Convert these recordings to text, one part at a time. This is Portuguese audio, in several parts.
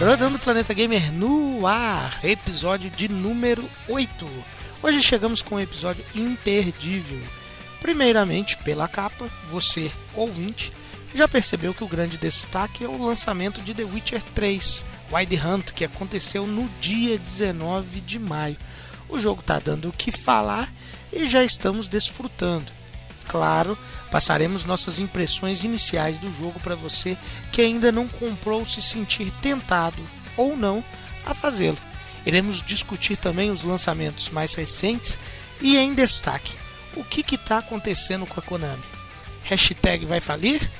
Rodando Planeta Gamer no ar, episódio de número 8. Hoje chegamos com um episódio imperdível. Primeiramente, pela capa, você, ouvinte, já percebeu que o grande destaque é o lançamento de The Witcher 3 Wild Hunt, que aconteceu no dia 19 de maio. O jogo está dando o que falar e já estamos desfrutando. Claro, passaremos nossas impressões iniciais do jogo para você que ainda não comprou se sentir tentado ou não a fazê-lo. Iremos discutir também os lançamentos mais recentes e em destaque o que está acontecendo com a Konami. Hashtag vai falir?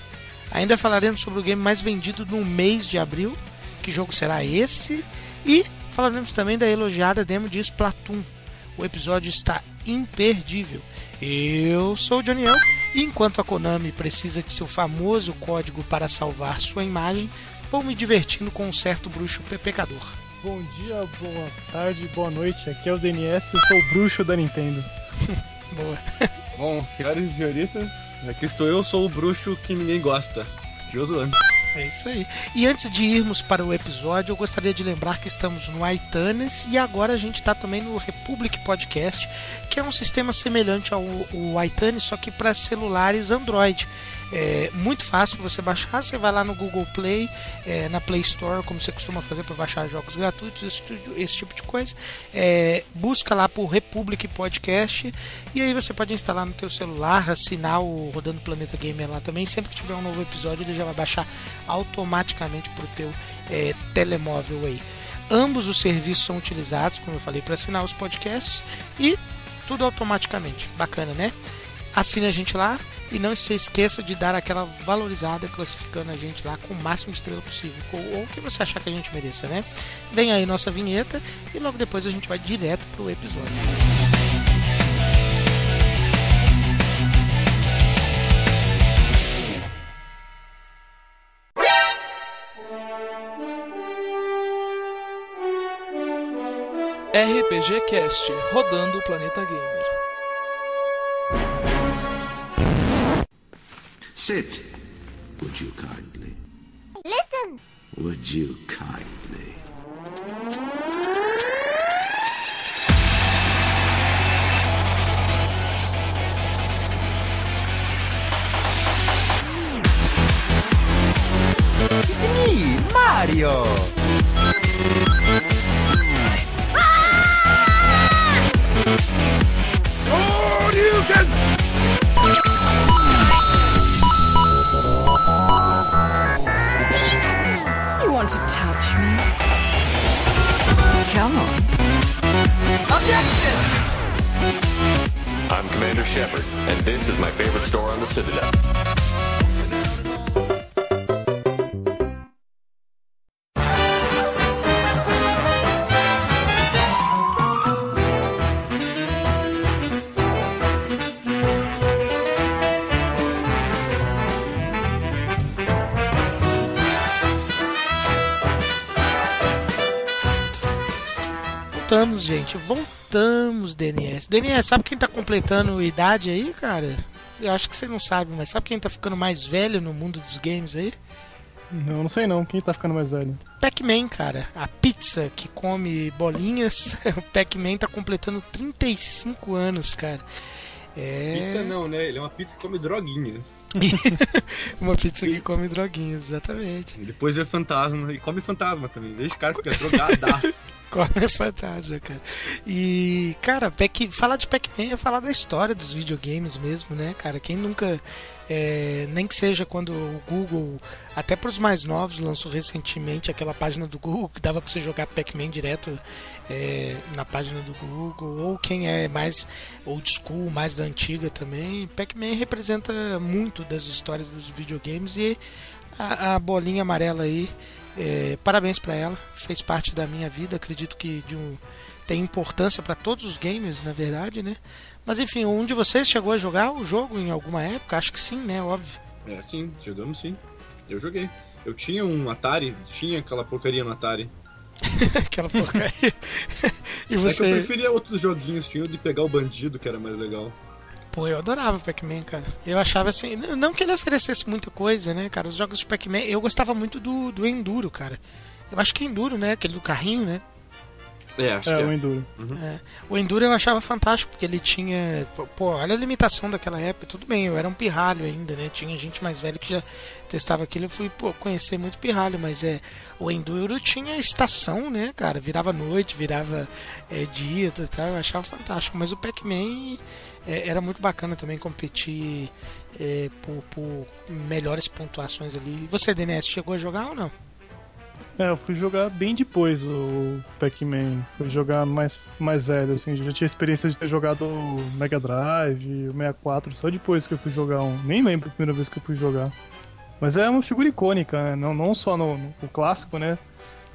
Ainda falaremos sobre o game mais vendido no mês de abril. Que jogo será esse? E falaremos também da elogiada demo de Splatoon. O episódio está imperdível. Eu sou o Johnny El, e enquanto a Konami precisa de seu famoso código para salvar sua imagem, vou me divertindo com um certo bruxo pecador. Bom dia, boa tarde, boa noite. Aqui é o DNS, eu sou o bruxo da Nintendo. Boa. Bom, senhoras e senhoritas, aqui estou eu, sou o bruxo que ninguém gosta. Josuan. É isso aí. E antes de irmos para o episódio, eu gostaria de lembrar que estamos no iTunes e agora a gente está também no Republic Podcast, que é um sistema semelhante ao, ao iTunes, só que para celulares Android. É muito fácil você baixar, você vai lá no Google Play, é, na Play Store, como você costuma fazer para baixar jogos gratuitos, esse, esse tipo de coisa. É, busca lá por Republic Podcast e aí você pode instalar no teu celular, assinar o Rodando Planeta Gamer lá também. Sempre que tiver um novo episódio, ele já vai baixar automaticamente para o teu é, telemóvel aí. Ambos os serviços são utilizados, como eu falei, para assinar os podcasts e tudo automaticamente. Bacana, né? Assine a gente lá e não se esqueça de dar aquela valorizada classificando a gente lá com o máximo de estrela possível, ou o que você achar que a gente mereça, né? Vem aí nossa vinheta e logo depois a gente vai direto pro episódio. RPG Cast, rodando o planeta gamer. Sit, would you kindly? Listen, would you kindly? Me, Mario! I'm Commander Shepard, and this is my favorite store on the Citadel. Voltamos, gente. Voltamos, DNS. DNS, sabe quem tá completando idade aí, cara? Eu acho que você não sabe, mas sabe quem tá ficando mais velho no mundo dos games aí? Não, não sei não. Quem tá ficando mais velho? Pac-Man, cara. A pizza que come bolinhas. o Pac-Man tá completando 35 anos, cara. É... Pizza não, né? Ele é uma pizza que come droguinhas. Uma pizza que come droguinhas, exatamente. E depois vê fantasma e come fantasma também. Veja, cara, fica drogadaço. Come fantasma, cara. E, cara, Pac... falar de Pac-Man é falar da história dos videogames mesmo, né, cara? Quem nunca. É, nem que seja quando o Google, até para os mais novos, lançou recentemente aquela página do Google que dava para você jogar Pac-Man direto é, na página do Google, ou quem é mais old school, mais da antiga também, Pac-Man representa muito das histórias dos videogames e a, a bolinha amarela aí, é, parabéns para ela, fez parte da minha vida, acredito que de um, tem importância para todos os games, na verdade, né? Mas enfim, um de vocês chegou a jogar o jogo em alguma época? Acho que sim, né? Óbvio. é, sim, jogamos sim. Eu joguei. Eu tinha um Atari, tinha aquela porcaria no Atari. Aquela porcaria. e Só que eu você. preferia outros joguinhos, tinha o de pegar o bandido, que era mais legal. Pô, eu adorava o Pac-Man, cara. Eu achava assim. Não que ele oferecesse muita coisa, né, cara? Os jogos de Pac-Man. Eu gostava muito do, do Enduro, cara. Eu acho que é Enduro, né? Aquele do carrinho, né? É, acho É, que o é. Enduro. É. O Enduro eu achava fantástico, porque ele tinha. pô, olha a limitação daquela época. Tudo bem, eu era um pirralho ainda, né? Tinha gente mais velha que já testava aquilo. Eu fui pô, conhecer muito pirralho, mas é. O Enduro tinha estação, né, cara? Virava noite, virava é, dia e tal. Eu achava fantástico. Mas o Pac-Man é, era muito bacana também competir é, por, por melhores pontuações ali. E você, DNS, chegou a jogar ou não? É, eu fui jogar bem depois o Pac-Man. Fui jogar mais, mais velho, assim. Já tinha experiência de ter jogado o Mega Drive, o 64, só depois que eu fui jogar um. Nem lembro a primeira vez que eu fui jogar. Mas é uma figura icônica, né? Não, não só no, no- clássico, né?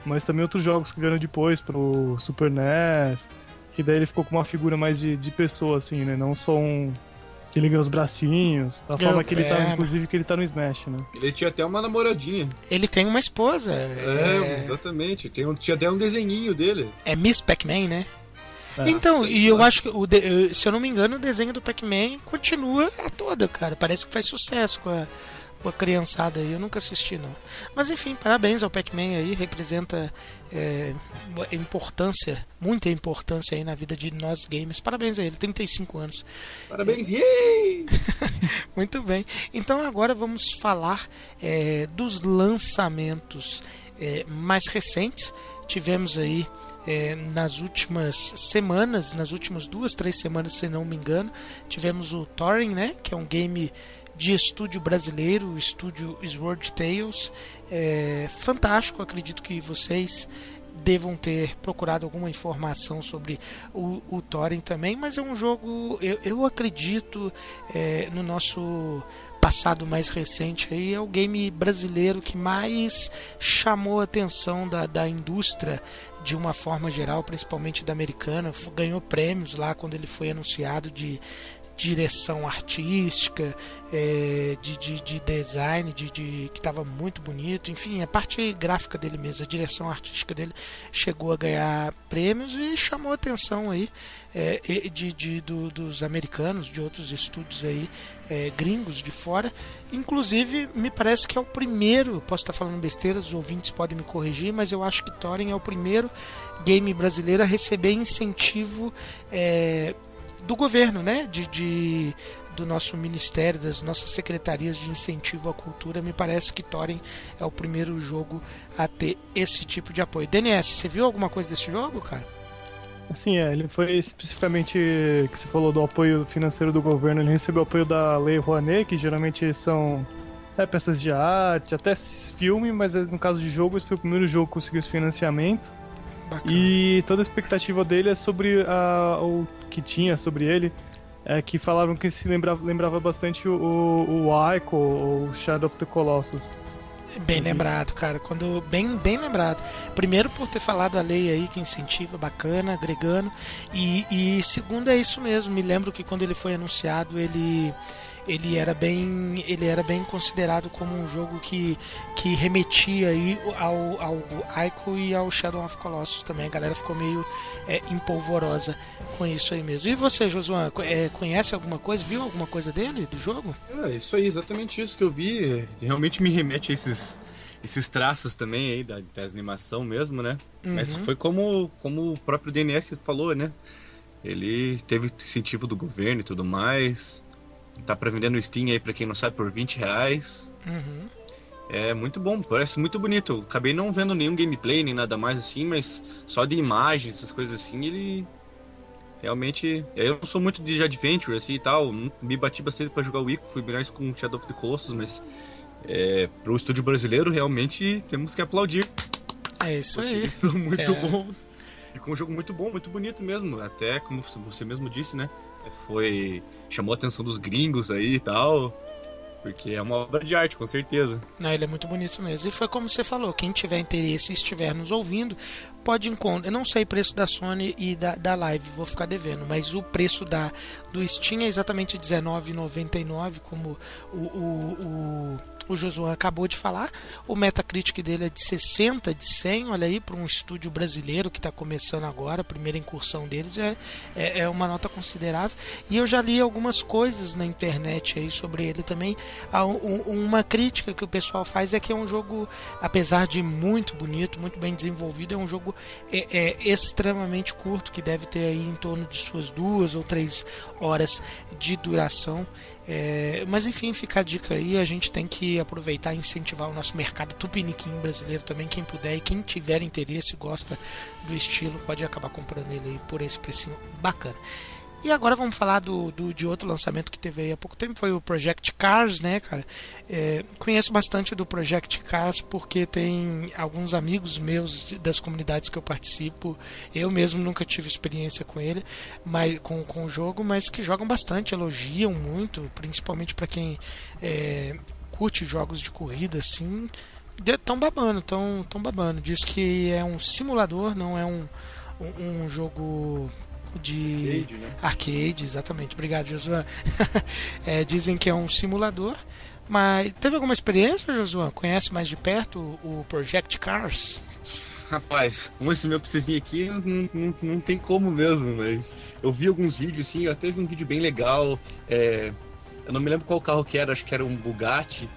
Mas também outros jogos que vieram depois pro Super NES. Que daí ele ficou com uma figura mais de, de pessoa, assim, né? Não só um. Que liga os bracinhos. Da Ganhou forma que ele tá, perna. inclusive, que ele tá no Smash, né? Ele tinha até uma namoradinha. Ele tem uma esposa. É, é- exatamente. Tem um, tinha até um desenhinho dele. É Miss Pac-Man, né? É. Então, e eu acho que, o de- eh, se eu não me engano, o desenho do Pac-Man continua a toda, cara. Parece que faz sucesso com a, com a criançada aí. Eu nunca assisti, não. Mas enfim, parabéns ao Pac-Man aí. Representa é, importância, muita importância aí na vida de nós gamers. Parabéns a ele, 35 anos. Parabéns, yay! Muito bem. Então agora vamos falar é, dos lançamentos é, mais recentes. Tivemos aí é, nas últimas semanas, nas últimas duas, três semanas, se não me engano, tivemos o Thorin, né, que é um game de estúdio brasileiro, o estúdio Sword Tales. É, fantástico, acredito que vocês devam ter procurado alguma informação sobre o, o Thorin também, mas é um jogo, eu, eu acredito, é, no nosso passado mais recente aí, é o game brasileiro que mais chamou a atenção da, da indústria de uma forma geral, principalmente da americana, ganhou prêmios lá quando ele foi anunciado de direção artística, é, de, de, de design, de, de que estava muito bonito, enfim, a parte gráfica dele mesmo, a direção artística dele chegou a ganhar prêmios e chamou a atenção aí é, de, de- do- dos americanos, de outros estúdios aí é, gringos de fora. Inclusive, me parece que é o primeiro, posso estar falando besteira, os ouvintes podem me corrigir, mas eu acho que Thorin é o primeiro game brasileiro a receber incentivo é, do governo, né? De, de- do nosso ministério, das nossas secretarias de incentivo à cultura. Me parece que Thorin é o primeiro jogo a ter esse tipo de apoio. DNS, você viu alguma coisa desse jogo, cara? Assim, é, ele foi especificamente que você falou do apoio financeiro do governo, ele recebeu apoio da Lei Rouanet, que geralmente são é, peças de arte, até filme, mas é, no caso de jogo, esse foi o primeiro jogo que conseguiu esse financiamento. Bacana. E toda a expectativa dele é sobre a, o que tinha sobre ele, é que falavam que se lembrava, lembrava bastante o, o, o Ico, ou Shadow of the Colossus. Bem lembrado, cara. Quando bem, bem lembrado. Primeiro por ter falado a lei aí que incentiva, bacana, agregando. E, e segundo é isso mesmo. Me lembro que quando ele foi anunciado, ele ele era bem ele era bem considerado como um jogo que, que remetia aí ao, ao Ico e ao Shadow of Colossus também. A galera ficou meio é, empolvorosa com isso aí mesmo. E você, Josuan, é, conhece alguma coisa? Viu alguma coisa dele, do jogo? É, isso aí, exatamente isso que eu vi. Realmente me remete a esses, esses traços também aí da, da animação mesmo, né? Mas Uhum. foi como, como o próprio DNS falou, né? Ele teve incentivo do governo e tudo mais. Tá pra vender no Steam aí, pra quem não sabe, por 20 reais. Uhum. É muito bom, parece muito bonito. Eu acabei não vendo nenhum gameplay nem nada mais assim, mas só de imagens, essas coisas assim, ele realmente. Eu não sou muito de adventure assim e tal, me bati bastante pra jogar o Ico, fui mais com Shadow of the Colossus, mas é, pro estúdio brasileiro realmente temos que aplaudir. É isso aí. Eles são muito É. bons. E com um jogo muito bom, muito bonito mesmo. Até como você mesmo disse, né? Foi. chamou a atenção dos gringos aí e tal. Porque é uma obra de arte, com certeza. Não, ele é muito bonito mesmo. E foi como você falou, quem tiver interesse e estiver nos ouvindo, pode encontrar. Eu não sei o preço da Sony e da, da Live, vou ficar devendo, mas o preço da, do Steam é exatamente R$19,99, como o, o, o, o Josué acabou de falar. O Metacritic dele é de 60 de 100. Olha aí, para um estúdio brasileiro que está começando agora, a primeira incursão deles, é, é, é, uma nota considerável. E eu já li algumas coisas na internet aí sobre ele também. Uma crítica que o pessoal faz é que é um jogo, apesar de muito bonito, muito bem desenvolvido, é um jogo é, é extremamente curto, que deve ter aí em torno de suas duas ou três horas de duração. É, mas enfim, fica a dica aí. A gente tem que aproveitar e incentivar o nosso mercado tupiniquim brasileiro também. Quem puder e quem tiver interesse, gosta do estilo, pode acabar comprando ele por esse precinho bacana. E agora vamos falar do, do, de outro lançamento que teve aí há pouco tempo, foi o Project Cars, né, cara? É, conheço bastante do Project Cars porque tem alguns amigos meus das comunidades que eu participo. Eu mesmo nunca tive experiência com ele, mas com, com o jogo, mas que jogam bastante, elogiam muito, principalmente para quem é, curte jogos de corrida, assim. Tão babando, tão, tão babando. Diz que é um simulador, não é um, um, um jogo de arcade, né? arcade exatamente. Obrigado, Josué. é, dizem que é um simulador. Mas teve alguma experiência, Josué? Conhece mais de perto o Project Cars? Rapaz, com esse meu precisinho aqui, não, não, não tem como mesmo, mas eu vi alguns vídeos, assim, até vi um vídeo bem legal. É, eu não me lembro qual carro que era, acho que era um Bugatti.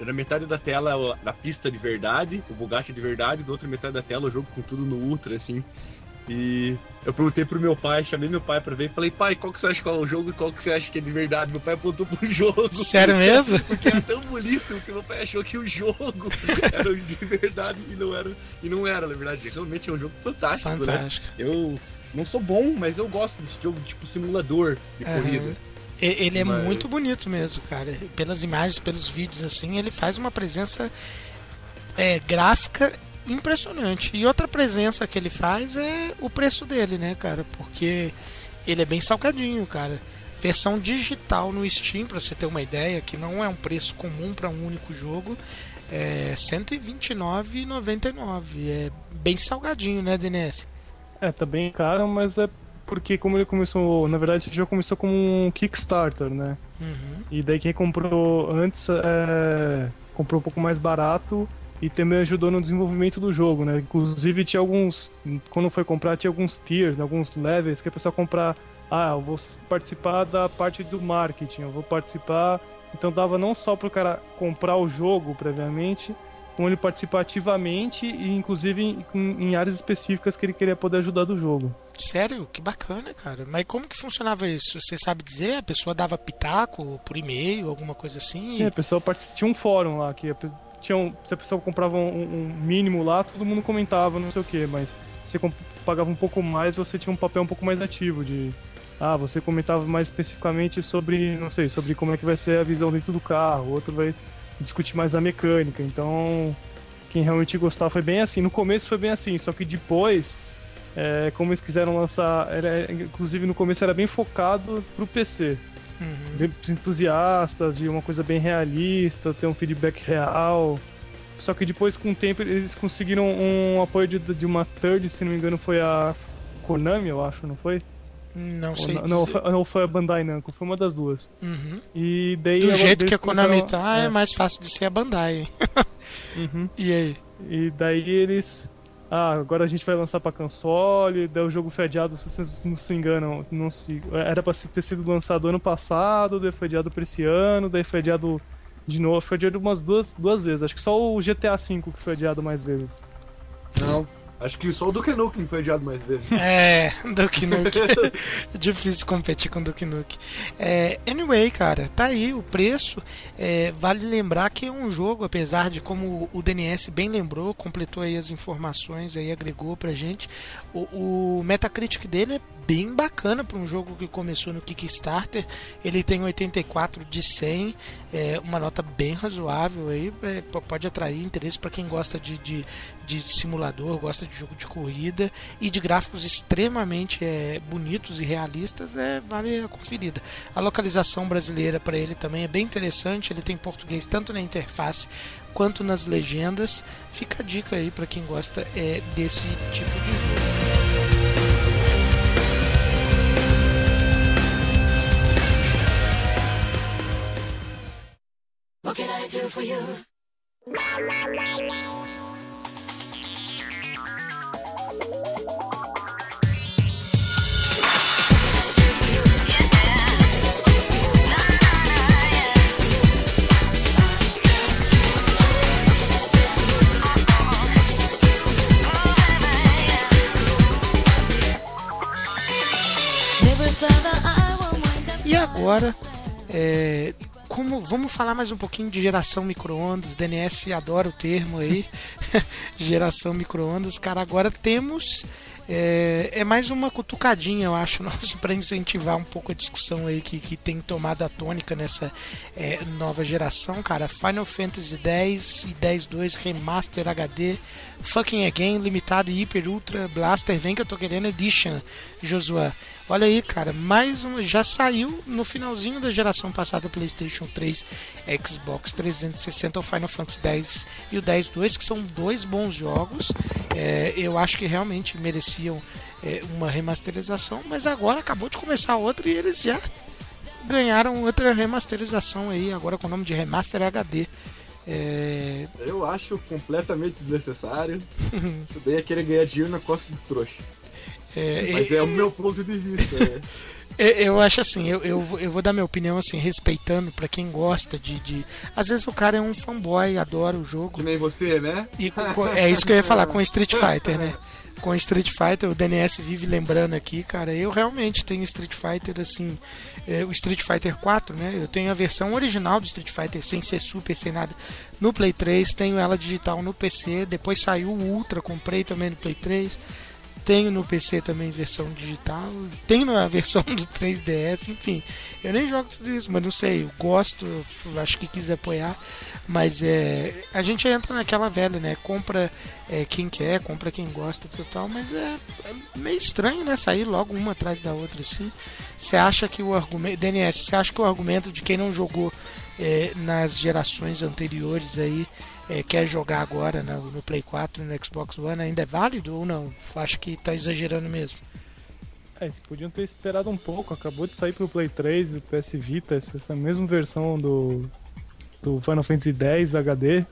Era metade da tela da pista de verdade, o Bugatti de verdade, da outra metade da tela o jogo com tudo no Ultra, assim. E eu perguntei pro meu pai, chamei meu pai pra ver e falei, pai, qual que você acha que é o jogo e qual que você acha que é de verdade? Meu pai apontou pro jogo. Sério mesmo? Porque era tão bonito que meu pai achou que o jogo era de verdade e não era, e não era, na verdade. Realmente é um jogo fantástico, né? fantástico. né? Eu não sou bom, mas eu gosto desse jogo tipo simulador de uhum. corrida. Ele é mas... muito bonito mesmo, cara. Pelas imagens, pelos vídeos, assim, ele faz uma presença é, gráfica impressionante. E outra presença que ele faz é o preço dele, né, cara? Porque ele é bem salgadinho, cara. Versão digital no Steam, para você ter uma ideia, que não é um preço comum para um único jogo, é R$ 129,99. É bem salgadinho, né, Denise? É, tá bem caro, mas é porque como ele começou, na verdade, já começou como um Kickstarter, né? Uhum. E daí quem comprou antes é, comprou um pouco mais barato e também ajudou no desenvolvimento do jogo, né? Inclusive tinha alguns, quando foi comprar tinha alguns tiers, alguns levels que a pessoa comprar, ah, eu vou participar da parte do marketing, eu vou participar, então dava não só para o cara comprar o jogo previamente, como ele participar ativamente e inclusive em, em, áreas específicas que ele queria poder ajudar do jogo. Sério? Que bacana, cara. Mas como que funcionava isso? Você sabe dizer? A pessoa dava pitaco por e-mail, alguma coisa assim? Sim, a pessoa tinha um fórum lá que tinham, se a pessoa comprava um, um, mínimo lá, todo mundo comentava, não sei o que, mas se você pagava um pouco mais, você tinha um papel um pouco mais ativo de ah, você comentava mais especificamente sobre, não sei, sobre como é que vai ser a visão dentro do carro, o outro vai discutir mais a mecânica. Então, quem realmente gostava foi bem assim. No começo foi bem assim, só que depois, é, como eles quiseram lançar, era, inclusive no começo era bem focado pro PC uhum. entusiastas de uma coisa bem realista, ter um feedback real. Só que depois, com o tempo, eles conseguiram um apoio de, de uma third, se não me engano, foi a Konami, eu acho, não foi? Não sei. Ou, não, foi, não foi a Bandai Namco, foi uma das duas. Uhum. E daí Do jeito que a Konami tá, é. é. mais fácil de ser a Bandai. uhum. E aí? E daí eles ah, agora a gente vai lançar para console, daí o jogo foi adiado, se vocês não se enganam, não se, era para ter sido lançado ano passado, daí foi adiado para esse ano, daí foi adiado de novo, foi adiado umas duas, duas vezes, acho que só o GTA V que foi adiado mais vezes. Não, Acho que só o Duke Nukem foi adiado mais vezes. É, Duke Nukem. Difícil competir com Duke Nukem. É, anyway, cara, tá aí o preço. É, vale lembrar que é um jogo, apesar de como o DNS bem lembrou, completou aí as informações, aí agregou pra gente. O, o Metacritic dele é bem bacana para um jogo que começou no Kickstarter. Ele tem 84 de 100, é uma nota bem razoável aí, é, pode atrair interesse para quem gosta de, de, de, simulador, gosta de jogo de corrida e de gráficos extremamente é, bonitos e realistas, é, vale a conferida. A localização brasileira para ele também é bem interessante, ele tem português tanto na interface quanto nas legendas. Fica a dica aí para quem gosta é, desse tipo de jogo. What can I do? E agora, é, como vamos falar mais um pouquinho de geração micro-ondas, DNS adora o termo aí, geração micro-ondas. Cara, agora temos é, é mais uma cutucadinha, eu acho, nossa, para incentivar um pouco a discussão aí que, que tem tomado a tônica nessa é, nova geração, cara. Final Fantasy X e 10.2 Remaster HD, Fucking Again, Limitado Hyper Ultra Blaster, vem que eu tô querendo Edition, Josué. Olha aí, cara, mais um. Já saiu no finalzinho da geração passada PlayStation 3, Xbox 360, o Final Fantasy X e o 10.2, que são dois bons jogos. É, eu acho que realmente mereciam é, uma remasterização, mas agora acabou de começar outra e eles já ganharam outra remasterização aí, agora com o nome de Remaster HD. É, Eu acho completamente desnecessário. Isso daí é querer ganhar dinheiro na costa do trouxa. é, Mas é o meu ponto de vista. é. Eu, acho assim, eu, eu, vou- eu vou dar minha opinião assim, respeitando pra quem gosta de, de. Às vezes o cara é um fanboy, adora o Que jogo. nem você, né? E é isso que eu ia falar com Street Fighter, né? Com Street Fighter, o DNS vive lembrando aqui, cara. Eu realmente tenho Street Fighter assim. é, o Street Fighter 4, né? Eu tenho a versão original do Street Fighter, sem ser super, sem nada, no Play 3. Tenho ela digital no PC. Depois saiu o Ultra, comprei também no Play 3. Tenho no PC também versão digital. Tenho na versão do 3DS, enfim. Eu nem jogo tudo isso, mas não sei. Eu gosto, acho que quis apoiar. Mas é. A gente entra naquela velha, né? Compra é, quem quer, compra quem gosta total. Mas é, é meio estranho, né? Sair logo uma atrás da outra assim. Você acha que o argumento. DNS, você acha que o argumento de quem não jogou é, nas gerações anteriores aí é, quer jogar agora no, no Play 4 e no Xbox One ainda é válido ou não? Acho que tá exagerando mesmo. É, eles podiam ter esperado um pouco. Acabou de sair pro Play 3 e PS Vita, essa mesma versão do, do Final Fantasy X HD.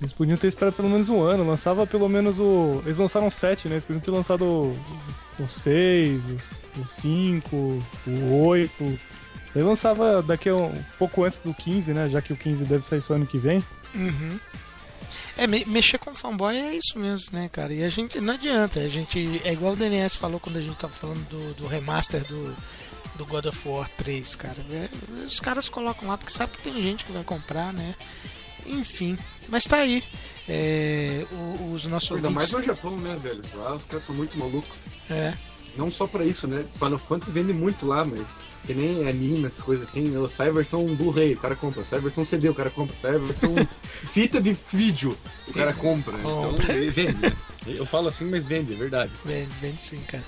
Eles podiam ter esperado pelo menos um ano. Lançava pelo menos o. Eles lançaram o 7, né? Eles podiam ter lançado o, o 6, o, o 5, o 8. Ele lançava daqui a um pouco antes do 15, né? Já que o 15 deve sair só ano que vem. Uhum. É, me- mexer com fanboy é isso mesmo, né, cara? E a gente não adianta, a gente. É igual o DNS falou quando a gente tava falando do, do remaster do, do God of War 3, cara. É, os caras colocam lá porque sabe que tem gente que vai comprar, né? Enfim, mas tá aí. É, os nossos Ainda mais no Japão, né, velho? Lá os caras são muito malucos. É. Não só pra isso, né? Final Fantasy vende muito lá, mas que nem anime, essas coisas assim, né? sai a versão Blu-ray, o cara compra, sai a versão CD, o cara compra, sai a versão fita de vídeo, o cara compra. né? Então ele vende, né? Eu falo assim, mas vende, é verdade. Vende, vende sim, cara.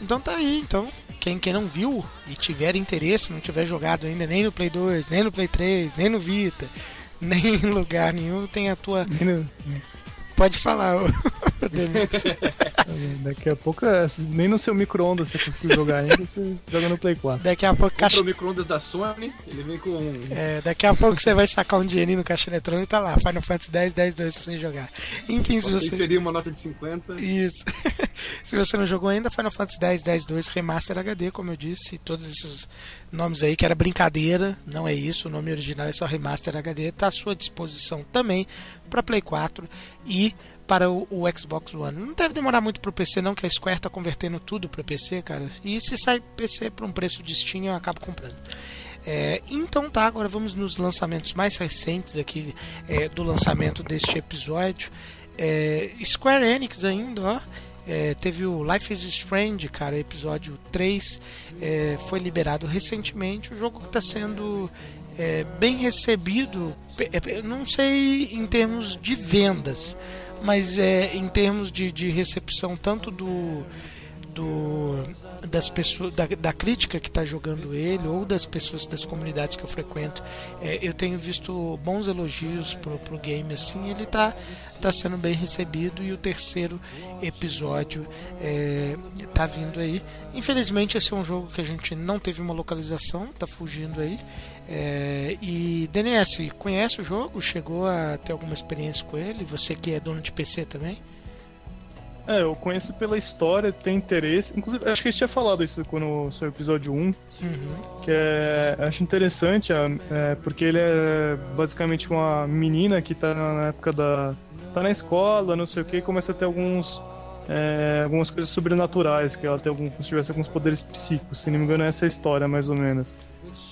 Então tá aí, então. Quem, quem não viu e tiver interesse, não tiver jogado ainda nem no Play 2, nem no Play 3, nem no Vita, nem em lugar nenhum, tem a tua. Pode falar. Daqui a pouco, é, nem no seu micro-ondas você conseguiu jogar ainda, você joga no Play 4. Daqui a pouco, caixa... o micro-ondas da Sony, ele vem com um é, daqui a pouco você vai sacar um dinheirinho no caixa eletrônico e tá lá, Final Fantasy 10, 10, 2 pra você jogar. Enfim, se Você seria uma nota de 50. Isso. Se você não jogou ainda, Final Fantasy X, 10, 2 Remaster HD, como eu disse, todos esses nomes aí que era brincadeira, não é isso, o nome original é só Remaster HD, está à sua disposição também para Play 4 e para o, o Xbox One. Não deve demorar muito para o PC não, que a Square está convertendo tudo para PC, cara. E se sai PC por um preço Steam, eu acabo comprando. É, então tá, agora vamos nos lançamentos mais recentes aqui é, do lançamento deste episódio. É, Square Enix ainda, ó. É, teve o Life is Strange, cara, episódio 3, é, foi liberado recentemente. O jogo que está sendo é, bem recebido, é, não sei em termos de vendas, mas é em termos de, de recepção tanto do do das pessoas da, da crítica que está jogando ele ou das pessoas das comunidades que eu frequento é, eu tenho visto bons elogios pro, pro game assim ele tá tá sendo bem recebido e o terceiro episódio é, tá vindo aí infelizmente esse é um jogo que a gente não teve uma localização tá fugindo aí É, e DNS, conhece o jogo? Chegou a ter alguma experiência com ele? Você que é dono de PC também? É, eu conheço pela história, tem interesse. Inclusive, acho que a gente tinha falado isso quando saiu o episódio 1. Uhum. Que é. Acho interessante, é, é, porque ele é basicamente uma menina que tá na época da. tá na escola, não sei o que, e começa a ter alguns. é, algumas coisas sobrenaturais, que ela tem algum, como se tivesse alguns poderes psíquicos, se não me engano, é essa a história, mais ou menos.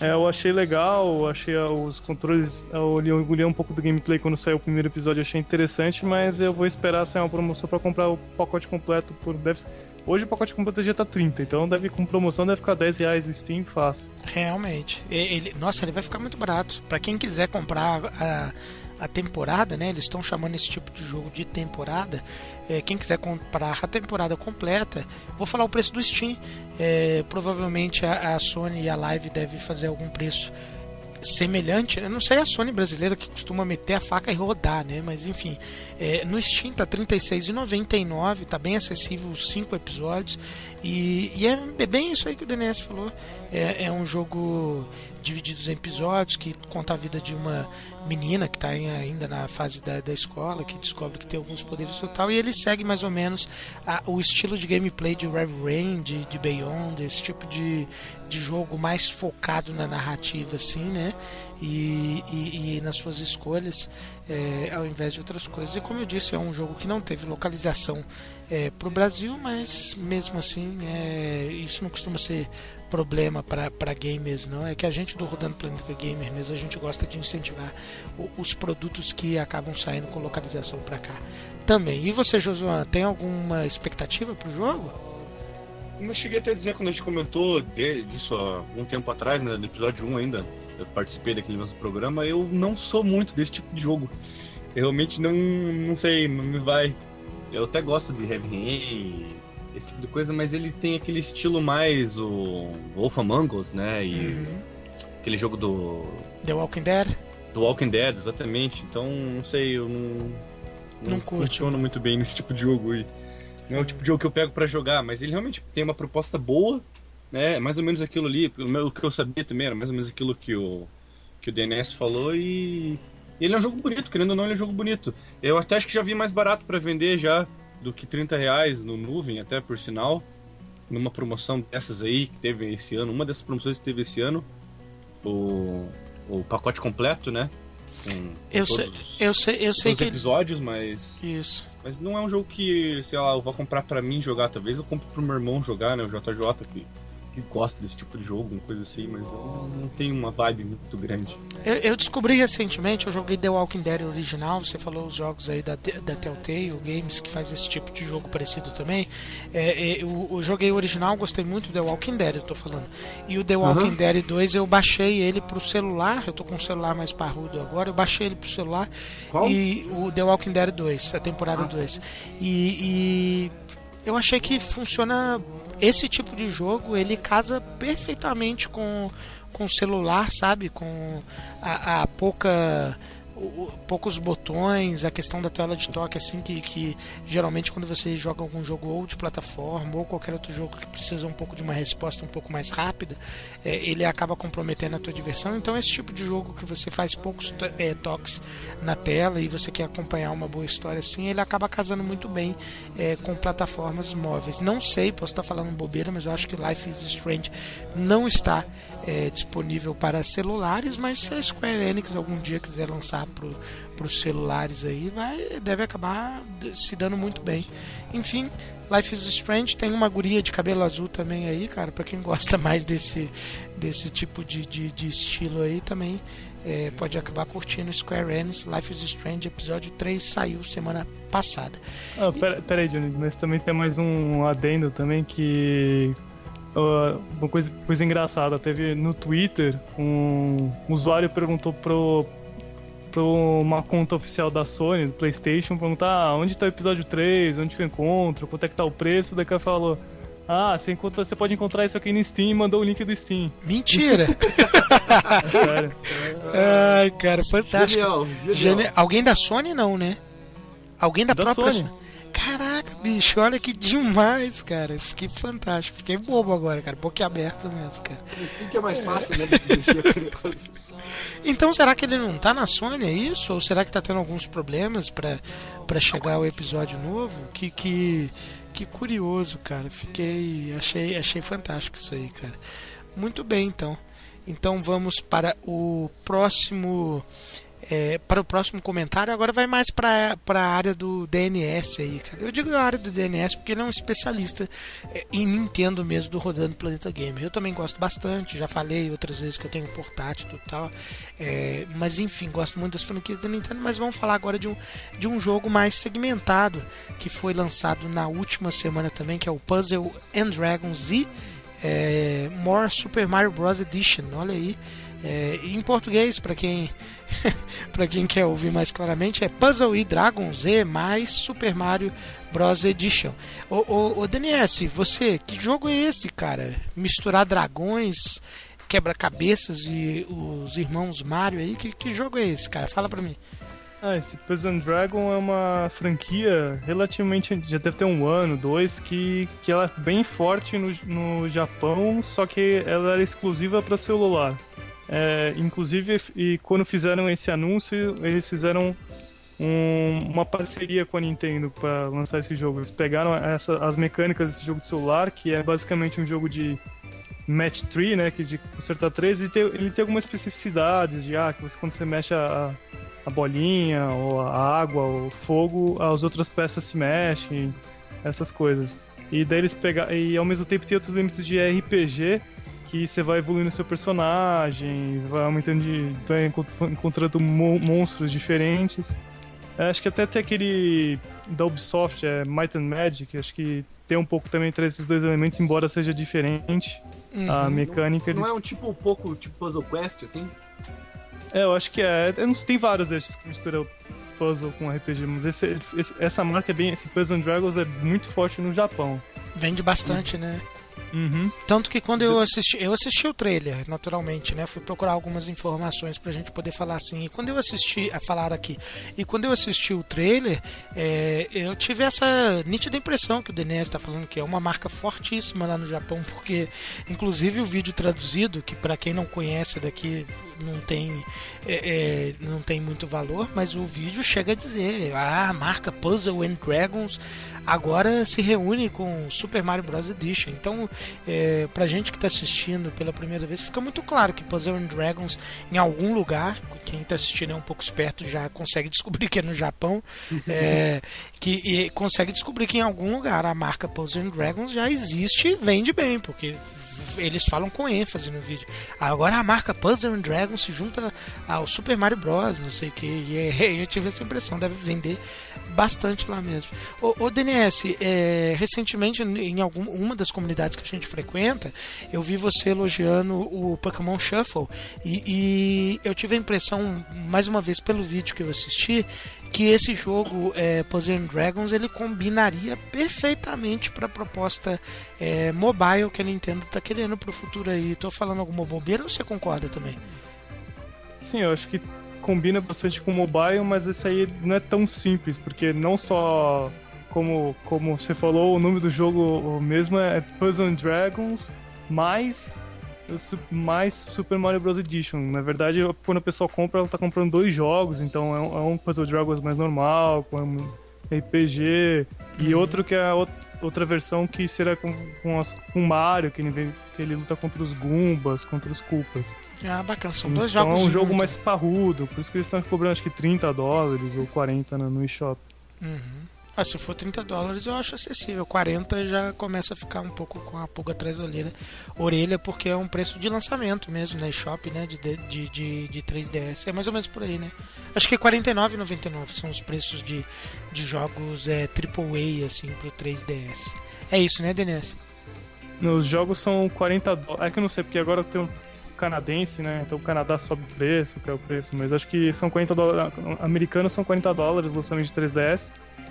É, eu achei legal, achei os controles. Eu olhei um pouco do gameplay quando saiu o primeiro episódio, achei interessante, mas eu vou esperar sair uma promoção pra comprar o pacote completo por. Deve, hoje o pacote completo já tá 30, então deve com promoção deve ficar 10 reais no Steam fácil. Realmente. Ele, nossa, ele vai ficar muito barato. Pra quem quiser comprar a, a temporada, né? Eles estão chamando esse tipo de jogo de temporada. É, quem quiser comprar a temporada completa, vou falar o preço do Steam. É, provavelmente a, a Sony e a Live devem fazer algum preço semelhante. Eu não sei a Sony brasileira que costuma meter a faca e rodar, né? Mas enfim, é, no Steam tá R$ 36,99, tá bem acessível os 5 episódios. E, e é, é bem isso aí que o DNS falou. É, é um jogo dividido em episódios que conta a vida de uma menina que está ainda na fase da, da escola, que descobre que tem alguns poderes e tal, e ele segue mais ou menos a- o estilo de gameplay de Rev Rain, de, de Beyond, esse tipo de, de jogo mais focado na narrativa, assim, né? E, e, e nas suas escolhas, é, ao invés de outras coisas. E como eu disse, é um jogo que não teve localização é, para o Brasil, mas mesmo assim, é, isso não costuma ser problema para gamers, não. É que a gente do Rodando Planeta Gamer mesmo, a gente gosta de incentivar o- os produtos que acabam saindo com localização para cá também. E você, Josuan, tem alguma expectativa pro jogo? Não cheguei até a dizer quando a gente comentou disso há um tempo atrás, né, no episódio 1 ainda, eu participei daquele nosso programa, eu não sou muito desse tipo de jogo. Eu realmente não, não sei, não me vai. Eu até gosto de Heavy Rain, esse tipo de coisa, mas ele tem aquele estilo mais o Wolf Among Us, né, e aquele jogo do, The Walking Dead? do Walking Dead, exatamente. Então, não sei, eu não. Não curte, funciono muito bem nesse tipo de jogo aí. Não é o tipo de jogo que eu pego pra jogar, mas ele realmente tem uma proposta boa, né? É mais ou menos aquilo ali, pelo menos o que eu sabia também, era mais ou menos aquilo que o, que o DNS falou e. ele é um jogo bonito, querendo ou não, ele é um jogo bonito. Eu até acho que já vi mais barato pra vender já do que 30 reais no nuvem, até por sinal. Numa promoção dessas aí que teve esse ano, uma dessas promoções que teve esse ano, o, o pacote completo, né? Com Eu todos sei, os- eu sei, eu sei que episódios, mas. isso. Mas não é um jogo que, sei lá, eu vou comprar pra mim jogar. Talvez eu compre pro meu irmão jogar, né? O JJ, que, que gosta desse tipo de jogo, uma coisa assim, mas eu não tenho uma vibe muito grande. Eu, eu descobri recentemente, eu joguei The Walking Dead original, você falou os jogos aí da, da Telltale Games que faz esse tipo de jogo parecido também. É, é, eu, eu joguei o original, gostei muito do The Walking Dead, eu tô falando. E o The Walking Dead 2 eu baixei ele pro celular, eu tô com um celular mais parrudo agora, eu baixei ele pro celular. Qual? E o The Walking Dead 2, a temporada 2. E, e eu achei que funciona esse tipo de jogo, ele casa perfeitamente com com o celular, sabe? Com a, a pouca poucos botões, a questão da tela de toque, assim, que, que geralmente quando você joga algum jogo ou de plataforma ou qualquer outro jogo que precisa um pouco de uma resposta um pouco mais rápida, é, ele acaba comprometendo a tua diversão. Então, esse tipo de jogo que você faz poucos to- é, toques na tela e você quer acompanhar uma boa história assim, ele acaba casando muito bem é, com plataformas móveis. Não sei, posso estar falando bobeira, mas eu acho que Life is Strange não está é, disponível para celulares, mas se a Square Enix algum dia quiser lançar para os celulares aí, vai, deve acabar se dando muito bem. Enfim, Life is Strange tem uma guria de cabelo azul também aí, cara, para quem gosta mais desse, desse tipo de, de, de estilo aí também. é, pode acabar curtindo Square Enix Life is Strange episódio 3 saiu semana passada. Ah, pera, pera aí, Johnny, mas também tem mais um adendo também que. Uma coisa, coisa engraçada, teve no Twitter um usuário perguntou pro, pro uma conta oficial da Sony, do Playstation, perguntar ah, onde tá o episódio 3, onde que eu encontro, quanto é que tá o preço, daí cara falou. Ah, você, encontra, você pode encontrar isso aqui no Steam e mandou o link do Steam. Mentira! Ai, cara, fantástico. Genial, genial. Gene- Alguém da Sony não, né? Alguém da, Da própria Sony. Caraca, bicho, olha que demais, cara. Isso que fantástico. Fiquei bobo agora, cara. Boquiaberto mesmo, cara. Isso que é mais fácil, né? Então, será que ele não tá na Sony, é isso? Ou será que tá tendo alguns problemas pra, pra chegar o episódio novo? Que, que, que curioso, cara. Fiquei. Achei, achei fantástico isso aí, cara. Muito bem, então. Então vamos para o próximo. É, para o próximo comentário, agora vai mais para a área do DNS aí, cara. Eu digo a área do DNS porque ele é um especialista é, em Nintendo mesmo, do Rodando Planeta Gamer. Eu também gosto bastante, já falei outras vezes que eu tenho um portátil e tal. É, mas enfim, gosto muito das franquias da Nintendo. Mas vamos falar agora de um, de um jogo mais segmentado que foi lançado na última semana também, que é o Puzzle and Dragons Z é, More Super Mario Bros. Edition. Olha aí. É, em português, para quem para quem quer ouvir mais claramente, é Puzzle e Dragon Z mais Super Mario Bros. Edition. Ô, ô, DNS, você, que jogo é esse, cara? Misturar dragões, quebra-cabeças e os irmãos Mario aí, que, que jogo é esse, cara? Fala pra mim. Ah, esse Puzzle Dragon é uma franquia relativamente. já deve ter um ano, dois, que, que ela é bem forte no, no Japão, só que ela era exclusiva para celular. É, inclusive, e quando fizeram esse anúncio, eles fizeram um- uma parceria com a Nintendo para lançar esse jogo. Eles pegaram essa- as mecânicas desse jogo de celular, que é basicamente um jogo de match 3, né, que de consertar 3, ele tem, ele tem algumas especificidades de ah, que você, quando você mexe a, a bolinha, ou a água, ou o fogo, as outras peças se mexem, essas coisas. E daí eles pegaram. E ao mesmo tempo tem outros limites de RPG que você vai evoluindo seu personagem, vai aumentando de. vai encont- encontrando mo- monstros diferentes. É, Acho que até tem aquele da Ubisoft, é Might and Magic, acho que tem um pouco também entre esses dois elementos, embora seja diferente. A mecânica. ele- Não é um tipo um pouco tipo Puzzle Quest, assim? É, eu acho que é. Eu não sei, tem vários desses que misturam puzzle com RPG, mas esse- esse- essa marca é bem. Esse Puzzle Dragons é muito forte no Japão. Vende bastante, né? Uhum. Tanto que quando eu assisti, eu assisti o trailer, naturalmente, né? Fui procurar algumas informações pra gente poder falar assim. E quando eu assisti a falar aqui, e quando eu assisti o trailer, é, eu tive essa nítida impressão que o DNS está falando que é uma marca fortíssima lá no Japão, porque inclusive o vídeo traduzido, que pra quem não conhece daqui não tem é, é, não tem muito valor, mas o vídeo chega a dizer ah, a marca Puzzle and Dragons agora se reúne com Super Mario Bros. Edition. Então, é, pra gente que tá assistindo pela primeira vez, fica muito claro que Puzzle and Dragons em algum lugar, quem tá assistindo é um pouco esperto já consegue descobrir que é no Japão, é, que consegue descobrir que em algum lugar a marca Puzzle and Dragons já existe e vende bem, porque eles falam com ênfase no vídeo. Agora a marca Puzzle and Dragons se junta ao Super Mario Bros, não sei o que. E é, eu tive essa impressão, deve vender bastante lá mesmo. O, o DNS, é, recentemente em alguma uma das comunidades que a gente frequenta, eu vi você elogiando o Pokémon Shuffle e, e eu tive a impressão, mais uma vez pelo vídeo que eu assisti, que esse jogo é, Dragons ele combinaria perfeitamente para a proposta é, mobile que a Nintendo está querendo para o futuro aí. Tô falando alguma bobeira ou você concorda também? Sim, eu acho que combina bastante com o mobile, mas esse aí não é tão simples, porque não só como, como você falou, o nome do jogo mesmo é Puzzle and Dragons, mais mais Super Mario Bros. Edition. Na verdade, quando a pessoa compra, ela tá comprando dois jogos, então é um, é um Puzzle Dragons mais normal, com RPG, e outro que é a outra versão que será com, com, as, com Mario, que ele, vem- que ele luta contra os Goombas, contra os Koopas. Ah, bacana. São dois Então jogos é um jogo juntos. mais parrudo, por isso que eles estão cobrando acho que 30 dólares ou 40 no, eShop. Ah, se for 30 dólares eu acho acessível. 40 já começa a ficar um pouco com a pulga atrás da orelha, orelha porque é um preço de lançamento mesmo, né? Shop, né? De, de, de, de 3DS. É mais ou menos por aí, né? Acho que é R$ 49,99 são os preços de, de jogos é, AAA, assim, pro 3DS. É isso, né, Denise? Os jogos são 40 dólares. É que eu não sei, porque agora tem um canadense, né? Então o Canadá sobe o preço, que é o preço, mas acho que são 40 dólares. Americanos são 40 dólares lançamento de 3DS,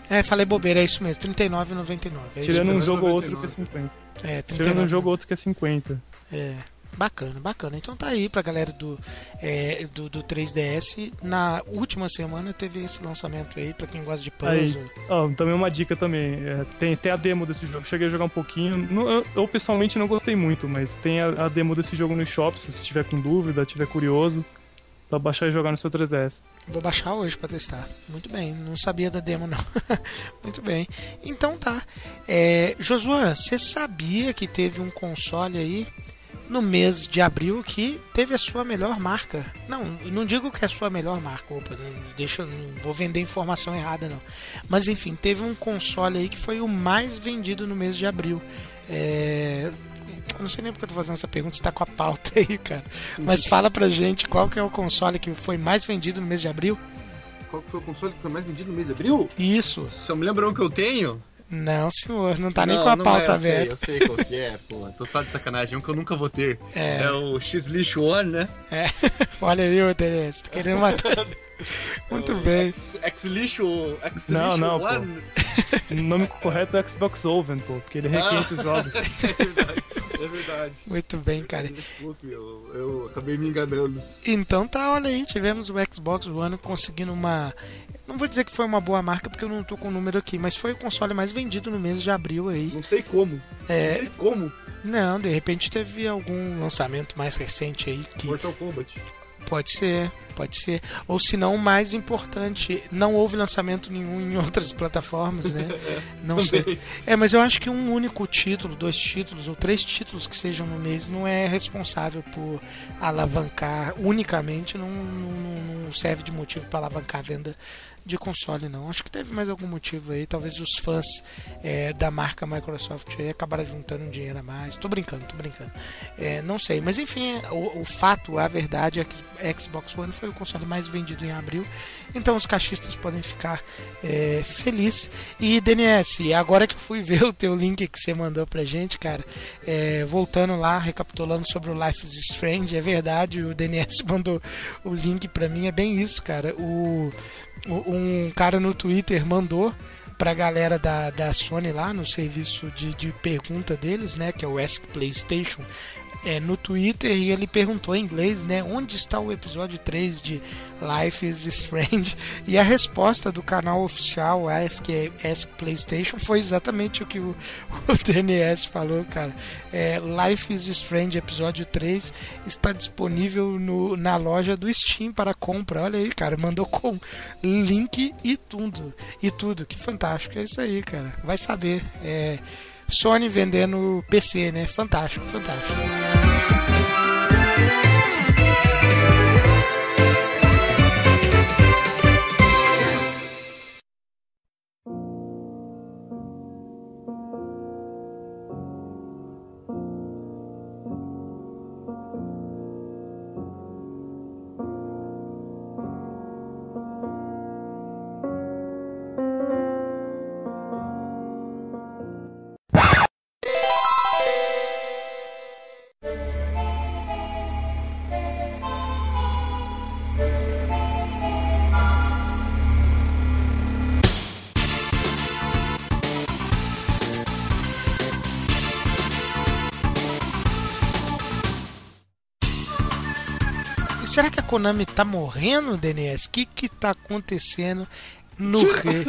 É, falei bobeira, é isso mesmo, R$ 39,99. É isso tirando um jogo ou 99. outro que é 50. É, Tirando um 39. jogo ou outro que é 50. É. Bacana, bacana. Então tá aí pra galera do, é, do, do 3DS. Na última semana teve esse lançamento aí, pra quem gosta de puzzle. ó, também uma dica também. é, tem, tem a demo desse jogo. Cheguei a jogar um pouquinho. Não- eu, eu, pessoalmente não gostei muito, mas tem a, a demo desse jogo no shop, se você tiver com dúvida, tiver curioso, pra baixar e jogar no seu 3DS. Vou baixar hoje pra testar. Muito bem, não sabia da demo não. Muito bem. Então tá. É, Josuan, você sabia que teve um console aí no mês de abril que teve a sua melhor marca? Não, não digo que é a sua melhor marca, opa, não, deixa, não vou vender informação errada não. Mas enfim, teve um console aí que foi o mais vendido no mês de abril. É, eu não sei nem porque eu tô fazendo essa pergunta, você tá com a pauta aí, cara. Mas fala pra gente qual que é o console que foi mais vendido no mês de abril. Qual que foi o console que foi mais vendido no mês de abril? Isso. Se eu me lembro um que eu tenho. Não, senhor, não tá nem Não, com a não pauta é, eu sei, aberta. Eu sei qual que é, pô. Tô só de sacanagem. Um que eu nunca vou ter. É. É, o X-Lixo One, né? É. Olha aí, ô Terence, tá querendo matar. Muito bem. X-Lixo. X-Lixo Não, não, pô. One. O nome correto é Xbox Oven, pô, porque ele requenta os jogos. É verdade. É verdade. Muito bem, cara. Desculpe, eu, eu acabei me enganando. Então tá, olha aí, tivemos o Xbox One conseguindo uma. Não vou dizer que foi uma boa marca porque eu não tô com o número aqui, mas foi o console mais vendido no mês de abril aí. Não sei como. Não É, sei como. não, de repente teve algum lançamento mais recente aí que Mortal Kombat. Pode ser, pode ser. Ou se não, o mais importante, não houve lançamento nenhum em outras plataformas, né? Não sei. É, mas eu acho que um único título, dois títulos ou três títulos que sejam no mês não é responsável por alavancar unicamente, não, não, não serve de motivo para alavancar a venda de console, não. Acho que teve mais algum motivo aí. Talvez os fãs é, da marca Microsoft aí acabaram juntando um dinheiro a mais. Tô brincando, tô brincando. É, não sei, mas enfim, o, o fato, a verdade é que Xbox One foi o console mais vendido em abril. Então os caixistas podem ficar é, felizes. E DNS, agora que eu fui ver o teu link que você mandou pra gente, cara, é, voltando lá, recapitulando sobre o Life is Strange, é verdade, o DNS mandou o link pra mim, é bem isso, cara. O, um cara no Twitter mandou pra galera da, da Sony lá no serviço de, de pergunta deles, né, que é o Ask PlayStation, é, no Twitter e ele perguntou em inglês, né, onde está o episódio 3 de Life is Strange? E a resposta do canal oficial Ask, Ask PlayStation foi exatamente o que o, o DNS falou, cara. É, Life is Strange episódio 3 está disponível no, na loja do Steam para compra. Olha aí, cara, mandou com link e tudo. E tudo, que fantástico. É isso aí, cara. Vai saber. É, Sony vendendo PC, né? Fantástico, fantástico. Konami tá morrendo, DNS? O que que tá acontecendo no, rei,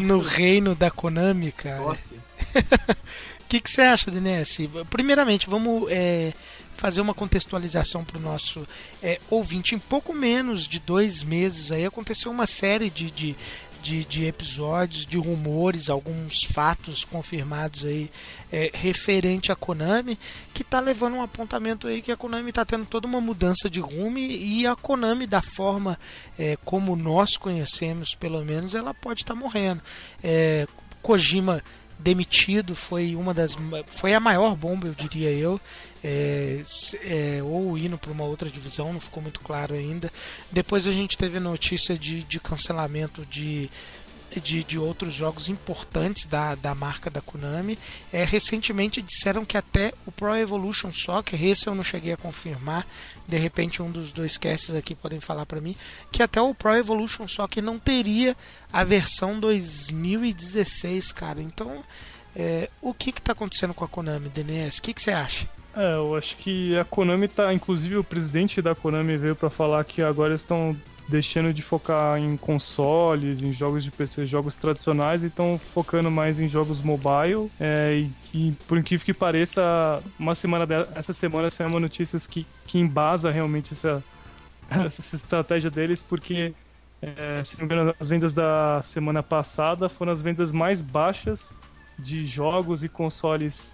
no reino da Konami, cara? Nossa. O que, que você acha, DNS? Primeiramente, vamos é, fazer uma contextualização para o nosso é, ouvinte. Em pouco menos de dois meses aí aconteceu uma série de, de, de, de episódios, de rumores, alguns fatos confirmados aí é, referente à Konami, que está levando um apontamento aí que a Konami está tendo toda uma mudança de rumo e a Konami, da forma é, como nós conhecemos, pelo menos, ela pode estar morrendo. É, Kojima demitido foi uma das foi a maior bomba eu diria eu. É, é, ou indo para uma outra divisão não ficou muito claro ainda. Depois a gente teve notícia de, de cancelamento de de, de outros jogos importantes da, da marca da Konami. É, recentemente disseram que até o Pro Evolution Soccer, esse eu não cheguei a confirmar, de repente um dos dois casts aqui podem falar para mim, que até o Pro Evolution Soccer não teria a versão 2016, cara. Então, é, o que que tá acontecendo com a Konami, DNS? O que que você acha? É, eu acho que a Konami tá. Inclusive o presidente da Konami veio pra falar que agora estão deixando de focar em consoles, em jogos de PC, jogos tradicionais, e estão focando mais em jogos mobile. É, e, e, por incrível que pareça, uma semana de, essa semana saiu uma notícia que, que embasa realmente essa, essa estratégia deles, porque é, se não me engano, as vendas da semana passada foram as vendas mais baixas de jogos e consoles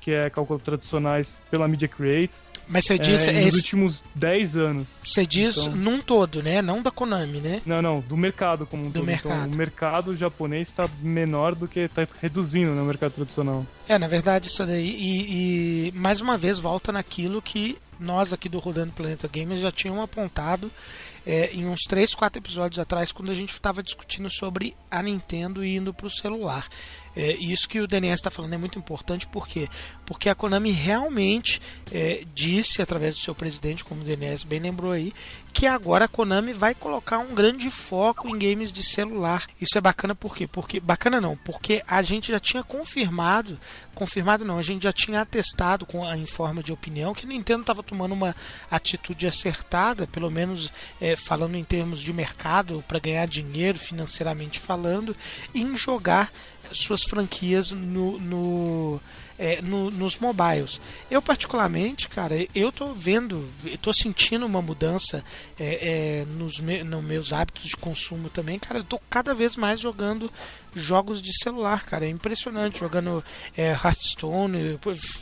que é cálculo tradicionais pela Media Create. Mas você diz. é, É, nos últimos 10 anos. você diz Então- num todo, né? Não da Konami, né? Não, não, do mercado como um Do todo. Então, mercado. o mercado japonês está menor do que está reduzindo no mercado tradicional. É, na verdade, isso daí. E, e, mais uma vez volta naquilo que nós aqui do Rodando Planeta Games já tínhamos apontado é, em uns 3, 4 episódios atrás, quando a gente estava discutindo sobre a Nintendo indo para o celular. É, isso que o DNS está falando é muito importante, por quê? Porque a Konami realmente é, disse, através do seu presidente, como o DNS bem lembrou aí, que agora a Konami vai colocar um grande foco em games de celular. Isso é bacana por quê? Porque bacana não, porque a gente já tinha confirmado, confirmado não, a gente já tinha atestado com a, em forma de opinião que a Nintendo estava tomando uma atitude acertada, pelo menos é, falando em termos de mercado para ganhar dinheiro financeiramente falando, em jogar suas franquias no, no, é, no- nos mobiles. Eu particularmente, cara, eu tô vendo, eu tô sentindo uma mudança é, é, nos me, nos meus hábitos de consumo também, cara. Eu tô cada vez mais jogando jogos de celular, cara. É impressionante jogando é, Hearthstone.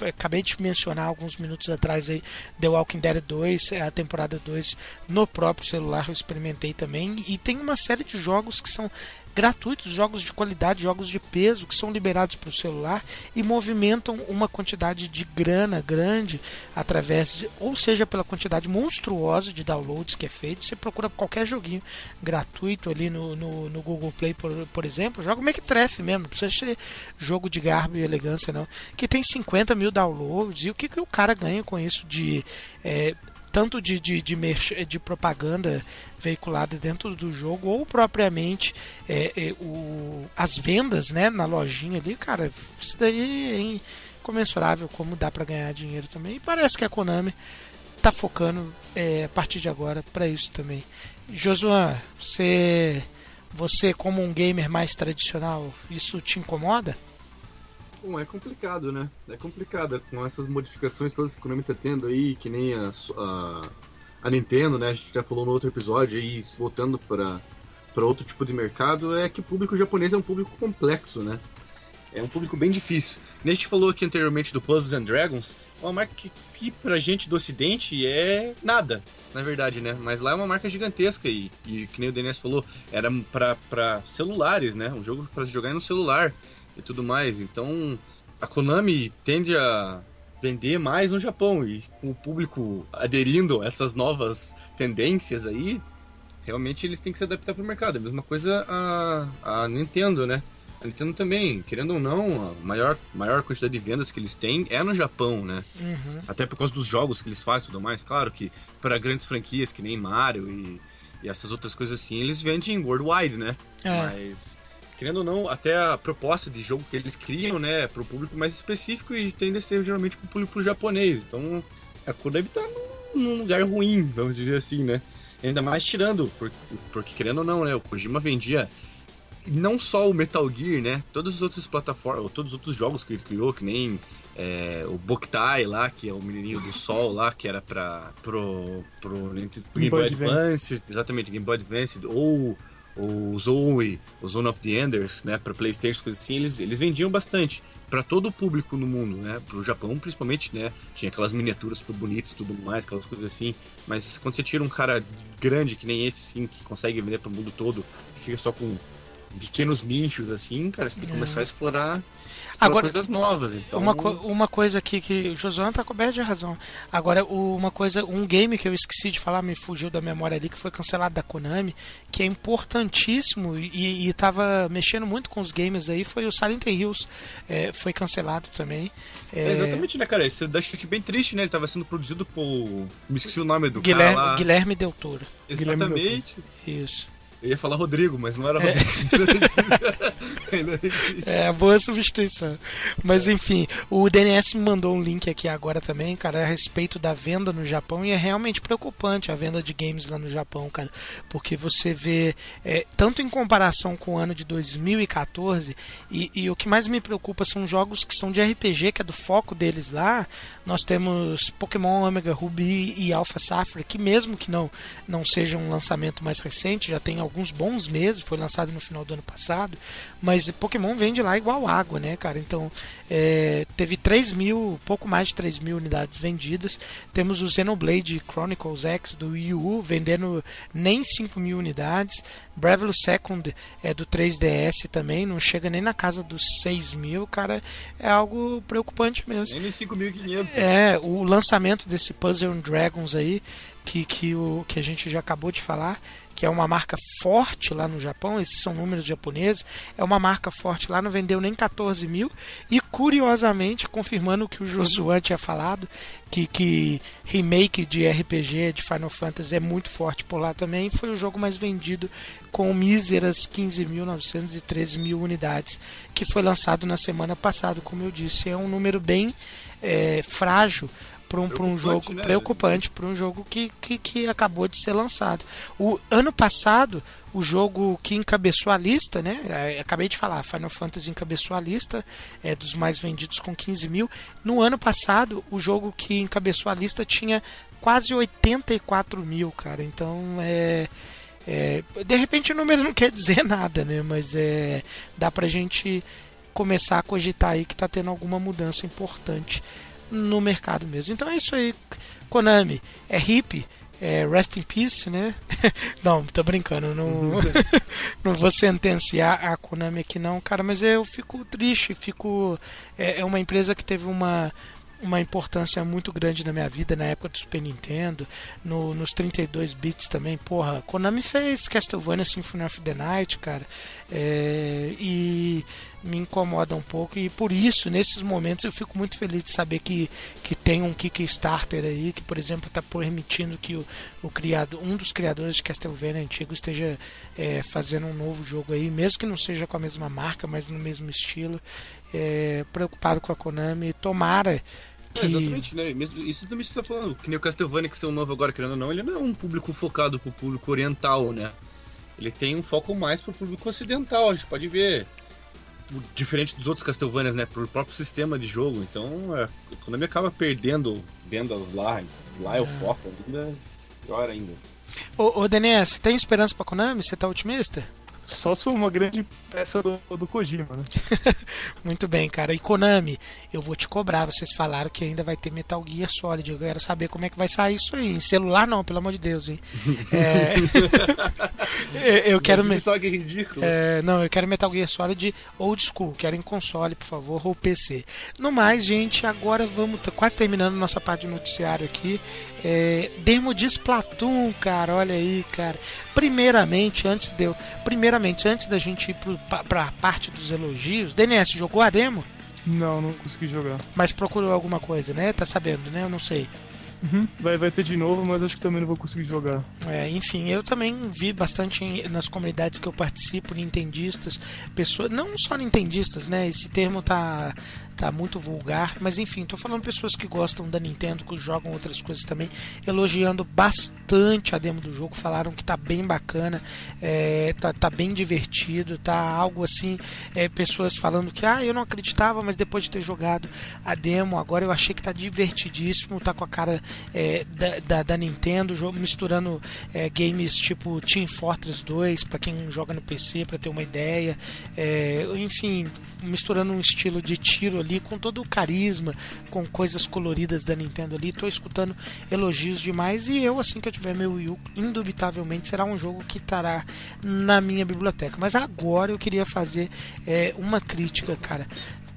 Acabei de mencionar alguns minutos atrás aí The Walking Dead 2, é, a temporada 2 no próprio celular eu experimentei também. E tem uma série de jogos que são gratuitos, jogos de qualidade, jogos de peso que são liberados para o celular e movimentam uma quantidade de grana grande através de, ou seja, pela quantidade monstruosa de downloads que é feito. Você procura qualquer joguinho gratuito ali no, no, no Google Play, por, por exemplo, joga o Mequetrefe mesmo, não precisa ser jogo de garbo e elegância não, que tem 50 mil downloads e o que, que o cara ganha com isso de é, tanto de, de, de, merch- de propaganda veiculada dentro do jogo ou propriamente é, é, o, as vendas né, na lojinha ali, cara, isso daí é incomensurável como dá para ganhar dinheiro também. E parece que a Konami tá focando é, a partir de agora para isso também. Josuan, você, você como um gamer mais tradicional, isso te incomoda? Bom, é complicado, né? É complicado com essas modificações todas que a Konami tá tendo aí, que nem a, a, a Nintendo, né? A gente já falou no outro episódio aí, voltando para para outro tipo de mercado, é que o público japonês é um público complexo, né? É um público bem difícil. A gente falou aqui anteriormente do Puzzles and Dragons, uma marca que, que pra gente do ocidente é nada, na verdade, né? Mas lá é uma marca gigantesca e, e que nem o DNS falou, era pra celulares, né? Um jogo se jogar no celular e tudo mais. Então a Konami tende a vender mais no Japão e com o público aderindo a essas novas tendências aí, realmente eles têm que se adaptar pro mercado. É a mesma coisa a, a Nintendo, né? A Nintendo também, querendo ou não, a maior, maior quantidade de vendas que eles têm é no Japão, né? Uhum. Até por causa dos jogos que eles fazem e tudo mais. Claro que para grandes franquias que nem Mario e, e essas outras coisas assim, eles vendem worldwide, né? É. Mas, querendo ou não, até a proposta de jogo que eles criam, né, pro público mais específico e tende a ser geralmente pro público japonês. Então, a Konami tá num, num lugar ruim, vamos dizer assim, né? Ainda mais tirando, por- porque querendo ou não, né, o Kojima vendia não só o Metal Gear, né? Todas as outras plataformas, todos os outros jogos que ele criou, que nem é, o Boktai lá, que é o menininho do sol lá, que era pra, pro, pro Game Boy Advance, exatamente, Game Boy Advance, ou o Zoe, o Zone of the Enders, né, para PlayStation, coisas assim, eles, eles vendiam bastante para todo o público no mundo, né, pro Japão principalmente, né, tinha aquelas miniaturas super bonitas tudo mais, aquelas coisas assim, mas quando você tira um cara grande que nem esse, assim, que consegue vender para o mundo todo, fica só com pequenos nichos assim, cara, você tem que começar a explorar, explorar Agora, coisas novas, então... Uma, co- uma coisa aqui que o Josué tá coberto de razão. Agora, o- uma coisa, um game que eu esqueci de falar, me fugiu da memória ali, que foi cancelado da Konami, que é importantíssimo e, e tava mexendo muito com os games aí, foi o Silent Hills. É, foi cancelado também. É, É, exatamente, né, cara? Isso deixa bem triste, né? Ele tava sendo produzido por. Me esqueci o nome do Guilherme, cara lá. Guilherme Del Toro. Exatamente. Isso. Eu ia falar Rodrigo, mas não era É. Rodrigo. É, boa substituição. Mas enfim, o DNS me mandou um link aqui agora também, cara, a respeito da venda no Japão e é realmente preocupante a venda de games lá no Japão, cara, porque você vê, é, tanto em comparação com o ano de 2014, e, e o que mais me preocupa são jogos que são de RPG, que é do foco deles lá. Nós temos Pokémon Omega Ruby e Alpha Sapphire, que mesmo que não, não seja um lançamento mais recente, já tem alguns bons meses, foi lançado no final do ano passado, mas Pokémon vende lá igual água, né, cara? Então, é, teve 3 mil, pouco mais de 3 mil unidades vendidas. Temos o Xenoblade Chronicles X do Wii U vendendo nem 5 mil unidades. Bravely Second é do 3DS também, não chega nem na casa dos 6 mil, cara. É algo preocupante mesmo. Nem 5.500. É, o lançamento desse Puzzle and Dragons aí, que, que, o, que a gente já acabou de falar, que é uma marca forte lá no Japão, esses são números japoneses, é uma marca forte lá, não vendeu nem 14 mil, e curiosamente, confirmando o que o Josuan tinha falado, que, que remake de RPG de Final Fantasy é muito forte por lá também, foi o jogo mais vendido com míseras 15.913 mil unidades, que foi lançado na semana passada, como eu disse, é um número bem é, frágil para um, um jogo né? preocupante, para um jogo que, que, que acabou de ser lançado. O ano passado, o jogo que encabeçou a lista, né? é, Acabei de falar, Final Fantasy encabeçou a lista é, dos mais vendidos com 15 mil. No ano passado, o jogo que encabeçou a lista tinha quase 84 mil, cara. Então é. é, de repente o número não quer dizer nada, né? Mas é, dá pra gente começar a cogitar aí que tá tendo alguma mudança importante no mercado mesmo. Então é isso aí, Konami. É hip, é rest in peace, né? não, tô brincando, não, não vou sentenciar a Konami aqui não, cara, mas eu fico triste, fico é, é uma empresa que teve uma uma importância muito grande na minha vida na época do Super Nintendo, no, nos 32 bits também. Porra, Konami fez Castlevania Symphony of the Night, cara, é, e me incomoda um pouco. E por isso, nesses momentos, eu fico muito feliz de saber que, que tem um Kickstarter aí, que, por exemplo, está permitindo que o, o criado, um dos criadores de Castlevania antigo esteja é, fazendo um novo jogo aí, mesmo que não seja com a mesma marca, mas no mesmo estilo. É, preocupado com a Konami, tomara que... É, exatamente, né? Mesmo, isso também você tá falando, que nem o Castlevania que são novo agora, querendo ou não, ele não é um público focado pro público oriental, né? Ele tem um foco mais pro público ocidental, a gente pode ver. Diferente dos outros Castlevanias, né? Pro próprio sistema de jogo. Então, é, a Konami acaba perdendo vendas lá, lá é o foco ainda, pior ainda. Ô, ô Denis, tem esperança pra Konami? Você tá otimista? Só sou uma grande peça do, do Kojima, né? Muito bem, cara. E Konami, eu vou te cobrar. Vocês falaram que ainda vai ter Metal Gear Solid. Eu quero saber como é que vai sair isso aí. Em celular não, pelo amor de Deus, hein? É... eu quero. Me... Só que ridículo. É, não, eu quero Metal Gear Solid old school. Quero em console, por favor, ou PC. No mais, gente, agora vamos. Tá quase terminando nossa parte de noticiário aqui. É... Demo de Splatoon, cara. Olha aí, cara. Primeiramente, antes de eu. Primeiramente, antes da gente ir pra, pra parte dos elogios, DNS jogou a demo? Não, não consegui jogar. Mas procurou alguma coisa, né? Tá sabendo, né? Eu não sei. Uhum. Vai, vai ter de novo, mas acho que também não vou conseguir jogar. É, enfim, eu também vi bastante nas comunidades que eu participo, nintendistas, pessoas, não só nintendistas, né? Esse termo tá tá muito vulgar, mas enfim, tô falando pessoas que gostam da Nintendo, que jogam outras coisas também, elogiando bastante a demo do jogo, falaram que tá bem bacana, é, tá, tá bem divertido, tá algo assim, é, pessoas falando que ah, eu não acreditava, mas depois de ter jogado a demo, agora eu achei que tá divertidíssimo, tá com a cara é, da, da, da Nintendo, jogo, misturando é, games tipo Team Fortress 2, para quem joga no PC, para ter uma ideia, é, enfim, misturando um estilo de tiro ali com todo o carisma, com coisas coloridas da Nintendo ali. Tô escutando elogios demais e eu, assim que eu tiver meu Wii U, indubitavelmente será um jogo que estará na minha biblioteca. Mas agora eu queria fazer é, uma crítica, cara.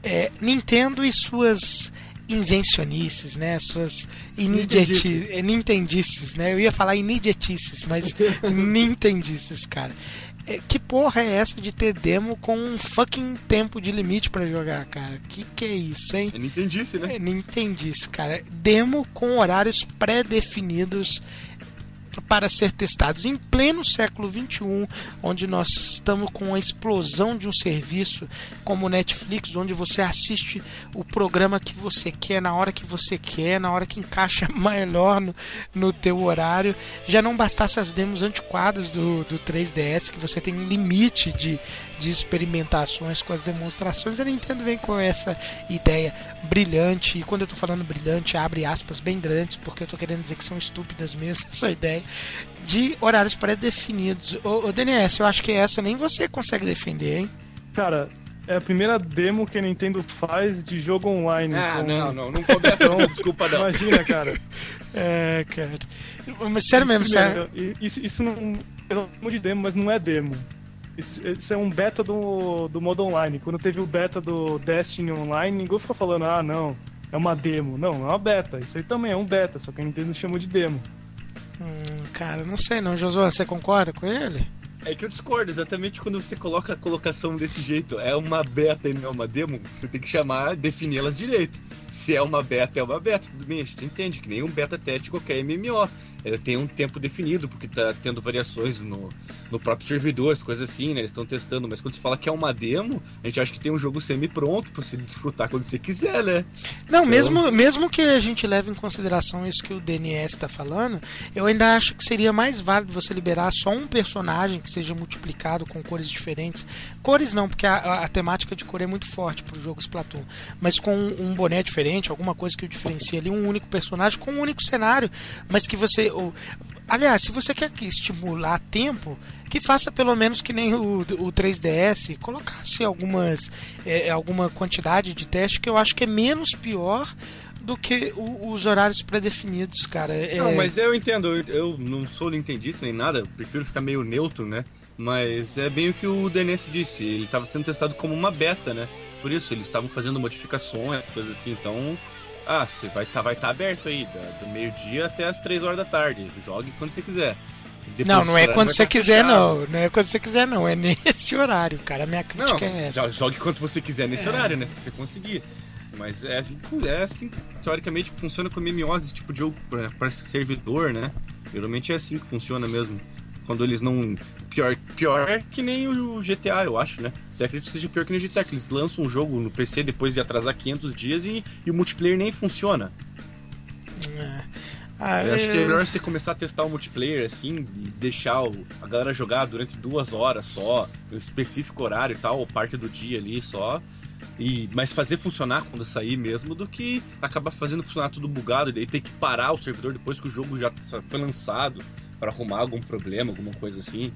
É, Nintendo e suas invencionices, né? Suas é, nintendices, né? Eu ia falar inidiotices, mas nintendices, cara. É, que porra é essa de ter demo com um fucking tempo de limite pra jogar, cara? Que que é isso, hein? Eu não entendi isso, né? É, Nintendice, cara. Demo com horários pré-definidos. Para ser testados em pleno século XXI, onde nós estamos com a explosão de um serviço como o Netflix, onde você assiste o programa que você quer, na hora que você quer, na hora que encaixa melhor no, no teu horário. Já não bastasse as demos antiquadas do, do 3DS, que você tem um limite de, de experimentações com as demonstrações. A Nintendo vem com essa ideia brilhante, e quando eu estou falando brilhante, abre aspas bem grandes, porque eu estou querendo dizer que são estúpidas mesmo essa ideia, de horários pré-definidos. Ô, ô DNS, eu acho que essa nem você consegue defender, hein? Cara, é a primeira demo que a Nintendo faz de jogo online. Ah, com- não, não, não começa com desculpa não. Imagina, cara. É, cara. Mas sério mesmo, sério. Primeiro, i- Isso, isso não. Eu chamo de demo, mas não é demo. Isso, isso é um beta do, do modo online. Quando teve o beta do Destiny Online, ninguém ficou falando, ah, não, é uma demo. Não, é uma beta. Isso aí também é um beta, só que a Nintendo chamou de demo. Hum, cara, não sei não. Josué, você concorda com ele? É que eu discordo, exatamente quando você coloca a colocação desse jeito. É uma beta e não é uma demo, você tem que chamar, definir elas direito. Se é uma beta, é uma beta, tudo bem, a gente entende que nem um beta teste qualquer MMO. Ela tem um tempo definido, porque tá tendo variações no, no próprio servidor, as coisas assim, né? Eles estão testando, mas quando você fala que é uma demo, a gente acha que tem um jogo semi-pronto pra você desfrutar quando você quiser, né? Não, mesmo, mesmo que a gente leve em consideração isso que o DNS está falando, eu ainda acho que seria mais válido você liberar só um personagem que seja multiplicado com cores diferentes. Cores não, porque a, a- temática de cor é muito forte pro jogo Splatoon. Mas com um boné diferente, alguma coisa que o diferencie ali, um único personagem com um único cenário, mas que você. Aliás, se você quer que estimular tempo, que faça pelo menos que nem o, o 3DS, colocasse algumas é, alguma quantidade de teste que eu acho que é menos pior do que o- os horários pré-definidos, cara. É, Não, mas eu entendo, eu, não sou nintendista nem nada, prefiro ficar meio neutro, né? Mas é bem o que o DNS disse, ele estava sendo testado como uma beta, né? Por isso, eles estavam fazendo modificações, coisas assim, então. Ah, você vai estar vai tá aberto aí, da- do meio-dia até as 3 horas da tarde. Jogue quando você quiser. Depois não, não é quando você tá quiser, fechado. não. Não é quando você quiser, não. É nesse horário, cara. A minha Não, crítica é essa. jogue quanto você quiser nesse É. horário, né? Se você conseguir. Mas é assim, é assim teoricamente, funciona com MMOs, esse tipo de jogo pra servidor, né? Geralmente é assim que funciona mesmo. Quando eles não. Pior, pior é que nem o GTA, eu acho, né? Eu acredito que seja pior que GTA, que eles lançam um jogo no PC depois de atrasar 500 dias e, e o multiplayer nem funciona. Ah, Eu acho que é melhor você começar a testar o multiplayer assim e deixar o- a galera jogar durante duas horas só, um específico horário e tal, ou parte do dia ali só. E, mas fazer funcionar quando sair mesmo do que acabar fazendo funcionar tudo bugado e daí ter que parar o servidor depois que o jogo já foi lançado para arrumar algum problema, alguma coisa assim.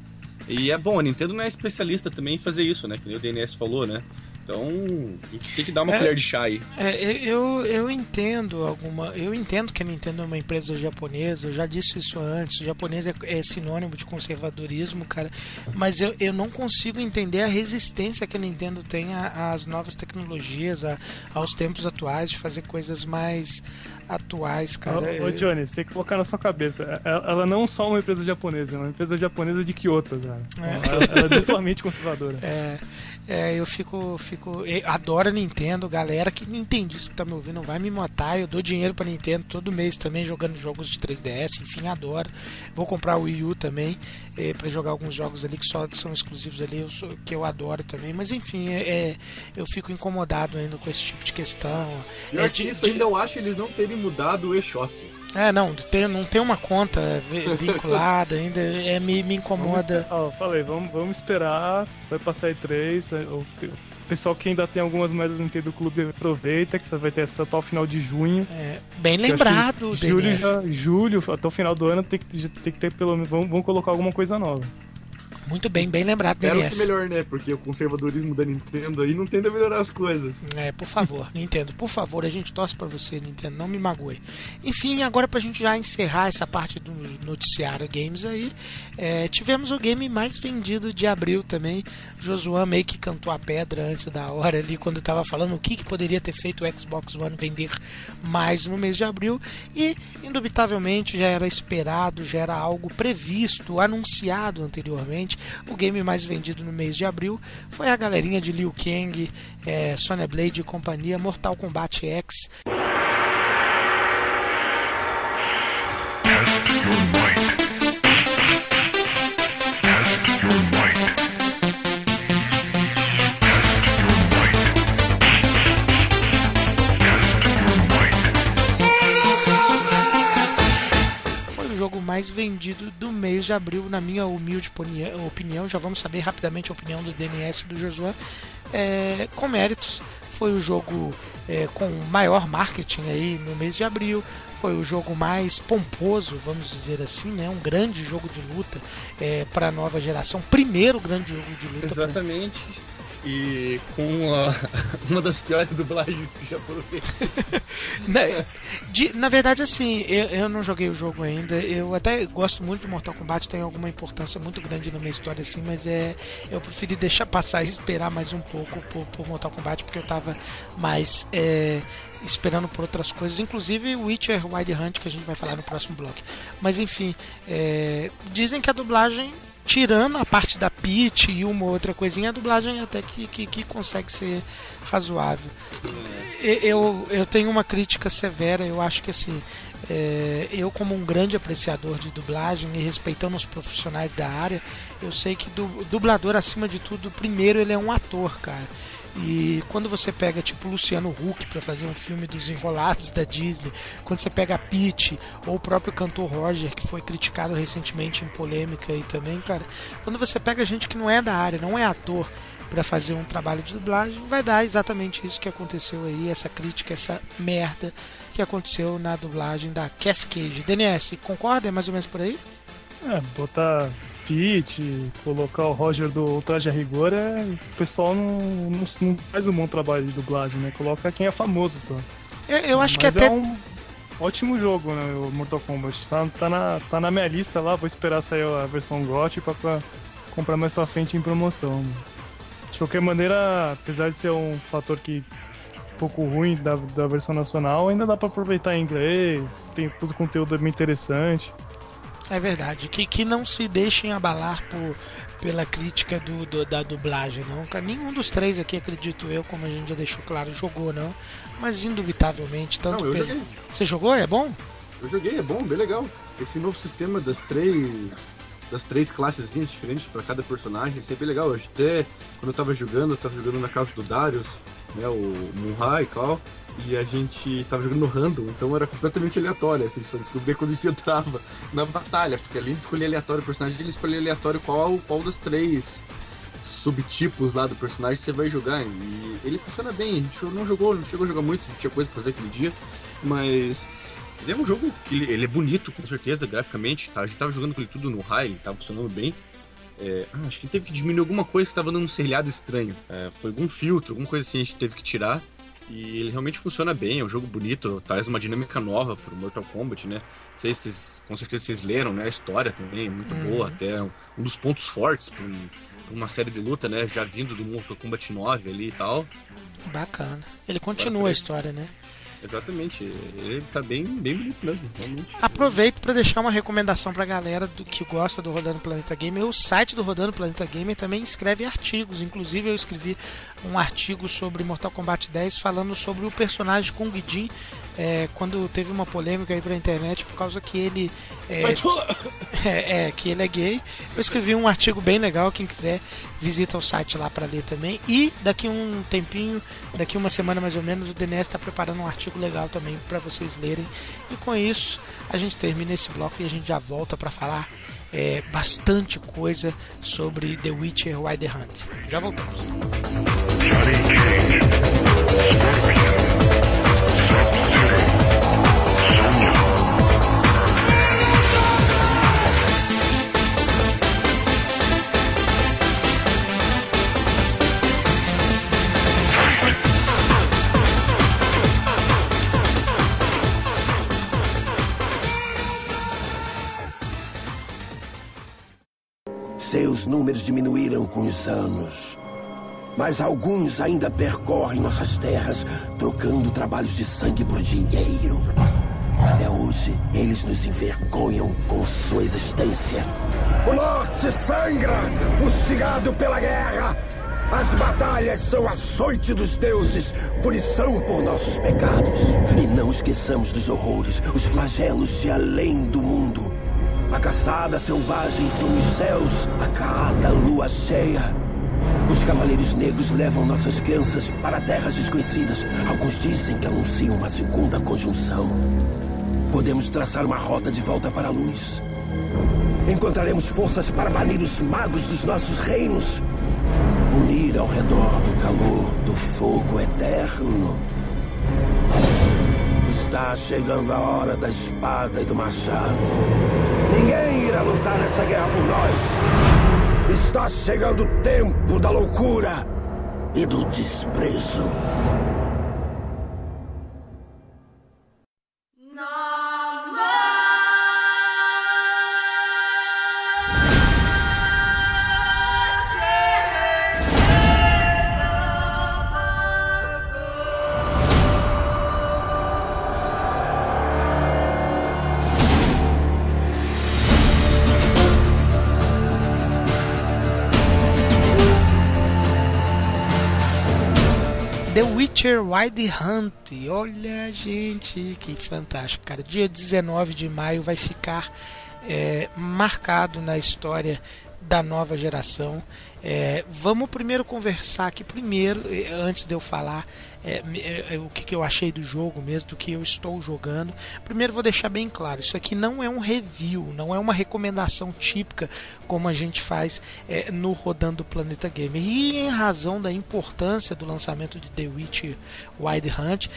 E é bom, a Nintendo não é especialista também em fazer isso, né? Que nem o DNS falou, né? Então, a gente tem que dar uma É. colher de chá aí. É, eu, eu entendo alguma. Eu entendo que a Nintendo é uma empresa japonesa, eu já disse isso antes. O japonês é, é sinônimo de conservadorismo, cara. Mas eu, eu não consigo entender a resistência que a Nintendo tem a- às novas tecnologias, a- aos tempos atuais, de fazer coisas mais atuais, cara. Ô, ô Johnny, você tem que colocar na sua cabeça. Ela, ela não é só uma empresa japonesa, é uma empresa japonesa de Kyoto, cara. Ela, ela é duplamente conservadora. É, é, eu fico, fico. eu adoro a Nintendo, galera que nintendista que tá me ouvindo, vai me matar. Eu dou dinheiro pra Nintendo todo mês também, jogando jogos de 3DS, enfim, adoro. Vou comprar o Wii U também, é, para jogar alguns jogos ali que só são exclusivos ali, eu sou- que eu adoro também. Mas enfim, é, é, eu fico incomodado ainda com esse tipo de questão. Pior É, que de- isso, de- ainda eu acho eles não terem mudado o eShop. É, não, tem, não tem uma conta vi- vinculada ainda, é, me, me incomoda. Ó, falei, vamos, vamos esperar, vai passar aí três. O, o pessoal que ainda tem algumas moedas no Nintendo Clube aproveita, que você vai ter essa até o final de junho. É, bem lembrado, Julho, já, julho, até o final do ano tem que, tem que ter pelo menos. Vamos, vamos colocar alguma coisa nova. Muito bem, bem lembrado, DNS. que melhor, né? Porque o conservadorismo da Nintendo aí não tende a melhorar as coisas. É, por favor, Nintendo, por favor, a gente torce pra você, Nintendo, não me magoe. Enfim, agora pra gente já encerrar essa parte do noticiário games aí, é, tivemos o game mais vendido de abril também. Josuan meio que cantou a pedra antes da hora ali, quando tava falando o que, que poderia ter feito o Xbox One vender mais no mês de abril. E, indubitavelmente, já era esperado, já era algo previsto, anunciado anteriormente. O game mais vendido no mês de abril foi a galerinha de Liu Kang, é, Sonya Blade e companhia, Mortal Kombat X. mais vendido do mês de abril, na minha humilde opini- opinião. Já vamos saber rapidamente a opinião do DNS do Josué. É, com méritos, foi o jogo é, com maior marketing aí no mês de abril. Foi o jogo mais pomposo, vamos dizer assim, né? Um grande jogo de luta é, para a nova geração. Primeiro grande jogo de luta. pra- Exatamente. E com a- uma das piores dublagens que já foram feitas. Na, de- na verdade, assim, eu, eu não joguei o jogo ainda. Eu até gosto muito de Mortal Kombat, tem alguma importância muito grande na minha história, assim, mas é, eu preferi deixar passar e esperar mais um pouco por, por Mortal Kombat, porque eu tava mais é, esperando por outras coisas, inclusive Witcher Wild Hunt, que a gente vai falar no próximo bloco. Mas enfim, é, dizem que a dublagem. Tirando a parte da pitch e uma outra coisinha, a dublagem até que, que, que consegue ser razoável. Eu, eu tenho uma crítica severa, eu acho que assim, é, eu como um grande apreciador de dublagem e respeitando os profissionais da área, eu sei que du, dublador acima de tudo, primeiro ele é um ator, cara. E quando você pega tipo Luciano Huck para fazer um filme dos enrolados da Disney, quando você pega Peach ou o próprio cantor Roger que foi criticado recentemente em polêmica e também, cara, quando você pega gente que não é da área, não é ator para fazer um trabalho de dublagem, vai dar exatamente isso que aconteceu aí, essa crítica, essa merda que aconteceu na dublagem da Cascade. DNS, concorda? É mais ou menos por aí? É, botar Pete, colocar o Roger do Traje a Rigor, é, o pessoal não, não, não faz um bom trabalho de dublagem, né? Coloca quem é famoso só. Eu, eu acho que Mas até. é um ótimo jogo, né? O Mortal Kombat. Tá, tá, na, tá na minha lista lá, vou esperar sair a versão GOT pra, pra comprar mais pra frente em promoção. De qualquer maneira, apesar de ser um fator que um pouco ruim da, da versão nacional, ainda dá pra aproveitar em inglês, tem todo conteúdo bem interessante. É verdade. Que, que não se deixem abalar por, pela crítica do, do- da dublagem, não. Nenhum dos três aqui, acredito eu, como a gente já deixou claro, jogou, não. Mas indubitavelmente, tanto Não, eu pelo- joguei. Você jogou? É bom? Eu joguei, é bom, bem legal. Esse novo sistema das três das três classes diferentes pra cada personagem, isso é bem legal. Eu até quando eu tava jogando, eu tava jogando na casa do Darius, né, o Munhai e tal, e a gente tava jogando no random, então era completamente aleatório, assim, a gente só descobria quando a gente entrava na batalha, porque além de escolher aleatório o personagem, ele escolher aleatório qual, qual das três subtipos lá do personagem você vai jogar. E ele funciona bem, a gente não jogou, não chegou a jogar muito, tinha coisa pra fazer aquele dia, mas ele é um jogo que ele, ele é bonito, com certeza, graficamente. Tá? A gente tava jogando com ele tudo no high, ele tava funcionando bem. É, ah, acho que teve que diminuir alguma coisa que tava dando um serrilhado estranho. É, foi algum filtro, alguma coisa assim a gente teve que tirar. E ele realmente funciona bem, é um jogo bonito, traz uma dinâmica nova pro Mortal Kombat, né? Não sei se vocês, com certeza vocês leram, né? A história também é muito boa, até um, um dos pontos fortes pra, um- pra uma série de luta, né? Já vindo do Mortal Kombat 9 ali e tal. Bacana. Ele continua a história, né? Exatamente, ele tá bem, bem bonito mesmo, realmente. Aproveito para deixar uma recomendação pra galera do que gosta do Rodando Planeta Gamer. O site do Rodando Planeta Gamer também escreve artigos. Inclusive, eu escrevi um artigo sobre Mortal Kombat 10 falando sobre o personagem Kung Jin. É, quando teve uma polêmica aí pra internet por causa que ele é, é, é, que ele é gay. Eu escrevi um artigo bem legal, quem quiser visita o site lá para ler também. E daqui um tempinho, daqui uma semana mais ou menos, o DNS está preparando um artigo legal também para vocês lerem. E com isso, a gente termina esse bloco e a gente já volta para falar é, bastante coisa sobre The Witcher Wild Hunt. Já voltamos. Seus números diminuíram com os anos. Mas alguns ainda percorrem nossas terras, trocando trabalhos de sangue por dinheiro. Até hoje, eles nos envergonham com sua existência. O norte sangra, fustigado pela guerra. As batalhas são açoite dos deuses, punição por nossos pecados. E não esqueçamos dos horrores, os flagelos de além do mundo. A caçada selvagem nos céus a cada lua cheia. Os cavaleiros negros levam nossas crianças para terras desconhecidas. Alguns dizem que anunciam uma segunda conjunção. Podemos traçar uma rota de volta para a luz. encontraremos forças para banir os magos dos nossos reinos. Unir ao redor do calor do fogo eterno. Está chegando a hora da espada e do machado. Ninguém irá lutar nessa guerra por nós. Está chegando o tempo da loucura e do desprezo. Witcher Wild Hunt. Olha, gente, que fantástico, cara. Dia 19 de maio vai ficar é, marcado na história da nova geração. É, vamos primeiro conversar aqui, primeiro, antes de eu falar é, é, o que, que, eu achei do jogo mesmo, do que eu estou jogando. Primeiro vou deixar bem claro, isso aqui não é um review, não é uma recomendação típica como a gente faz é, no Rodando Planeta Gamer. E em razão da importância do lançamento de The Witch Wild Hunt,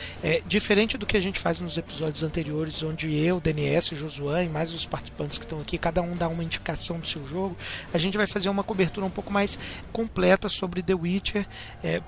diferente do que a gente faz nos episódios anteriores, onde eu, DNS, Josué e mais os participantes que estão aqui, cada um dá uma indicação do seu jogo, a gente vai fazer uma cobertura um pouco mais completa sobre The Witcher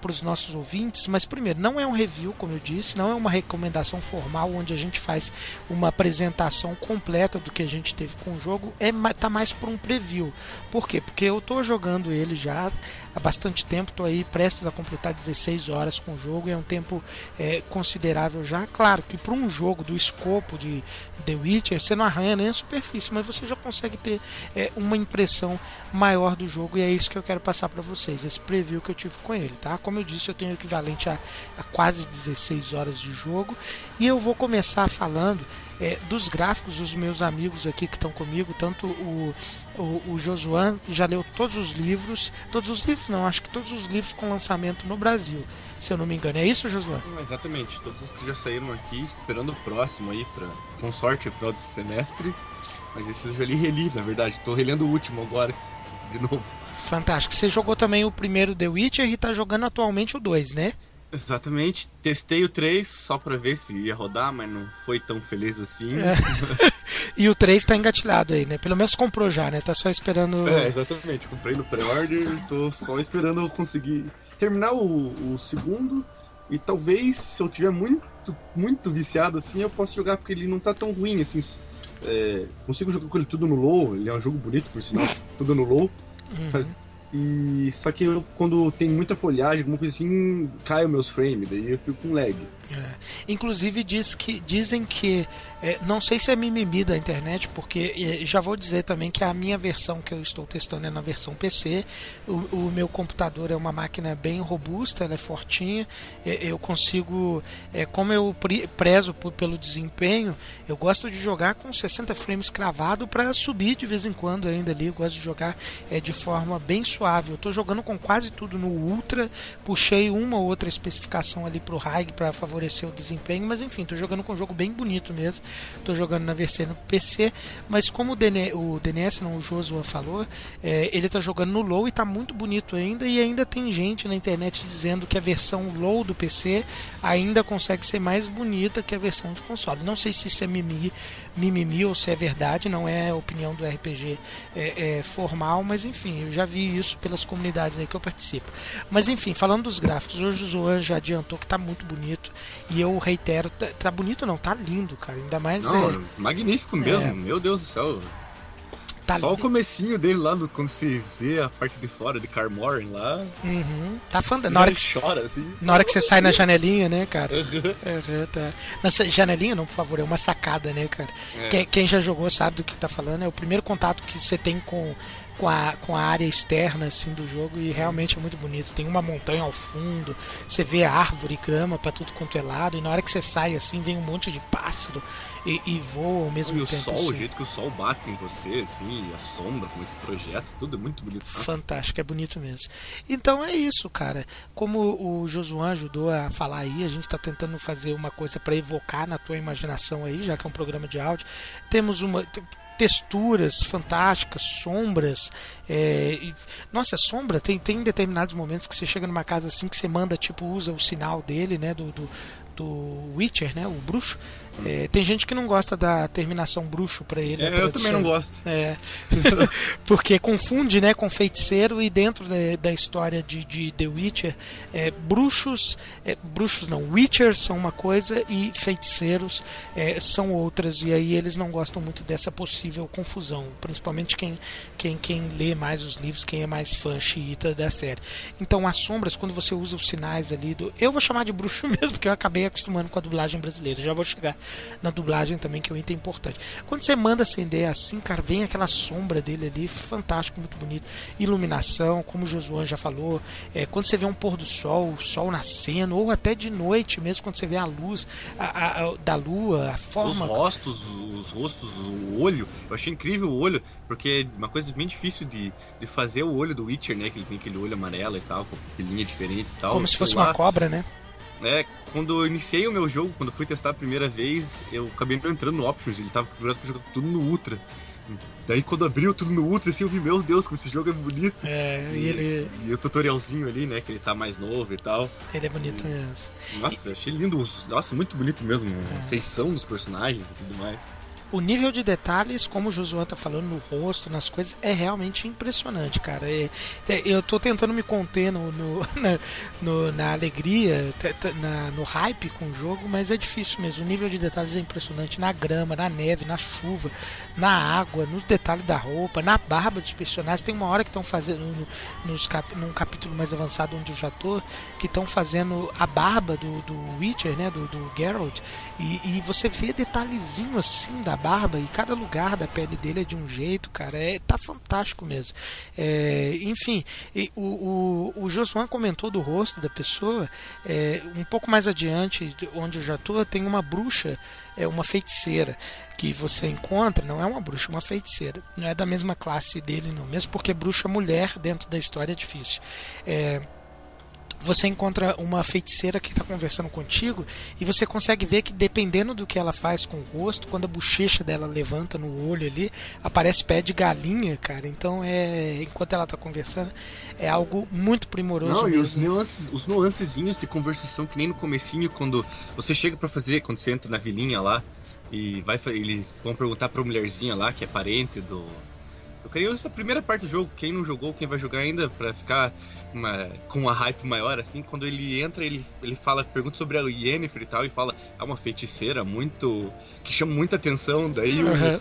para os nossos ouvintes. Mas primeiro, não é um review, como eu disse, não é uma recomendação formal onde a gente faz uma apresentação completa do que a gente teve com o jogo, é tá mais por um preview. Por quê? Porque eu estou jogando ele já há bastante tempo, estou aí prestes a completar 16 horas com o jogo, e é um tempo é, considerável já. Claro que para um jogo do escopo de The Witcher, você não arranha nem a superfície, mas você já consegue ter é, uma impressão maior do jogo, e é isso que eu quero passar para vocês, esse preview que eu tive com ele, tá? Como eu disse, eu tenho o equivalente a a quase 16 horas de jogo. E eu vou começar falando é, dos gráficos dos meus amigos aqui que estão comigo, tanto o, o, o Josuan, que já leu todos os livros, todos os livros não, acho que todos os livros com lançamento no Brasil, se eu não me engano. É isso, Josuan? Exatamente, todos os que já saíram aqui, esperando o próximo aí, pra, com sorte, final desse semestre. Mas esses eu já li reli, na verdade. Estou relendo o último agora, de novo. Fantástico. Você jogou também o primeiro The Witcher e está jogando atualmente o 2, né? Exatamente. Testei o 3 só pra ver se ia rodar, mas não foi tão feliz assim. É. e o 3 tá engatilhado aí, né? Pelo menos comprou já, né? Tá só esperando. É, exatamente. Comprei no pré-order, tô só esperando eu conseguir terminar o, o segundo. E talvez, se eu tiver muito, muito viciado assim, eu possa jogar, porque ele não tá tão ruim assim. É, consigo jogar com ele tudo no low, ele é um jogo bonito, por sinal, tudo no low. Uhum. Mas e só que eu, quando tem muita folhagem, alguma coisa assim, cai os meus frames, daí eu fico com lag. É. Inclusive diz que, dizem que, é, não sei se é mimimi da internet, porque é, já vou dizer também que a minha versão que eu estou testando é na versão PC. O, o meu computador é uma máquina bem robusta, ela é fortinha. É, eu consigo, é, como eu prezo por, pelo desempenho, eu gosto de jogar com 60 frames cravado para subir de vez em quando ainda ali. Eu gosto de jogar é, de forma bem suave. Eu estou jogando com quase tudo no Ultra, puxei uma ou outra especificação ali para o High para favorecer favorecer o desempenho, mas enfim, tô jogando com um jogo bem bonito mesmo. Tô jogando na VC no PC, mas como o, DN, o DNS, não, o Joshua falou, é, ele tá jogando no low e tá muito bonito ainda, e ainda tem gente na internet dizendo que a versão low do PC ainda consegue ser mais bonita que a versão de console. Não sei se isso é mimimi, mimimi ou se é verdade, não é opinião do RPG é, é, formal, mas enfim, eu já vi isso pelas comunidades aí que eu participo. Mas enfim, falando dos gráficos, hoje o Zoan já adiantou que tá muito bonito. E eu reitero, tá, tá, bonito não, tá lindo, cara. Ainda mais. Não, é... magnífico mesmo, é... meu Deus do céu. Tá Só o comecinho dele lá, no, quando você vê a parte de fora de Carmoren lá. Uhum. Tá fã na hora que chora, assim. Na hora que você sai na janelinha, né, cara? Uhum. Uhum, tá. Na janelinha, não, por favor, é uma sacada, né, cara? É. Quem, quem, já jogou sabe do que tá falando. É o primeiro contato que você tem com com a, com a área externa assim do jogo e realmente é muito bonito. Tem uma montanha ao fundo, você vê árvore e grama para tudo quanto é lado, e na hora que você sai assim, vem um monte de pássaro e, e voa ao mesmo e tempo. o sol, assim. o jeito que o sol bate em você, assim, a sombra com esse projeto, tudo é muito bonito. Fantástico, é bonito mesmo. Então é isso, cara. Como o Josuan ajudou a falar aí, a gente está tentando fazer uma coisa para evocar na tua imaginação aí, já que é um programa de áudio. Temos uma texturas fantásticas, sombras. É, e, nossa, sombra, tem, tem determinados momentos que você chega numa casa assim que você manda, tipo, usa o sinal dele, né? Do, do, do Witcher, né? O bruxo. É, tem gente que não gosta da terminação bruxo para ele. É, eu também não gosto. É. Porque confunde né, com feiticeiro e dentro da, da história de, de, The Witcher, é, bruxos, é, bruxos não, Witchers são uma coisa e feiticeiros é, são outras. E aí eles não gostam muito dessa possível confusão. Principalmente quem, quem, quem lê mais os livros, quem é mais fã xiita da série. Então as sombras, quando você usa os sinais ali do. Eu vou chamar de bruxo mesmo, porque eu acabei acostumando com a dublagem brasileira. Já vou chegar na dublagem também, que é um item importante. Quando você manda acender assim, cara, vem aquela sombra dele ali, fantástico, muito bonito. Iluminação, como o Josuan já falou, é, quando você vê um pôr do sol, o sol nascendo, ou até de noite mesmo, quando você vê a luz a, a, a, da lua, a forma. Os rostos, os rostos, o olho. Eu achei incrível o olho, porque é uma coisa bem difícil de, de fazer o olho do Witcher, né? Que ele tem aquele olho amarelo e tal, com linha diferente e tal. Como se fosse lá. uma cobra, né? É, quando eu iniciei o meu jogo, quando fui testar a primeira vez, eu acabei entrando no Options, ele tava configurado pra jogar tudo no Ultra. Daí quando abriu tudo no Ultra, assim, eu vi, meu Deus, como esse jogo é bonito. É, e, e ele. E o tutorialzinho ali, né, que ele tá mais novo e tal. Ele é bonito e... mesmo. Nossa, achei lindo. Nossa, muito bonito mesmo. É. A feição dos personagens e tudo mais o nível de detalhes, como o Josué tá falando, no rosto, nas coisas, é realmente impressionante, cara. É, é, eu tô tentando me conter no, no, na, no, na, alegria, na, no hype com o jogo, mas é difícil mesmo. O nível de detalhes é impressionante na grama, na neve, na chuva, na água, nos detalhes da roupa, na barba dos personagens. Tem uma hora que estão fazendo, no, nos cap, num capítulo mais avançado onde eu já tô, que estão fazendo a barba do, do Witcher, né, do, do Geralt, e, e você vê detalhezinho assim da barba e cada lugar da pele dele é de um jeito, cara. É, tá fantástico mesmo. É, enfim, o, o, o Josuan comentou do rosto da pessoa. É, um pouco mais adiante, onde eu já tô, tem uma bruxa, é uma feiticeira que você encontra. Não é uma bruxa, é uma feiticeira. Não é da mesma classe dele, não. Mesmo porque bruxa mulher dentro da história é difícil. É, você encontra uma feiticeira que está conversando contigo e você consegue ver que dependendo do que ela faz com o rosto, quando a bochecha dela levanta no olho ali, aparece pé de galinha, cara. Então é enquanto ela está conversando é algo muito primoroso. Não, mesmo. e os nuances, os nuancezinhos de conversação que nem no comecinho quando você chega para fazer, quando você entra na vilinha lá e vai eles vão perguntar para mulherzinha lá que é parente do eu queria essa primeira parte do jogo, quem não jogou, quem vai jogar ainda, para ficar uma, com uma hype maior, assim, quando ele entra, ele, ele fala, pergunta sobre a Yennefer e tal, e fala, é uma feiticeira muito. que chama muita atenção, daí uhum.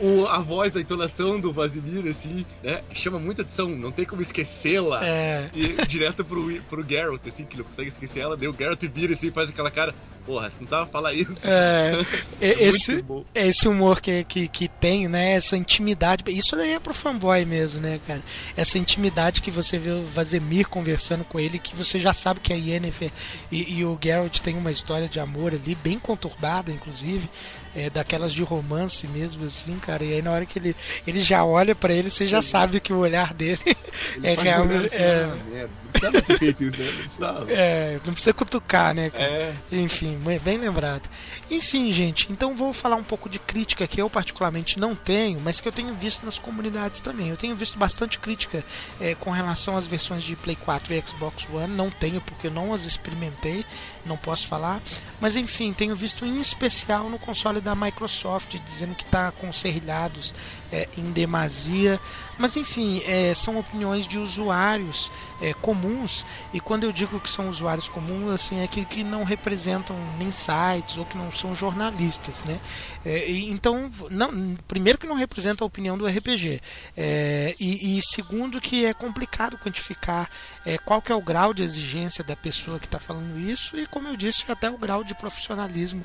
o, a voz, a entonação do Vasimir, assim, né, chama muita atenção, não tem como esquecê-la. É. E direto pro, pro Geralt, assim, que não consegue esquecer ela, daí o Geralt vira assim, faz aquela cara, porra, você não tava falar isso. É, é esse, esse humor que, que, que tem, né, essa intimidade, isso daí é pro fanboy mesmo, né, cara, essa intimidade que você vê o Vazemir conversando com ele, que você já sabe que a Yennefer e, e o Geralt têm uma história de amor ali, bem conturbada, inclusive, é, daquelas de romance mesmo, assim, cara. E aí na hora que ele, ele já olha para ele, você já sabe que o olhar dele é realmente. É, né? Não precisava ter feito isso, né? Não precisava. É, não precisa cutucar, né, cara? É. Enfim, bem lembrado. Enfim, gente, então vou falar um pouco de crítica que eu particularmente não tenho, mas que eu tenho visto nas comunidades também. Eu tenho visto bastante crítica é, com relação às versões de Play 4 e Xbox One. Não tenho porque eu não as experimentei, não posso falar. Mas enfim, tenho visto em especial no console da Microsoft dizendo que está com serrilhados é, em demasia. Mas enfim, é, são opiniões de usuários é, comuns. E quando eu digo que são usuários comuns, assim, é que, que não representam nem sites ou que não são jornalistas, né? É, então, não, primeiro que não representa a opinião do RPG é, e, e, segundo que é complicado quantificar é, qual que é o grau de exigência da pessoa que está falando isso e, como eu disse, até o grau de profissionalismo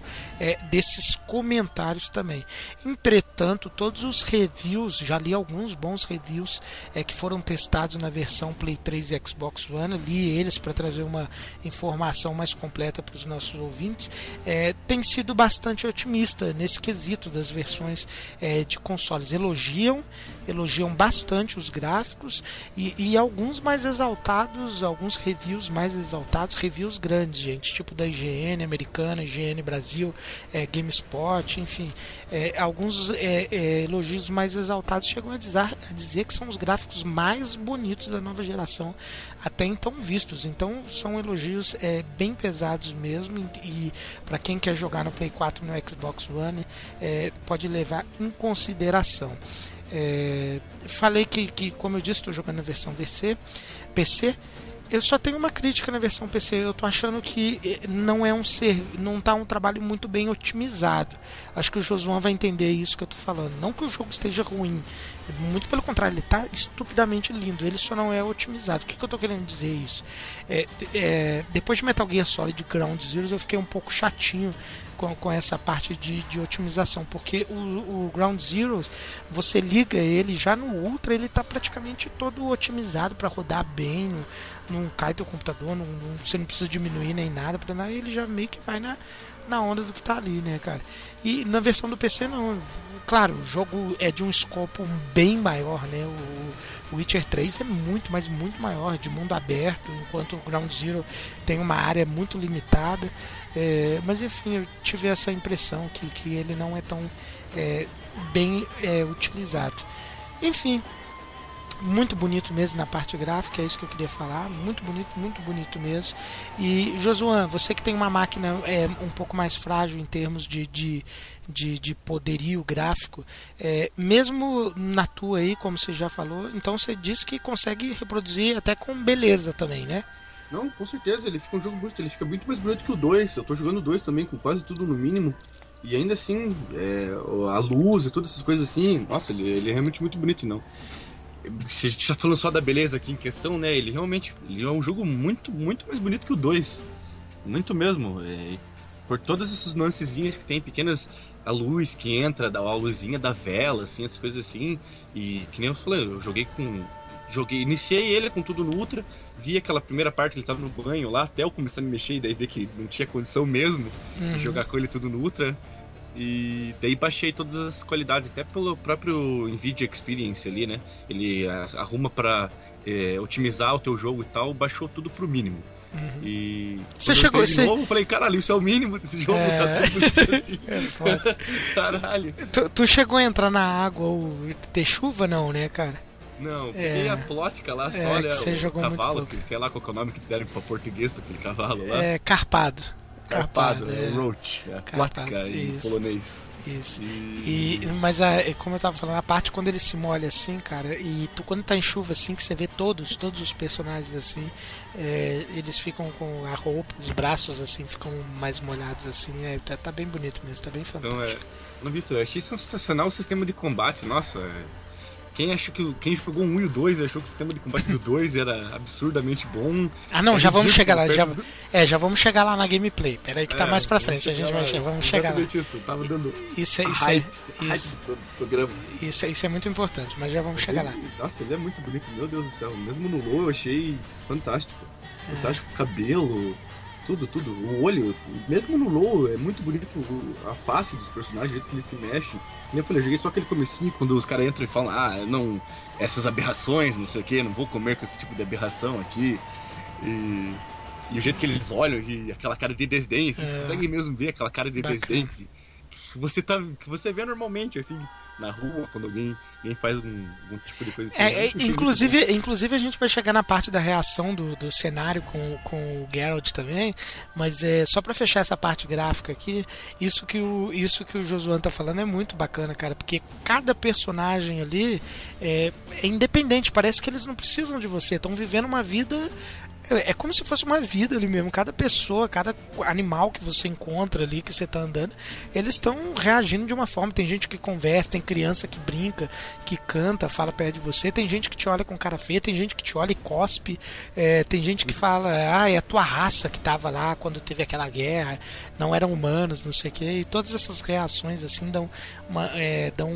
desses comentários também. Entretanto, todos os reviews, já li alguns bons reviews é, que foram testados na versão Play 3 e Xbox One, li eles para trazer uma informação mais completa para os nossos ouvintes, é, tem sido bastante otimista nesse quesito das versões é, de consoles. Elogiam, elogiam bastante os gráficos e, e, alguns mais exaltados, alguns reviews mais exaltados, reviews grandes, gente, tipo da IGN americana, IGN Brasil, é, GameSpot enfim, é, alguns é, é, elogios mais exaltados chegam a dizer, a dizer que são os gráficos mais bonitos da nova geração até então vistos. Então são elogios é, bem pesados mesmo e para quem quer jogar no Play 4 no Xbox One é, pode levar em consideração. É, falei que, que, como eu disse, estou jogando na versão VC, PC. Eu só tenho uma crítica na versão PC. Eu tô achando que eh, não é um ser, não tá um trabalho muito bem otimizado. Acho que o Josuan vai entender isso que eu tô falando. Não que o jogo esteja ruim, muito pelo contrário, ele tá estupidamente lindo. Ele só não é otimizado. O que, que eu tô querendo dizer isso? É, é, depois de Metal Gear Solid Ground Zero, eu fiquei um pouco chatinho com, com essa parte de, de otimização, porque o, o Ground Zero, você liga ele já no Ultra, ele está praticamente todo otimizado para rodar bem, não, não cai teu computador, não, não, você não precisa diminuir nem nada, para nada, ele já meio que vai na, na onda do que está ali, né, cara? E na versão do PC não. Claro, o jogo é de um escopo bem maior, né? O Witcher 3 é muito, mas muito maior, de mundo aberto, enquanto o Ground Zero tem uma área muito limitada. É, mas enfim, eu tive essa impressão que, que ele não é tão é, bem é, utilizado. Enfim, muito bonito mesmo na parte gráfica, é isso que eu queria falar. Muito bonito, muito bonito mesmo. E Josuan, você que tem uma máquina é, um pouco mais frágil em termos de, de, de, de poderio gráfico, é, mesmo na tua aí, como você já falou, então você disse que consegue reproduzir até com beleza também, né? Não, com certeza, ele fica um jogo bonito, ele fica muito mais bonito que o 2. Eu tô jogando o 2 também, com quase tudo no mínimo. E ainda assim, é, a luz e todas essas coisas assim, nossa, ele, ele é realmente muito bonito, não. Se a gente tá falando só da beleza aqui em questão, né? Ele realmente ele é um jogo muito, muito mais bonito que o 2. Muito mesmo. É, por todas essas nuancezinhas que tem, pequenas. A luz que entra, a luzinha da vela, assim, essas coisas assim. E que nem eu falei, eu joguei com. Joguei, iniciei ele com tudo no Ultra, vi aquela primeira parte que ele tava no banho lá, até eu começar a me mexer e daí ver que não tinha condição mesmo uhum. de jogar com ele tudo no Ultra. E daí baixei todas as qualidades, até pelo próprio Nvidia Experience ali, né? Ele arruma para é, otimizar o teu jogo e tal, baixou tudo pro mínimo. Uhum. E você chegou de você... novo, eu falei, caralho, isso é o mínimo desse jogo, é... tá tudo bonito assim. É caralho. Tu, tu, chegou a entrar na água ou ter chuva, não, né, cara? Não, peguei é... a plótica lá, só é, olha o cavalo, que sei lá qual é o nome que deram pra português pra aquele cavalo lá. É, carpado. Carpado, é. Roach, a plótica em polonês. Isso. E... e, mas a, como eu tava falando, a parte quando ele se molha assim, cara, e tu quando tá em chuva assim, que você vê todos, todos os personagens assim, é, eles ficam com a roupa, os braços assim, ficam mais molhados assim, é, tá, tá bem bonito mesmo, tá bem fantástico. Então, é, não vi isso, eu achei sensacional o sistema de combate, nossa, é quem achou que quem jogou um e o 2 achou que o sistema de combate do 2 era absurdamente bom. Ah, não, é já vamos chegar lá. Já, do... É, já vamos chegar lá na gameplay. Pera aí que tá é, mais pra frente. A gente vai chegar, vamos chegar lá. isso. Tava dando isso, é, isso, hype, é, hype isso, programa. Isso, isso é muito importante, mas já vamos mas chegar ele, lá. Nossa, ele é muito bonito, meu Deus do céu. Mesmo no low eu achei fantástico. É. Fantástico cabelo, tudo, tudo. O olho, mesmo no low, é muito bonito a face dos personagens, o jeito que eles se mexem. Como eu falei, eu joguei só aquele comecinho quando os caras entram e falam, ah, não, essas aberrações, não sei o que, não vou comer com esse tipo de aberração aqui. E, e o jeito que eles olham e aquela cara de desdém, assim, é. você consegue mesmo ver aquela cara de Bacana. desdém que, que, você tá, que você vê normalmente, assim, na rua, quando alguém, alguém faz um, um tipo de coisa assim. É, é, inclusive, inclusive a gente vai chegar na parte da reação do, do cenário com, com o Geralt também, mas é só para fechar essa parte gráfica aqui, isso que o, isso que o Josuan tá falando é muito bacana, cara, porque cada personagem ali é, é independente, parece que eles não precisam de você, estão vivendo uma vida é, é como se fosse uma vida ali mesmo. Cada pessoa, cada animal que você encontra ali, que você está andando, eles estão reagindo de uma forma. Tem gente que conversa, tem criança que brinca, que canta, fala perto de você. Tem gente que te olha com cara feia, tem gente que te olha e cospe. É, tem gente que fala, ah, é a tua raça que estava lá quando teve aquela guerra, não eram humanos, não sei o quê. E todas essas reações, assim, dão, uma, é, dão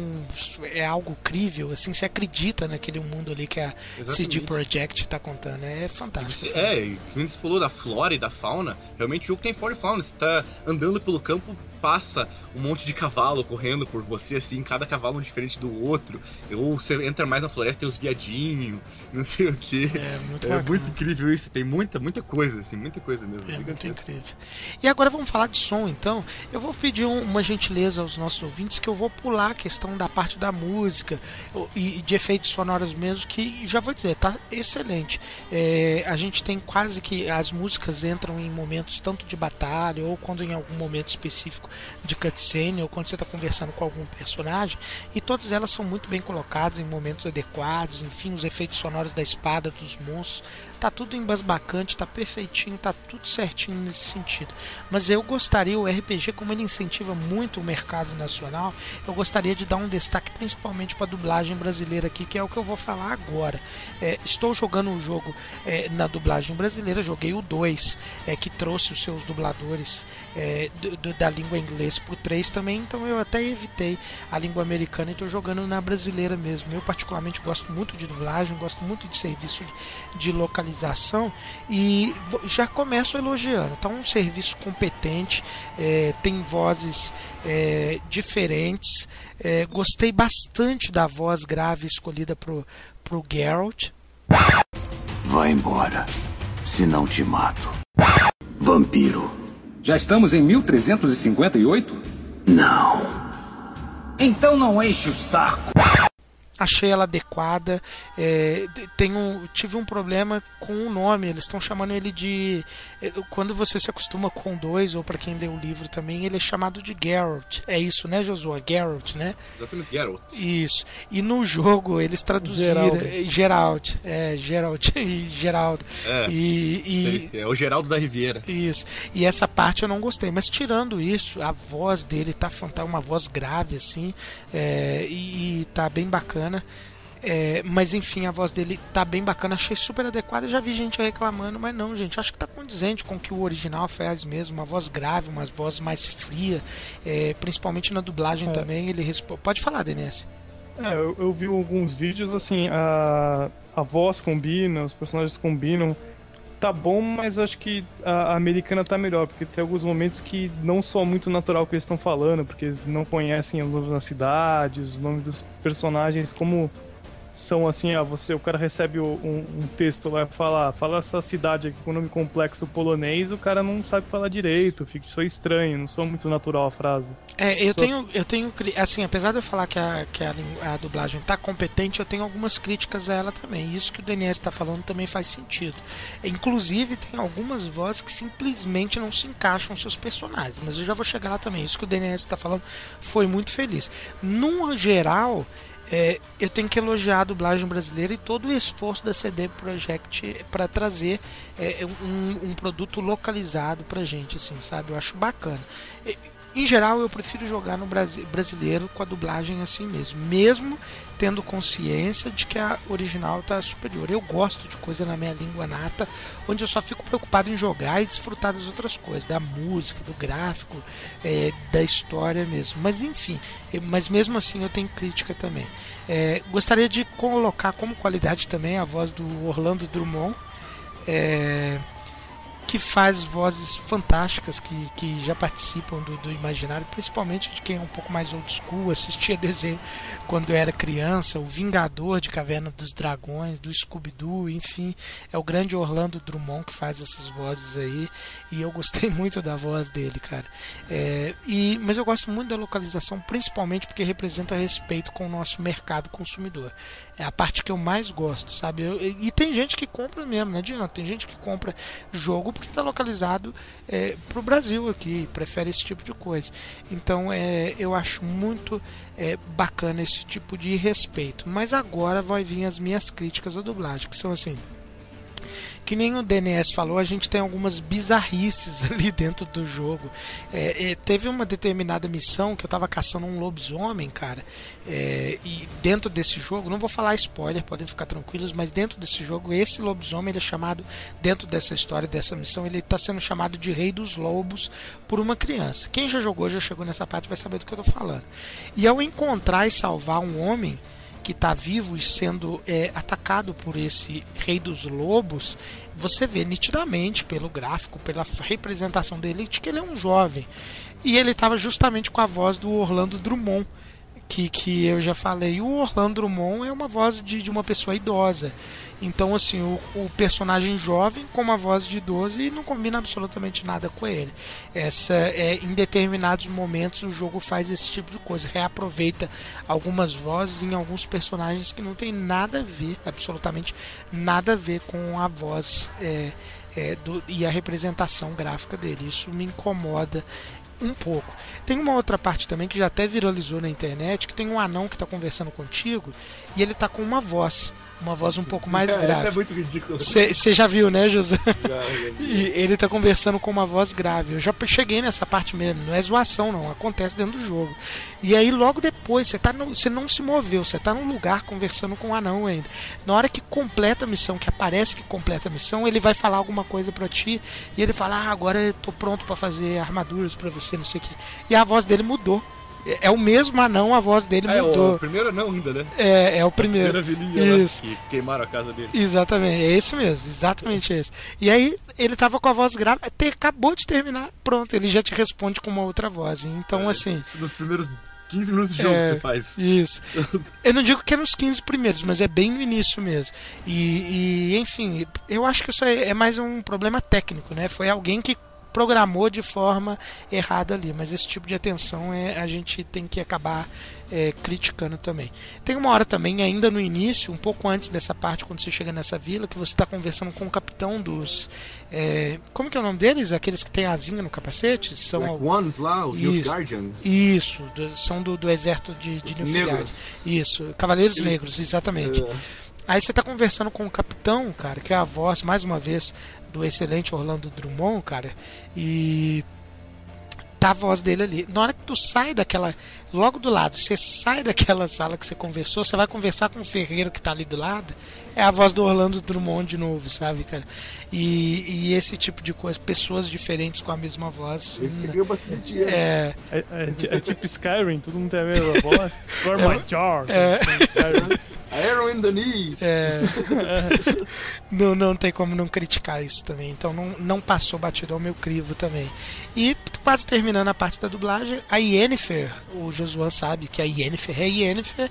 é algo crível, assim, você acredita naquele mundo ali que a Exatamente. CD Projekt está contando. É fantástico. É, quando você falou da flora e da fauna, realmente o jogo tem flora e fauna. Você tá andando pelo campo, passa um monte de cavalo correndo por você, assim, cada cavalo diferente do outro. Ou você entra mais na floresta e tem os viadinhos, não sei o que. É muito É muito incrível isso, tem muita, muita coisa, assim, muita coisa mesmo. É muito gigantesco. incrível. E agora vamos falar de som, então. Eu vou pedir um- uma gentileza aos nossos ouvintes que eu vou pular a questão da parte da música o- e de efeitos sonoros mesmo, que já vou dizer, tá excelente. É, a gente tem quase que as músicas entram em momentos tanto de batalha ou quando em algum momento específico de cutscene ou quando você está conversando com algum personagem e todas elas são muito bem colocadas em momentos adequados, enfim, os efeitos sonoros da espada, dos monstros, tá tudo embasbacante, tá perfeitinho, tá tudo certinho nesse sentido. Mas eu gostaria, o RPG, como ele incentiva muito o mercado nacional, eu gostaria de dar um destaque principalmente para a dublagem brasileira aqui, que é o que eu vou falar agora. É, estou jogando o jogo é, na dublagem brasileira, joguei o 2, é, que trouxe os seus dubladores é, do- do- da língua inglesa pro 3 também, então eu até evitei a língua americana e estou jogando na brasileira mesmo. Eu particularmente gosto muito de dublagem, gosto muito de serviço de, de localização e já começo elogiando. Tá um serviço competente, é, tem vozes é, diferentes. é, gostei bastante da voz grave escolhida pro, pro Geralt. Vai embora, senão te mato. Vampiro. Já estamos em 1358? Não. Então não enche o saco. Achei ela adequada. É, tem um, tive um problema com o nome, eles estão chamando ele de. é, Quando você se acostuma com dois, ou para quem lê o livro também, ele é chamado de Geralt. É isso, né, Josué? Geralt, né? Exatamente, Geralt. Isso. E no jogo eles traduziram. Geraldo. é, Geralt. É, Geralt e Geraldo. É. E, e, É o Geraldo da Riviera. isso. E essa parte eu não gostei. Mas tirando isso, a voz dele tá fantástica, uma voz grave, assim. é, e, e tá bem bacana. É, mas enfim, a voz dele tá bem bacana, achei super adequada. Já vi gente reclamando, mas não, gente, acho que tá condizente com o que o original faz mesmo. Uma voz grave, uma voz mais fria, é, principalmente na dublagem É. também. Ele respo... Pode falar, Denise. É, eu, eu vi alguns vídeos, assim, a, a voz combina, os personagens combinam. Tá bom, mas acho que a, a americana tá melhor, porque tem alguns momentos que não soa muito natural o que eles estão falando, porque eles não conhecem os nomes das cidades, os nomes dos personagens, como são assim, ah, você, o cara recebe um, um texto lá e fala, ah, fala essa cidade aqui com nome complexo polonês, o cara não sabe falar direito, fica isso estranho, não soa muito natural a frase. É, eu Só- tenho, eu tenho, assim, apesar de eu falar que a, que a, a dublagem tá competente, eu tenho algumas críticas a ela também. Isso que o DNS está falando também faz sentido. Inclusive, tem algumas vozes que simplesmente não se encaixam nos seus personagens, mas eu já vou chegar lá também. Isso que o DNS está falando foi muito feliz. No geral, é, eu tenho que elogiar a dublagem brasileira e todo o esforço da CD Projekt para trazer é, um, um produto localizado pra gente, assim, sabe? Eu acho bacana. Em geral, eu prefiro jogar no Brasi- brasileiro com a dublagem assim mesmo, mesmo tendo consciência de que a original está superior. Eu gosto de coisa na minha língua nata, onde eu só fico preocupado em jogar e desfrutar das outras coisas, da música, do gráfico, é, da história mesmo. Mas enfim, mas mesmo assim eu tenho crítica também. É, gostaria de colocar como qualidade também a voz do Orlando Drummond. É, que faz vozes fantásticas que, que já participam do, do imaginário, principalmente de quem é um pouco mais old school, assistia desenho quando era criança, o Vingador de Caverna dos Dragões, do Scooby-Doo, enfim, é o grande Orlando Drummond que faz essas vozes aí, e eu gostei muito da voz dele, cara. É, e, mas eu gosto muito da localização, principalmente porque representa respeito com o nosso mercado consumidor. É a parte que eu mais gosto, sabe? Eu- e tem gente que compra mesmo, não adianta. Tem gente que compra jogo porque está localizado é, para o Brasil aqui, prefere esse tipo de coisa. Então é, eu acho muito é, bacana esse tipo de respeito. Mas agora vai vir as minhas críticas à dublagem, que são assim. Que nem o DNS falou, a gente tem algumas bizarrices ali dentro do jogo. É, é, teve uma determinada missão que eu tava caçando um lobisomem, cara. é, e dentro desse jogo, não vou falar spoiler, podem ficar tranquilos, mas dentro desse jogo, esse lobisomem ele é chamado, dentro dessa história, dessa missão, ele está sendo chamado de Rei dos Lobos por uma criança. Quem já jogou, já chegou nessa parte, vai saber do que eu tô falando. E ao encontrar e salvar um homem que está vivo e sendo é, atacado por esse rei dos lobos, você vê nitidamente pelo gráfico, pela representação dele, de que ele é um jovem. E ele estava justamente com a voz do Orlando Drummond, que, que eu já falei. O Orlando Drummond é uma voz de, de uma pessoa idosa. Então, assim, o, o, personagem jovem com uma voz de idoso e não combina absolutamente nada com ele. Essa, é, em determinados momentos o jogo faz esse tipo de coisa, reaproveita algumas vozes em alguns personagens que não tem nada a ver, absolutamente nada a ver com a voz é, é, do, e a representação gráfica dele. Isso me incomoda um pouco. Tem uma outra parte também que já até viralizou na internet, que tem um anão que está conversando contigo e ele está com uma voz uma voz um pouco mais grave. Isso é muito ridículo. Você já viu, né, José? Já, já e ele tá conversando com uma voz grave. Eu já cheguei nessa parte mesmo, não é zoação não, acontece dentro do jogo. E aí logo depois, você tá você não se moveu, você tá num lugar conversando com o um anão ainda. Na hora que completa a missão, que aparece que completa a missão, ele vai falar alguma coisa para ti e ele fala: "Ah, agora eu tô pronto para fazer armaduras para você, não sei o que". E a voz dele mudou. É, é o mesmo anão, a voz dele é, mudou. É o primeiro anão ainda, né? É, é o primeiro. A primeira Isso. Lá, que queimaram a casa dele. Exatamente, é esse mesmo, exatamente esse. E aí ele tava com a voz grave, até acabou de terminar, pronto, ele já te responde com uma outra voz. Então, é, assim. Isso nos primeiros 15 minutos de jogo é, que você faz. Isso. Eu não digo que é nos 15 primeiros, mas é bem no início mesmo. E, e enfim, eu acho que isso é, é mais um problema técnico, né? Foi alguém que programou de forma errada ali, mas esse tipo de atenção é, a gente tem que acabar é, criticando também. Tem uma hora também, ainda no início, um pouco antes dessa parte, quando você chega nessa vila, que você está conversando com o capitão dos. É, como que é o nome deles? Aqueles que têm asinha no capacete? São Black Ones lá, os isso, Guardians. Isso, do, são do, do exército de, de Negros. Isso, Cavaleiros Eles, Negros, exatamente. É. Aí você está conversando com o capitão, cara, que é a voz, mais uma vez, do excelente Orlando Drummond, cara, e tá a voz dele ali. Na hora que tu sai daquela. Logo do lado, você sai daquela sala que você conversou, você vai conversar com o Ferreiro que tá ali do lado, é a voz do Orlando Drummond de novo, sabe, cara? E, e esse tipo de coisa, pessoas diferentes com a mesma voz. Esse ganhou bastante dinheiro. É, É, é, é tipo Skyrim, todo mundo tem a mesma voz. For my jar. É. Arrow in the knee. É. não, não tem como não criticar isso também. Então não, não passou batido ao meu crivo também. E quase terminando a parte da dublagem, a Yennefer, o Josuan sabe que a Yennefer é Yennefer.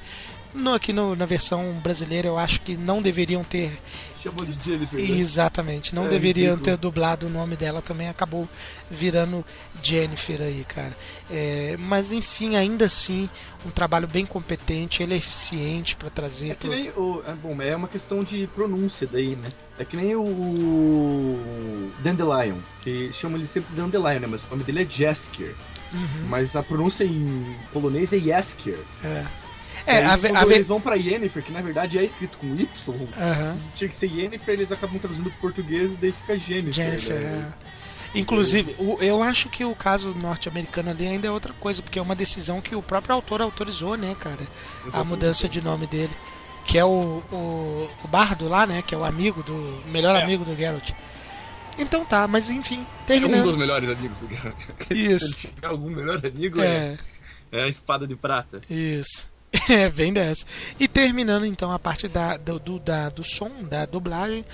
No, aqui no, na versão brasileira eu acho que não deveriam ter. Chamou de Jennifer. né? Exatamente, não É, deveriam ridículo. ter dublado o nome dela também, acabou virando Jennifer aí, cara. É, mas enfim, ainda assim, um trabalho bem competente, ele é eficiente para trazer. É que pro- nem o. É, bom, é uma questão de pronúncia daí, né? É que nem o. Dandelion, que chama ele sempre de Dandelion, né? Mas o nome dele é Jesker. Uhum. Mas a pronúncia em polonês é Jesker. É, é aí, a, ve- quando a ve- eles vão pra Yennefer, que na verdade é escrito com Y, tinha que ser Yennefer, eles acabam traduzindo pro português e daí fica Jennifer. Jennifer. né? é. Inclusive, o- eu acho que o caso norte-americano ali ainda é outra coisa, porque é uma decisão que o próprio autor autorizou, né, cara? A Exatamente. mudança de nome dele. Que é o, o, o Bardo lá, né? Que é o amigo do. melhor amigo do Geralt. Então tá, mas enfim, É um dos terminando. melhores amigos do Geralt. Isso. Se ele tiver algum melhor amigo, é, É, é a espada de prata. isso. É, bem dessa. E terminando então a parte da, do, do, da, do som, da dublagem.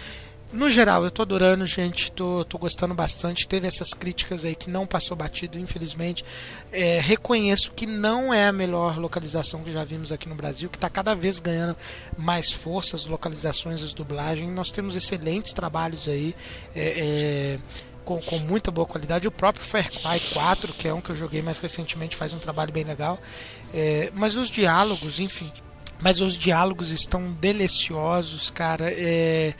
No geral, eu tô adorando, gente. Tô, tô gostando bastante. Teve essas críticas aí que não passou batido, infelizmente. É, reconheço que não é a melhor localização que já vimos aqui no Brasil, que está cada vez ganhando mais força as localizações, as dublagens. Nós temos excelentes trabalhos aí. é, é, com, com muita boa qualidade. O próprio Far Cry 4, que é um que eu joguei mais recentemente, faz um trabalho bem legal. É, mas os diálogos, enfim. Mas os diálogos estão deliciosos, cara. É,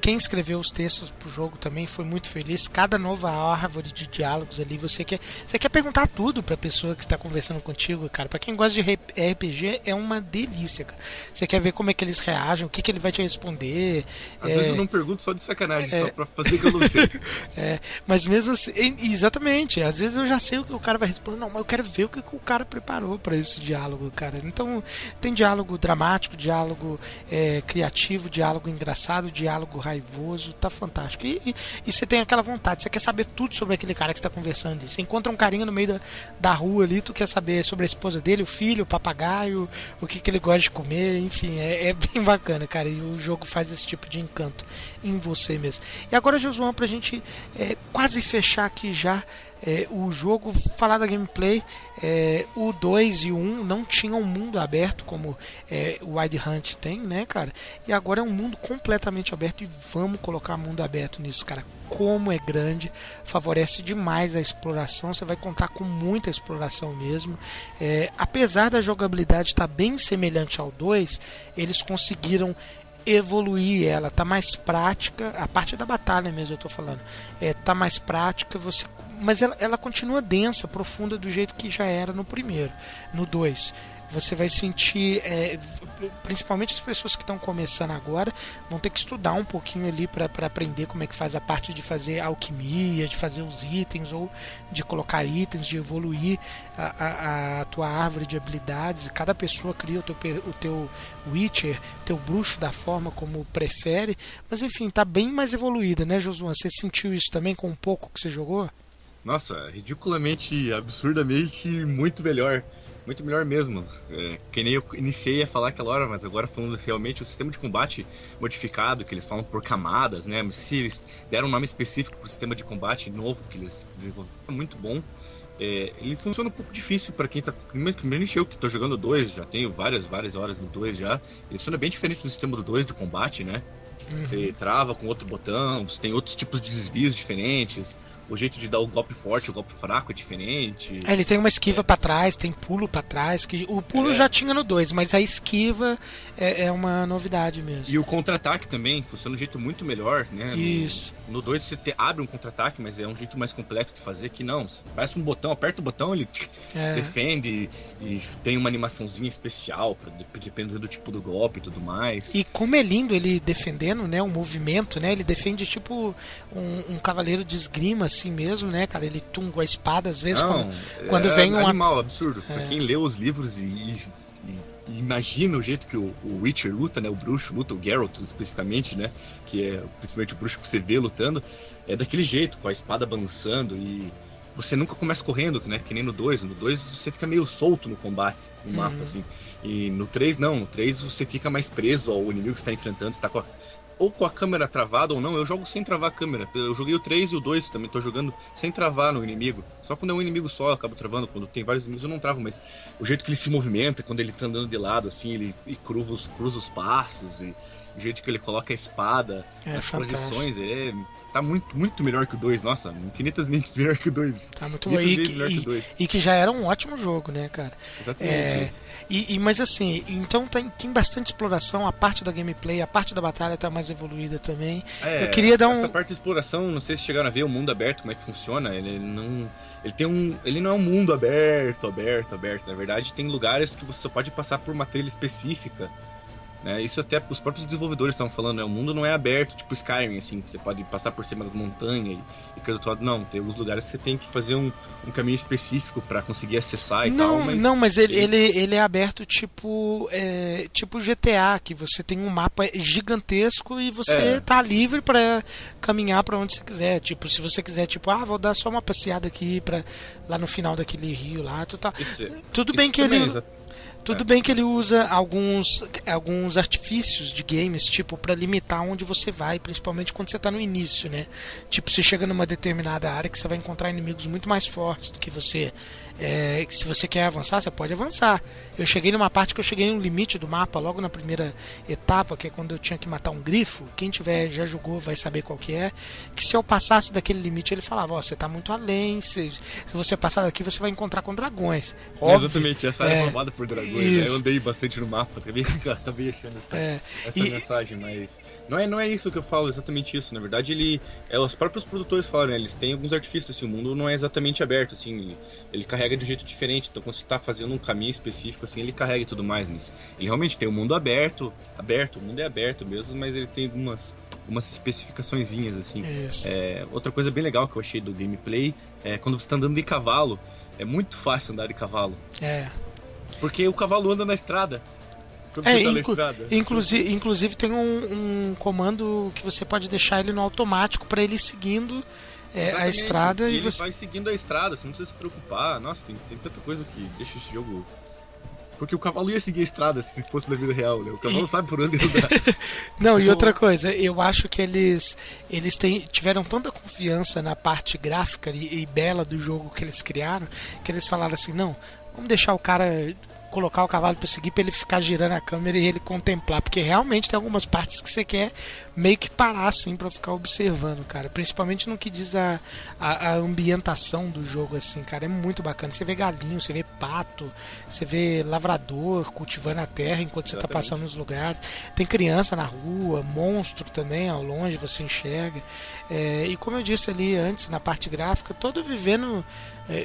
quem escreveu os textos pro jogo também foi muito feliz. Cada nova árvore de diálogos ali, você quer, você quer perguntar tudo pra pessoa que está conversando contigo, cara. Pra quem gosta de RPG, é uma delícia, cara. Você quer ver como é que eles reagem, o que, que ele vai te responder. Às é, vezes eu não pergunto só de sacanagem, É. só pra fazer que eu não sei. é, mas mesmo assim, exatamente, às vezes eu já sei o que o cara vai responder, não, mas eu quero ver o que que o cara preparou para esse diálogo, cara. Então, tem diálogo dramático, diálogo é, criativo, diálogo engraçado, diálogo diálogo raivoso, tá fantástico. E, e, e você tem aquela vontade, você quer saber tudo sobre aquele cara que está conversando. Você encontra um carinha no meio da, da rua ali, tu quer saber sobre a esposa dele, o filho, o papagaio, o que, que ele gosta de comer, enfim, é, é bem bacana, cara. E o jogo faz esse tipo de encanto em você mesmo. E agora, Josuão, pra gente é, quase fechar aqui já é, o jogo, falar da gameplay, é, o 2 e o 1 não tinham um mundo aberto como é, o Wild Hunt tem, né, cara? E agora é um mundo completamente aberto e vamos colocar mundo aberto nisso, cara. Como é grande, favorece demais a exploração. Você vai contar com muita exploração mesmo. É, apesar da jogabilidade estar tá bem semelhante ao 2, eles conseguiram evoluir ela, tá mais prática, a parte da batalha mesmo eu tô falando, é, tá mais prática, você mas ela, ela continua densa, profunda do jeito que já era no primeiro, no 2 você vai sentir, é, principalmente as pessoas que estão começando agora, vão ter que estudar um pouquinho ali para aprender como é que faz a parte de fazer alquimia, de fazer os itens ou de colocar itens, de evoluir a, a, a tua árvore de habilidades. Cada pessoa cria o teu, o teu Witcher, teu bruxo da forma como prefere, mas enfim, tá bem mais evoluída, né, Josuan? Você sentiu isso também com um pouco que você jogou? Nossa, ridiculamente, absurdamente muito melhor. Muito melhor mesmo. É, que nem eu iniciei a falar aquela hora, mas agora falando realmente o sistema de combate modificado, que eles falam por camadas, né? Se eles deram um nome específico para o sistema de combate novo que eles desenvolveram, é muito bom. É, ele funciona um pouco difícil para quem tá. Primeiro eu que estou jogando dois, já tenho várias, várias horas no 2 já. Ele funciona bem diferente do sistema do 2 de combate, né? Uhum. Você trava com outro botão, você tem outros tipos de desvios diferentes o jeito de dar o golpe forte, o golpe fraco é diferente. É, ele tem uma esquiva é. para trás, tem pulo para trás, que o pulo é. já tinha no 2, mas a esquiva é, é uma novidade mesmo. E o contra-ataque também funciona de um jeito muito melhor, né? Isso. No 2 você te, abre um contra-ataque, mas é um jeito mais complexo de fazer que não. Parece um botão, aperta o botão, ele é. defende e tem uma animaçãozinha especial, pra, dependendo do tipo do golpe e tudo mais. E como é lindo ele defendendo, né? O movimento, né? Ele defende tipo um, um cavaleiro de esgrima, assim mesmo, né, cara? Ele tunga a espada às vezes Não, quando, quando é vem um animal absurdo. É. Pra quem lê os livros e, e, e, imagina o jeito que o, o Witcher luta, né? O bruxo luta, o Geralt especificamente, né? Que é principalmente o bruxo que você vê lutando, é daquele jeito, com a espada balançando e você nunca começa correndo, né? Que nem no 2. No 2 você fica meio solto no combate, no mapa, uhum. assim. E no 3 não, no 3 você fica mais preso ao inimigo que está enfrentando, está com a ou com a câmera travada ou não, eu jogo sem travar a câmera. Eu joguei o 3 e o 2 também, tô jogando sem travar no inimigo. Só quando é um inimigo só eu acabo travando, quando tem vários inimigos eu não travo, mas o jeito que ele se movimenta, quando ele tá andando de lado, assim, ele e cruza os, cruza os passos, e o jeito que ele coloca a espada, é, as fantástico. posições, é, tá muito, muito melhor que o 2, nossa, infinitas vezes melhor que o 2. Tá muito bom. E, e, e, que já era um ótimo jogo, né, cara? Exatamente. É, e, e, mas assim, então tem, tem bastante exploração, a parte da gameplay, a parte da batalha tá mais evoluída também. É, eu queria dar um. Essa parte de exploração, não sei se chegaram a ver o mundo aberto, como é que funciona. Ele não. Ele tem um. Ele não é um mundo aberto, aberto, aberto. Na verdade, tem lugares que você só pode passar por uma trilha específica. Né? Isso até os próprios desenvolvedores estavam falando, né? O mundo não é aberto, tipo Skyrim, assim, que você pode passar por cima das montanhas e, e coisa do lado. Não, tem alguns lugares que você tem que fazer um, um caminho específico para conseguir acessar e não, tal. Mas... Não, mas ele, ele, ele é aberto tipo, é, tipo GTA, que você tem um mapa gigantesco e você é. tá livre para caminhar para onde você quiser. Tipo, se você quiser, tipo, ah, vou dar só uma passeada aqui para lá no final daquele rio lá, tu tá. Isso, Tudo isso bem que ele. É tudo bem que ele usa alguns, alguns artifícios de games, tipo, para limitar onde você vai, principalmente quando você tá no início, né? Tipo, você chega numa determinada área que você vai encontrar inimigos muito mais fortes do que você. É, que se você quer avançar, você pode avançar. Eu cheguei numa parte que eu cheguei no limite do mapa, logo na primeira etapa, que é quando eu tinha que matar um grifo. Quem tiver já jogou vai saber qual que é. Que se eu passasse daquele limite, ele falava: Ó, oh, você tá muito além. Se, se, você passar daqui, você vai encontrar com dragões. Óbvio, Exatamente, essa área é formada por dragões. Né? Eu andei bastante no mapa, também, também achando essa, é. essa e... mensagem, mas. Não é, não é isso que eu falo, exatamente isso. Na verdade, ele. É, os próprios produtores falam, né? Eles têm alguns artifícios, assim, o mundo não é exatamente aberto, assim, ele, ele carrega de um jeito diferente. Então, quando você está fazendo um caminho específico, assim, ele carrega e tudo mais. Mas ele realmente tem o um mundo aberto, aberto, o mundo é aberto mesmo, mas ele tem algumas umas especificaçõezinhas assim. É, outra coisa bem legal que eu achei do gameplay é quando você está andando de cavalo, é muito fácil andar de cavalo. É. Porque o cavalo anda na estrada. É, você tá inclu- inclusive, inclusive tem um, um comando que você pode deixar ele no automático para ele seguindo é, a estrada e ele você. vai seguindo a estrada, você não precisa se preocupar. Nossa, tem, tem tanta coisa que deixa esse jogo. Porque o cavalo ia seguir a estrada se fosse na vida real, né? O cavalo sabe por onde andar. Não, e outra coisa, eu acho que eles eles têm, tiveram tanta confiança na parte gráfica e, e bela do jogo que eles criaram, que eles falaram assim, não, vamos deixar o cara colocar o cavalo para seguir para ele ficar girando a câmera e ele contemplar, porque realmente tem algumas partes que você quer meio que parar assim para ficar observando, cara, principalmente no que diz a, a, a ambientação do jogo assim, cara, é muito bacana. Você vê galinho, você vê pato, você vê lavrador cultivando a terra enquanto você tá Exatamente. passando nos lugares. Tem criança na rua, monstro também ao longe você enxerga. É, e como eu disse ali antes, na parte gráfica, todo vivendo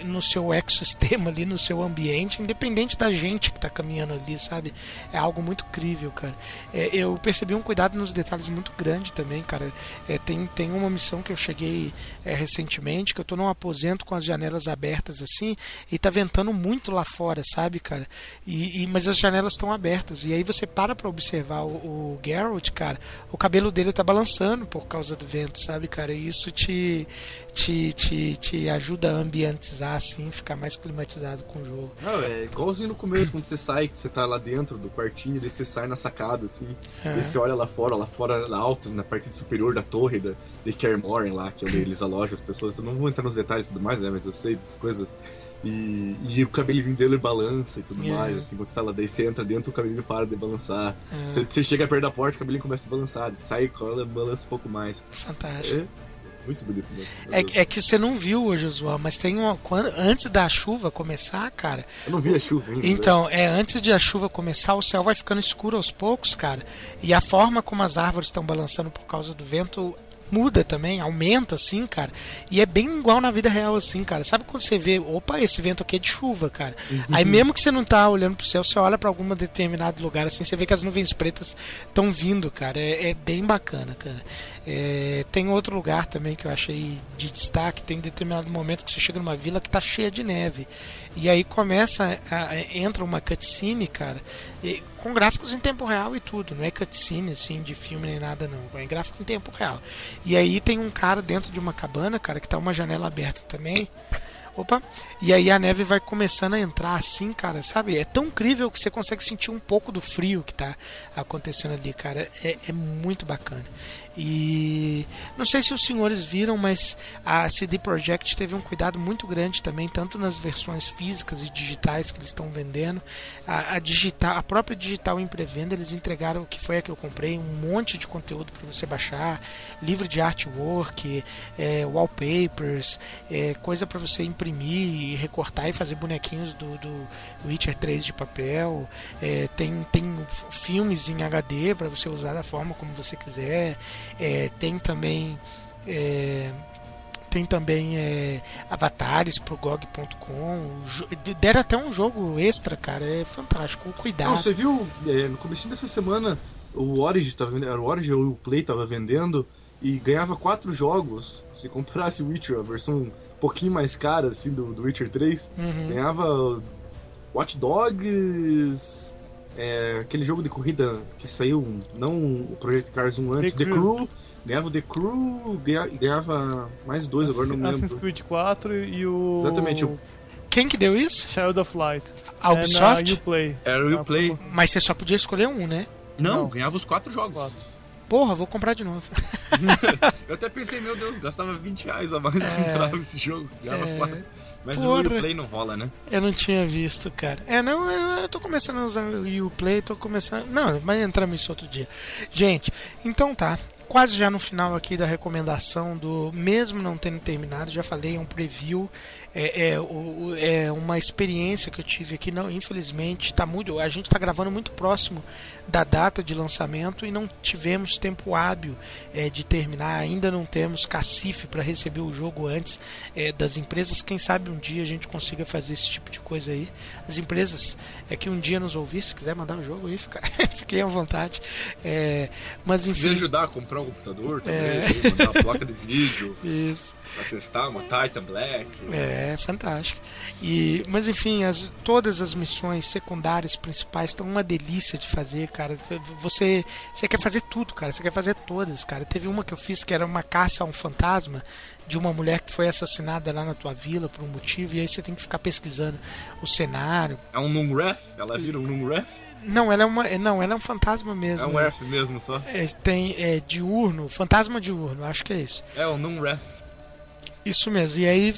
no seu ecossistema ali, no seu ambiente, independente da gente que tá caminhando ali, sabe? É algo muito incrível, cara. É, eu percebi um cuidado nos detalhes muito grande também, cara. É, tem, tem uma missão que eu cheguei é, recentemente, que eu tô num aposento com as janelas abertas assim, e tá ventando muito lá fora, sabe, cara? E, e- mas as janelas estão abertas. E aí você para pra observar o, o Geralt, cara, o cabelo dele tá balançando por causa do vento, sabe, cara? E isso te, te, te, te ajuda a ambientizar, assim, ficar mais climatizado com o jogo. Não, é igualzinho no começo, quando você sai, você tá lá dentro do quartinho, daí você sai na sacada, assim, É. e você olha lá fora, lá fora, lá alto, na parte superior da torre da, de Kermoren lá, que é onde eles alojam as pessoas. Eu não vou entrar nos detalhes e tudo mais, né, mas eu sei dessas coisas. E, e o cabelinho dele balança e tudo É. mais, assim, quando você tá lá, daí você entra dentro, o cabelinho para de balançar. É. Você, você chega perto da porta, o cabelinho começa a balançar, você sai, cola, balança um pouco mais. Fantástico. É muito bonito mesmo. É, é que você não viu, ô Josué, mas tem uma. Quando, antes da chuva começar, cara. Eu não vi a chuva ainda. Então, é antes de a chuva começar, o céu vai ficando escuro aos poucos, cara. E a forma como as árvores estão balançando por causa do vento muda também, aumenta assim, cara. E é bem igual na vida real assim, cara. Sabe quando você vê, opa, esse vento aqui é de chuva, cara. Aí mesmo que você não tá olhando pro céu, você olha pra algum determinado lugar assim, você vê que as nuvens pretas estão vindo, cara. É, é bem bacana, cara. É, tem outro lugar também que eu achei de destaque, tem determinado momento que você chega numa vila que tá cheia de neve. E aí começa, a- entra uma cutscene, cara, e- com gráficos em tempo real e tudo. Não é cutscene assim de filme nem nada, não. É gráfico em tempo real. E aí tem um cara dentro de uma cabana, cara, que tá uma janela aberta também. Opa! E aí a neve vai começando a entrar assim, cara, sabe? É tão incrível que você consegue sentir um pouco do frio que tá acontecendo ali, cara. É, é muito bacana. E não sei se os senhores viram, mas a CD Projekt teve um cuidado muito grande também, tanto nas versões físicas e digitais que eles estão vendendo. A, a digital, a própria digital em pré-venda, eles entregaram o que foi a que eu comprei, um monte de conteúdo para você baixar, livro de artwork, é, wallpapers, é, coisa para você imprimir e recortar e fazer bonequinhos do, do Witcher 3 de papel. É, tem, tem filmes em HD para você usar da forma como você quiser. É, tem também. é, tem também é, avatares pro GOG.com. Deram até um jogo extra, cara. É fantástico. O cuidado. Não, você viu, é, no começo dessa semana, o Origin tava vendendo, era o Origin ou o Play tava vendendo e ganhava quatro jogos. Se comprasse o Witcher, a versão um pouquinho mais cara, assim, do, do Witcher 3, Uhum. ganhava Watch Dogs, é, aquele jogo de corrida que saiu, não o Project Cars 1 antes, The The, Crew. Crew. Ganhava o The Crew, ganha- ganhava mais dois, agora não me Assassin's lembro. Creed 4 e o. Exatamente, o- Quem que deu isso? Child of Light. A É na Ubisoft? Uplay. Era o Uplay. Mas você só podia escolher um, né? Não, Não. ganhava os quatro jogos. Porra, vou comprar de novo. Eu até pensei, meu Deus, gastava 20 reais a mais pra comprar esse jogo. Ganhava É. quatro. Mas Porra. o Uplay não rola, né? Eu não tinha visto, cara. É, não, eu, eu tô começando a usar o Uplay, tô começando. Não, mas entramos nisso outro dia. Gente, então tá. Quase já no final aqui da recomendação do. Mesmo não tendo terminado, já falei, é um preview. É, é, o- é uma experiência que eu tive aqui. Não, infelizmente, tá muito. A gente tá gravando muito próximo da data de lançamento e não tivemos tempo hábil é, de terminar. Ainda não temos cacife para receber o jogo antes é, das empresas. Quem sabe um dia a gente consiga fazer esse tipo de coisa aí. As empresas é que um dia nos ouvir, se quiser mandar o jogo aí, fica, fiquem à vontade. É, mas enfim. ajudar a comprar comprar um computador também, É. mandar uma placa de vídeo Isso. Pra testar, uma Titan Black. É, fantástico. E, mas enfim, as, todas as missões secundárias, principais, estão uma delícia de fazer, cara. Você, você quer fazer tudo, cara. Você quer fazer todas, cara. Teve uma que eu fiz que era uma caça a um fantasma de uma mulher que foi assassinada lá na tua vila por um motivo, e aí você tem que ficar pesquisando o cenário. É um Nunref? Ela vira um Nunref? Não, ela é uma, não, ela é um fantasma mesmo. É um F mesmo só. É, tem é, diurno, fantasma diurno, acho que é isso. É um Nunref. Isso mesmo. E aí,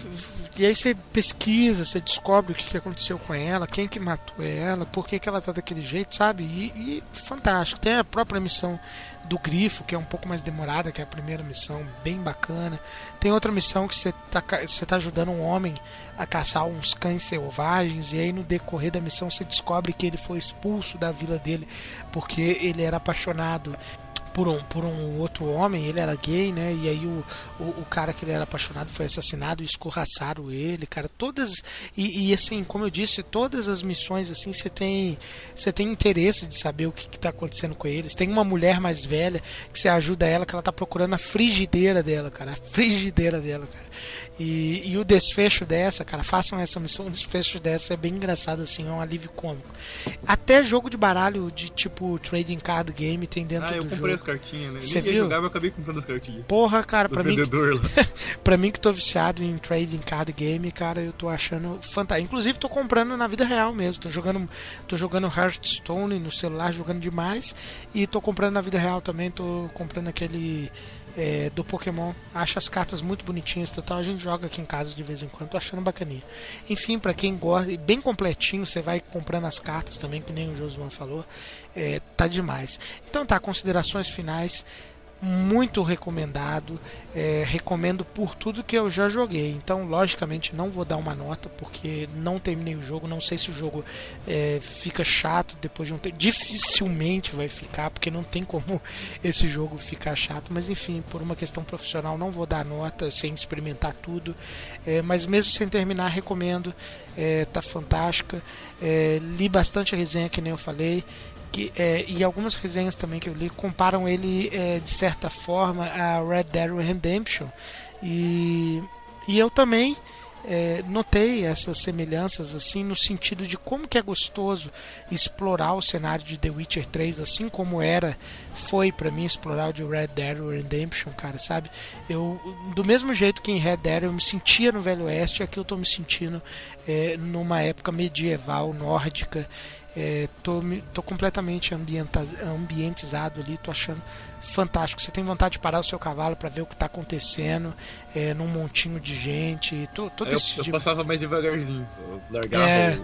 e aí você pesquisa, você descobre o que, aconteceu com ela, quem que matou ela, por que, que ela tá daquele jeito, sabe? E, e fantástico. Tem a própria missão do grifo, que é um pouco mais demorada, que é a primeira missão, bem bacana. Tem outra missão que você tá, você tá ajudando um homem a caçar uns cães selvagens, e aí no decorrer da missão você descobre que ele foi expulso da vila dele porque ele era apaixonado por um, por um outro homem, ele era gay, né? E aí o, o, o cara que ele era apaixonado foi assassinado e escorraçaram ele, cara. Todas. E, e, assim, como eu disse, todas as missões, assim, você tem. Você tem interesse de saber o que, que tá acontecendo com eles. Tem uma mulher mais velha que você ajuda ela, que ela tá procurando a frigideira dela, cara. A frigideira dela, cara. E, e o desfecho dessa, cara, façam essa missão, o desfecho dessa é bem engraçado, assim, é um alívio cômico. Até jogo de baralho de tipo trading card game tem dentro Ah, do jogo. As cartinhas, né? Você viu? jogava, eu acabei comprando as cartinhas. Porra, cara, pra mim, lá. pra mim que tô viciado em trading card game, cara, eu tô achando fantástico. Inclusive tô comprando na vida real mesmo. Tô jogando, tô jogando Hearthstone no celular, jogando demais. E tô comprando na vida real também, tô comprando aquele é, do Pokémon. Acho as cartas muito bonitinhas, total. A gente joga aqui em casa de vez em quando, achando bacaninha. Enfim, pra quem gosta, bem completinho, você vai comprando as cartas também, que nem o Josuan falou. É, tá demais. Então tá, considerações finais muito recomendado. É, recomendo por tudo que eu já joguei. Então, logicamente, não vou dar uma nota porque não terminei o jogo. Não sei se o jogo é, fica chato depois de um tempo. Dificilmente vai ficar, porque não tem como esse jogo ficar chato. Mas, enfim, por uma questão profissional, não vou dar nota sem experimentar tudo. É, mas, mesmo sem terminar, recomendo. É, tá fantástica. É, li bastante resenha, que nem eu falei que, é, e algumas resenhas também que eu li comparam ele é, de certa forma a Red Dead Redemption. E, e eu também é, notei essas semelhanças assim no sentido de como que é gostoso explorar o cenário de The Witcher 3 assim como era foi para mim explorar o de Red Dead Redemption cara sabe? Eu do mesmo jeito que em Red Dead eu me sentia no Velho Oeste aqui eu tô me sentindo é, numa época medieval nórdica é, tô, tô completamente ambienta, ambientizado ali, tô achando fantástico. Você tem vontade de parar o seu cavalo para ver o que está acontecendo é, num montinho de gente. Tô, tô eu, eu passava mais devagarzinho. Eu largava É.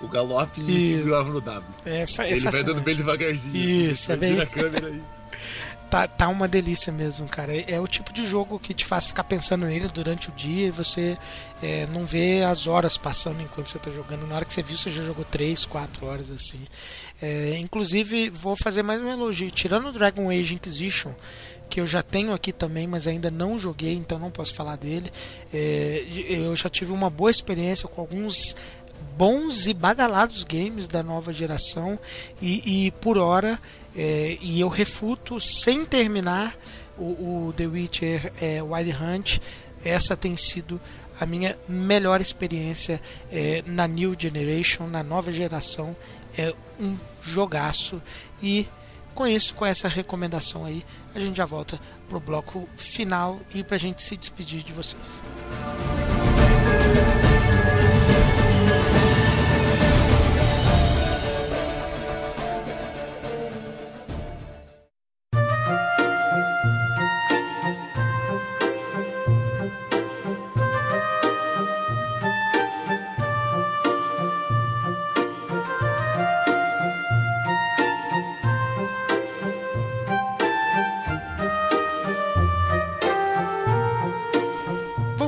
o, o galope e segurava no W. É, fa- é Ele vai dando bem devagarzinho. Isso, assim, é bem- a câmera aí. Tá, tá uma delícia mesmo, cara. É, é o tipo de jogo que te faz ficar pensando nele durante o dia e você é, não vê as horas passando enquanto você tá jogando. Na hora que você viu, você já jogou 3, 4 horas assim. É, inclusive, vou fazer mais um elogio. Tirando o Dragon Age Inquisition, que eu já tenho aqui também, mas ainda não joguei, então não posso falar dele. É, eu já tive uma boa experiência com alguns bons e badalados games da nova geração e, e por hora é, e eu refuto sem terminar o, o The Witcher é, Wild Hunt. Essa tem sido a minha melhor experiência é, na New Generation na nova geração. É um jogaço. E com isso, com essa recomendação aí, a gente já volta pro bloco final e pra gente se despedir de vocês.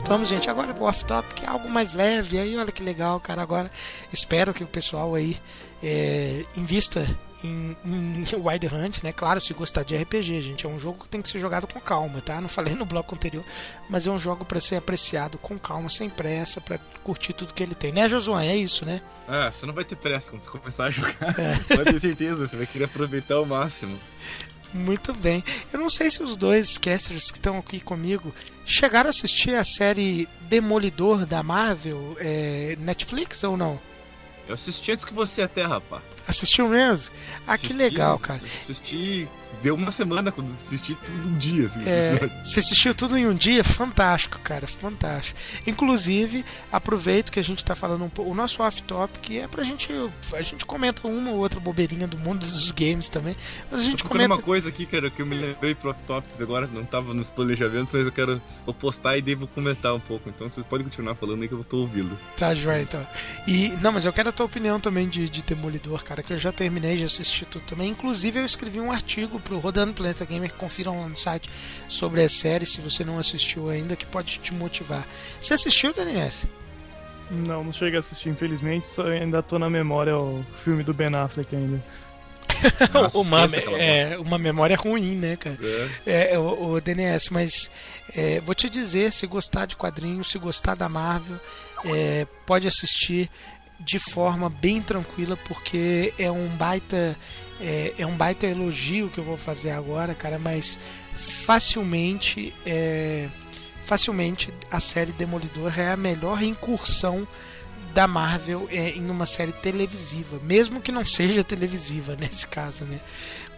Voltamos, gente. Agora pro off-top, que é algo mais leve. Aí, olha que legal, cara. Agora espero que o pessoal aí é, invista em, em Wild Hunt, né? Claro, se gostar de RPG, gente. É um jogo que tem que ser jogado com calma, tá? Não falei no bloco anterior, mas é um jogo para ser apreciado com calma, sem pressa, para curtir tudo que ele tem. Né, Josuan? É isso, né? Ah, você não vai ter pressa quando você começar a jogar. É. Pode ter certeza, você vai querer aproveitar ao máximo. Muito bem. Eu não sei se os dois casters que estão aqui comigo chegaram a assistir a série Demolidor da Marvel, é, Netflix ou não? Eu assisti antes que você até, rapaz. Assistiu mesmo? Ah, Assisti, que legal, cara. Assisti. Deu uma semana quando assisti tudo num dia, assim. É, você assistiu tudo em um dia? Fantástico, cara, fantástico. Inclusive, aproveito que a gente tá falando um pouco. O nosso off-topic é pra gente. A gente comenta uma ou outra bobeirinha do mundo dos games também. Mas a gente comenta. uma coisa aqui, cara, que eu me lembrei pro off-topics agora, não tava nos planejamentos, mas eu quero. Vou postar e daí vou comentar um pouco. Então vocês podem continuar falando aí que eu tô ouvindo. Tá, joia, então. E, não, mas eu quero a tua opinião também de, de Demolidor, cara, que eu já terminei, já assisti tudo também. Inclusive, eu escrevi um artigo pro Rodando Planeta Gamer, confiram lá no site, sobre a série, se você não assistiu ainda, que pode te motivar. Você assistiu, DNS? Não, não cheguei a assistir, infelizmente. Só ainda tô na memória o filme do Ben Affleck ainda. Nossa, uma, é, uma memória ruim, né, cara? É, é, o, o DNS, mas é, vou te dizer, se gostar de quadrinhos, se gostar da Marvel, é, pode assistir de forma bem tranquila, porque é um baita é, é um baita elogio que eu vou fazer agora, cara, mas facilmente é, facilmente a série Demolidor é a melhor incursão da Marvel é, em uma série televisiva, mesmo que não seja televisiva nesse caso, né?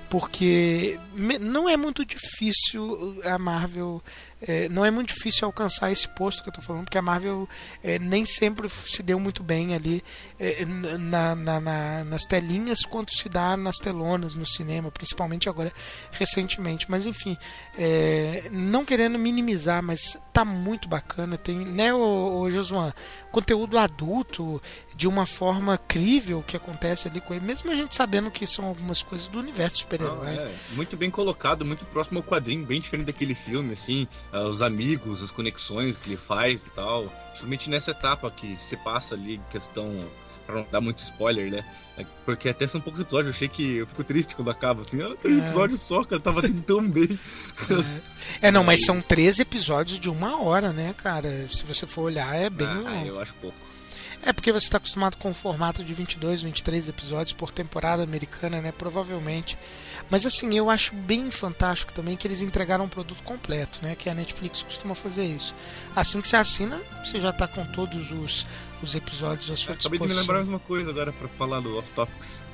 Porque não é muito difícil a Marvel, é, não é muito difícil alcançar esse posto que eu tô falando, porque a Marvel é, nem sempre se deu muito bem ali é, na, na- na- nas telinhas quanto se dá nas telonas no cinema, principalmente agora recentemente. Mas enfim, é, não querendo minimizar, mas tá muito bacana. Tem, né, o, o Josuan, conteúdo adulto de uma forma crível que acontece ali com ele, mesmo a gente sabendo que são algumas coisas do universo super-heróis. é, muito bem colocado, muito próximo ao quadrinho, bem diferente daquele filme, assim, os amigos, as conexões que ele faz e tal. Principalmente nessa etapa que se passa ali, questão. Pra não dar muito spoiler, né? É, Porque até são poucos episódios, eu achei que eu fico triste quando acaba, assim, ah, três É. episódios só, cara, tava indo tão bem. É, não, mas são 13 episódios de uma hora, né, cara? Se você for olhar, é bem. Ah, eu acho pouco. É porque você está acostumado com o formato de 22, 23 episódios por temporada americana, né? Provavelmente. Mas assim, eu acho bem fantástico também que eles entregaram um produto completo, né? Que a Netflix costuma fazer isso. Assim que você assina, você já está com todos os, os episódios à sua Acabei de me disposição. lembrar mais uma coisa agora pra falar do Off Topics.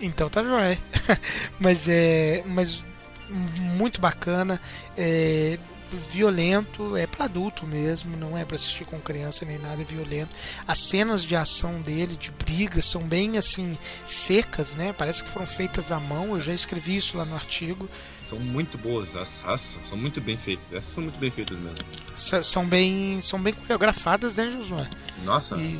Então tá jóia. mas é. Mas muito bacana. É violento, é para adulto mesmo, não é para assistir com criança nem nada, é violento. As cenas de ação dele, de briga, são bem assim secas, né? Parece que foram feitas à mão. Eu já escrevi isso lá no artigo. São muito boas, as, as são muito bem feitas. Essas são muito bem feitas mesmo. S- são bem, são bem coreografadas, né, Josué? Nossa, E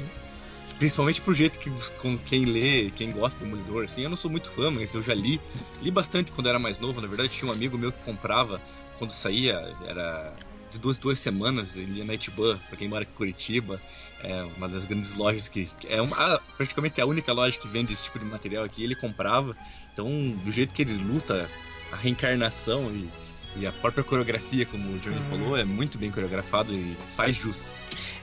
Principalmente pro jeito que com quem lê, quem gosta do Demolidor, assim, eu não sou muito fã, mas eu já li. Li bastante quando era mais novo, na verdade tinha um amigo meu que comprava quando saía, era de duas duas semanas, ele ia na Itiban, pra quem mora aqui em Curitiba, é uma das grandes lojas que. é uma, praticamente a única loja que vende esse tipo de material aqui, ele comprava. Então, do jeito que ele luta, a reencarnação e, e a própria coreografia, como o Johnny falou, é muito bem coreografado e faz jus.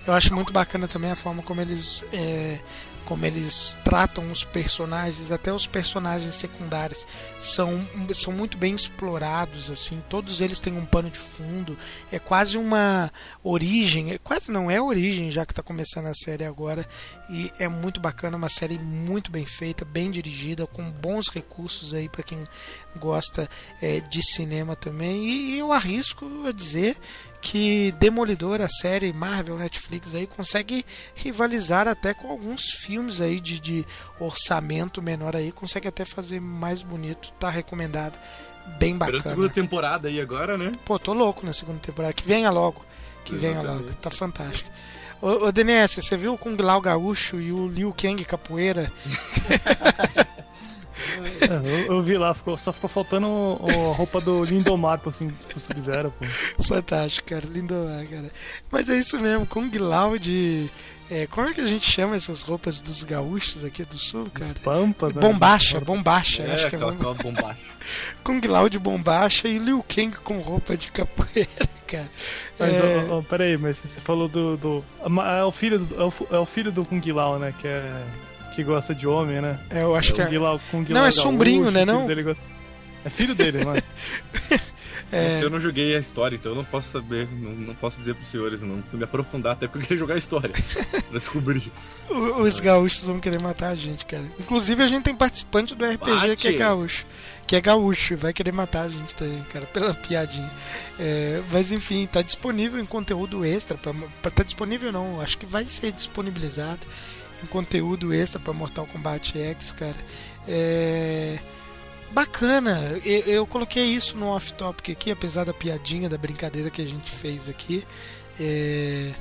Eu acho muito bacana também a forma como eles é, como eles tratam os personagens, até os personagens secundários são, são muito bem explorados assim. Todos eles têm um pano de fundo. É quase uma origem, é quase não é origem já que está começando a série agora e é muito bacana, uma série muito bem feita, bem dirigida, com bons recursos aí para quem gosta é, de cinema também. E eu arrisco a dizer que Demolidor, a série Marvel Netflix aí consegue rivalizar até com alguns filmes aí de, de orçamento menor aí, consegue até fazer mais bonito, tá recomendado. Bem Esperando a bacana. segunda temporada aí agora, né? Pô, tô louco na segunda temporada, que venha logo. Que venha logo, Exatamente. tá fantástico. Ô, ô DNS, você viu o Kung Lao Gaúcho e o Liu Kang Capoeira? É, eu, eu vi lá, ficou, só ficou faltando a roupa do Lindomar pro, assim, pro Sub-Zero, pô. Fantástico, cara. Lindo, ah, cara. Mas é isso mesmo, Kung Lao de. é, como é que a gente chama essas roupas dos gaúchos aqui do sul, cara? Pampa, né? Bombacha, bombacha, É, acho que é aquela, bom. aquela bombacha. Kung Lao de bombacha e Liu Kang com roupa de capoeira, cara. Mas, É, ó, ó, peraí, mas você falou do. do é, o filho do é, o, é o filho do Kung Lao, né? Que é. Que gosta de homem, né? eu acho que Kung é. Lao, Kung Não, Lao é sombrinho, gaúcho, né, o filho não? dele gosta- É filho dele, mano. É... Eu não joguei a história, então eu não posso saber, não, não posso dizer pros senhores, não. Fui me aprofundar até porque eu queria jogar a história. pra descobrir. Os gaúchos vão querer matar a gente, cara. Inclusive a gente tem participante do RPG Bate. que é gaúcho. Que é gaúcho, vai querer matar a gente também, cara, pela piadinha. É, mas enfim, tá disponível em conteúdo extra. Pra, pra, tá disponível não, acho que vai ser disponibilizado em conteúdo extra para Mortal Kombat X, cara. É bacana. Eu, eu, coloquei isso no off-topic aqui, apesar da piadinha, da brincadeira que a gente fez aqui. É,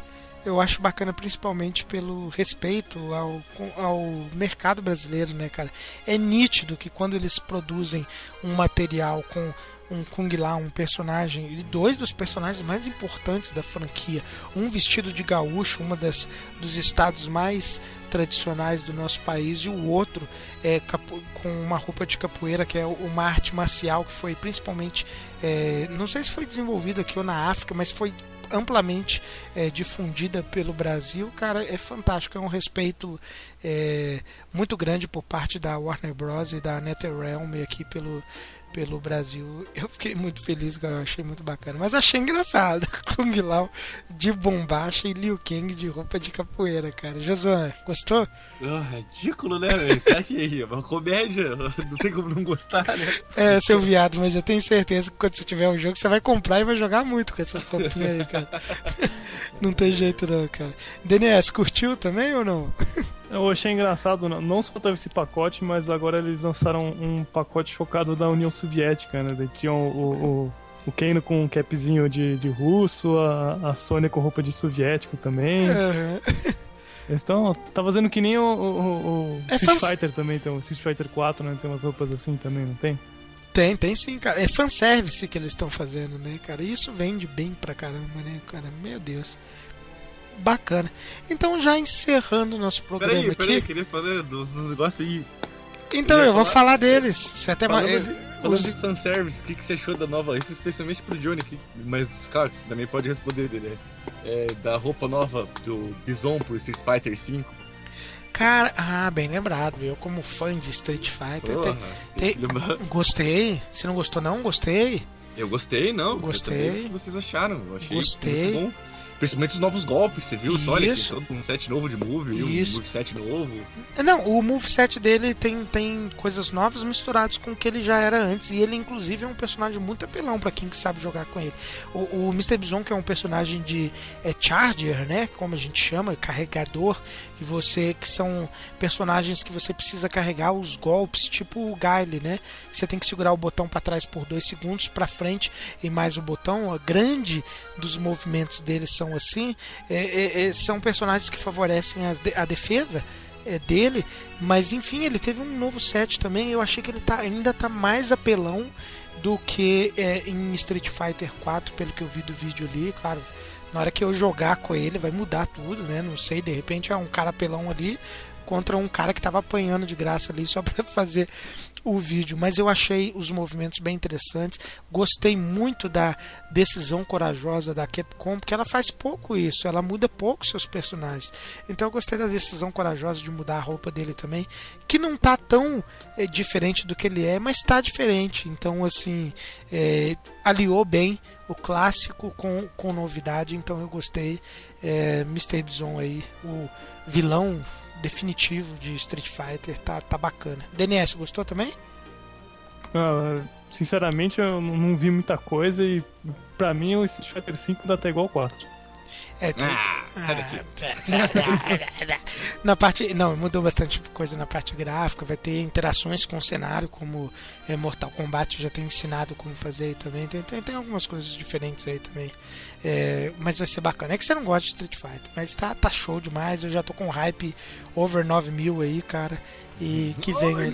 eu acho bacana principalmente pelo respeito ao, ao mercado brasileiro, né, cara? É nítido que quando eles produzem um material com um Kung Lao, um personagem, e dois dos personagens mais importantes da franquia, um vestido de gaúcho, uma das dos estados mais tradicionais do nosso país, e o outro é com uma roupa de capoeira, que é uma arte marcial que foi principalmente, é, não sei se foi desenvolvida aqui ou na África, mas foi amplamente é, difundida pelo Brasil, cara, é fantástico. É um respeito é, muito grande por parte da Warner Bros. e da NetherRealm aqui pelo, pelo Brasil. Eu fiquei muito feliz, cara. Eu achei muito bacana. Mas achei engraçado. Kung Lao de bombacha e Liu Kang de roupa de capoeira, cara. Josué, gostou? Oh, ridículo, né, velho? Tá aqui, uma comédia. Não tem como não gostar, né? É, seu viado, mas eu tenho certeza que quando você tiver um jogo, você vai comprar e vai jogar muito com essas roupinhas aí, cara. Não tem jeito não, cara. DNS, curtiu também ou não? Eu achei engraçado, não só teve esse pacote, mas agora eles lançaram um pacote focado da União Soviética, né? Daí tinham o, o, o Kano com um capzinho de, de russo, a, a Sônia com roupa de soviético também. Uhum. Eles estão. Tá fazendo que nem o, o, o é Street fans... Fighter também, tem o Street Fighter 4, né? Tem umas roupas assim também, não tem? Tem, tem sim, cara. É fanservice que eles estão fazendo, né, cara? E isso vende bem pra caramba, né, cara? Meu Deus bacana. Então, já encerrando nosso programa peraí, aqui. Peraí, queria fazer dos, dos negócios aí. Então, eu, eu vou falar deles. Você até falando, mais... de, falando os... de fanservice, o que, que você achou da nova? Isso especialmente pro Johnny aqui, mas claro, você também pode responder dele. É, da roupa nova do Bison pro Street Fighter V. Cara, ah, bem lembrado. Eu, como fã de Street Fighter, Porra, te, te, gostei. Se não gostou, não, gostei. Eu gostei, não. Gostei. o que vocês acharam? Eu achei gostei. muito bom. Principalmente os novos golpes, você viu? Isso. Aqui, todo um set novo de move, Isso. um moveset novo. Não, o moveset dele tem, tem coisas novas misturadas com o que ele já era antes. E ele, inclusive, é um personagem muito apelão para quem que sabe jogar com ele. O, o Mr. Bison, que é um personagem de é, Charger, né? Como a gente chama, carregador, que você. que são personagens que você precisa carregar os golpes, tipo o Guile, né? Você tem que segurar o botão para trás por dois segundos, para frente e mais o botão. A grande dos movimentos dele são assim, é, é, é, são personagens que favorecem a, a defesa é, dele, mas enfim, ele teve um novo set também. Eu achei que ele tá, ainda tá mais apelão do que é, em Street Fighter 4, pelo que eu vi do vídeo ali. Claro, na hora que eu jogar com ele vai mudar tudo, né? Não sei, de repente é um cara apelão ali contra um cara que estava apanhando de graça ali só para fazer o vídeo, mas eu achei os movimentos bem interessantes. Gostei muito da decisão corajosa da Capcom, porque ela faz pouco isso, ela muda pouco seus personagens. Então eu gostei da decisão corajosa de mudar a roupa dele também, que não tá tão é, diferente do que ele é, mas está diferente. Então, assim, é, aliou bem o clássico com, com novidade, então eu gostei. É, Mr. Bison aí, o vilão definitivo de Street Fighter, tá, tá bacana. DNS, gostou também? Ah, sinceramente, eu não vi muita coisa e pra mim o Street Fighter 5 dá até igual 4. É, tu... ah, sai daqui. na parte, não, mudou bastante coisa na parte gráfica. Vai ter interações com o cenário, como é, Mortal Kombat já tem ensinado como fazer aí também. Tem, tem, tem algumas coisas diferentes aí também. É, mas vai ser bacana. É que você não gosta de Street Fighter, mas tá, tá show demais. Eu já tô com hype over 9 mil aí, cara. E que vem.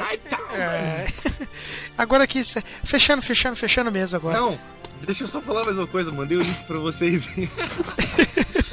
É... agora aqui, fechando, fechando, fechando mesmo agora. Não, deixa eu só falar mais uma coisa. Mandei o link pra vocês.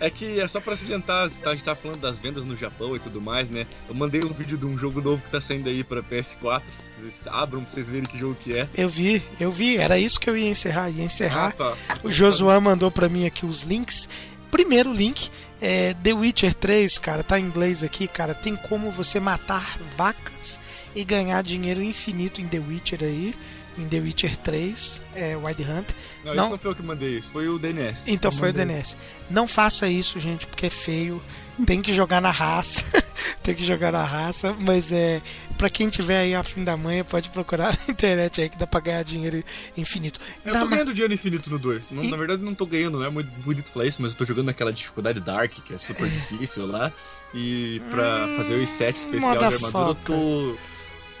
É que é só pra salientar, a gente tá falando das vendas no Japão e tudo mais, né? Eu mandei um vídeo de um jogo novo que tá saindo aí pra PS4. Vocês abram pra vocês verem que jogo que é. Eu vi, eu vi. Era isso que eu ia encerrar. Ia encerrar. Ah, tá. O Josué mandou pra mim aqui os links. Primeiro link é The Witcher 3, cara. Tá em inglês aqui, cara. Tem como você matar vacas e ganhar dinheiro infinito em The Witcher aí. Em The Witcher 3, é, Wild Hunt. Não, Não- isso não foi eu que mandei, isso foi o DNS. Então Eu foi o mandei. DNS. Não faça isso, gente, porque é feio. Tem que jogar na raça. Tem que jogar na raça. Mas é. Pra quem tiver aí a fim da manhã, pode procurar na internet aí que dá pra ganhar dinheiro infinito. Eu Dá tô ma- ganhando dinheiro infinito no 2. Não, E- Na verdade, não tô ganhando, não é muito bonito falar isso, mas eu tô jogando naquela dificuldade Dark, que é super difícil lá. E pra fazer o i7 especial de armadura, eu tô,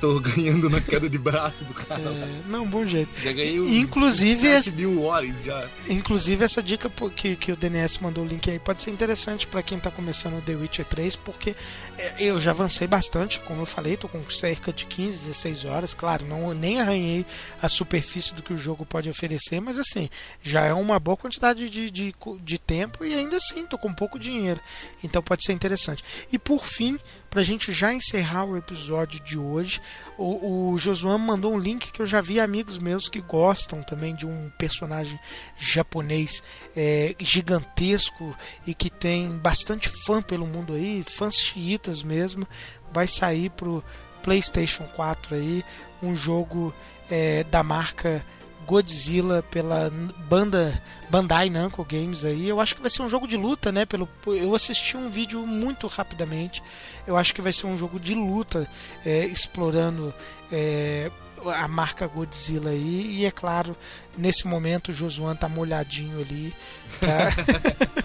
tô ganhando na queda de braço do cara. É, não, bom jeito. Já ganhei uns Inclusive, 7 mil horas já. Inclusive, essa dica que, que o DNS mandou o link aí pode ser interessante pra quem tá começando o The Witcher 3, porque é, eu já avancei bastante, como eu falei, tô com cerca de 15, 16 horas. Claro, não nem arranhei a superfície do que o jogo pode oferecer, mas assim, já é uma boa quantidade de, de, de tempo e ainda assim tô com pouco dinheiro. Então pode ser interessante. E por fim, pra gente já encerrar o episódio de hoje, o, o Josuan mandou um link que eu já vi amigos meus que gostam também de um personagem japonês é, gigantesco e que tem bastante fã pelo mundo aí, fãs chiitas mesmo. Vai sair pro PlayStation 4 aí, um jogo é, da marca Godzilla pela banda Bandai Namco Games aí. Eu acho que vai ser um jogo de luta, né? Pelo eu assisti um vídeo muito rapidamente. Eu acho que vai ser um jogo de luta é, explorando é, a marca Godzilla aí. E é claro, nesse momento o Josuan tá molhadinho ali. Tá?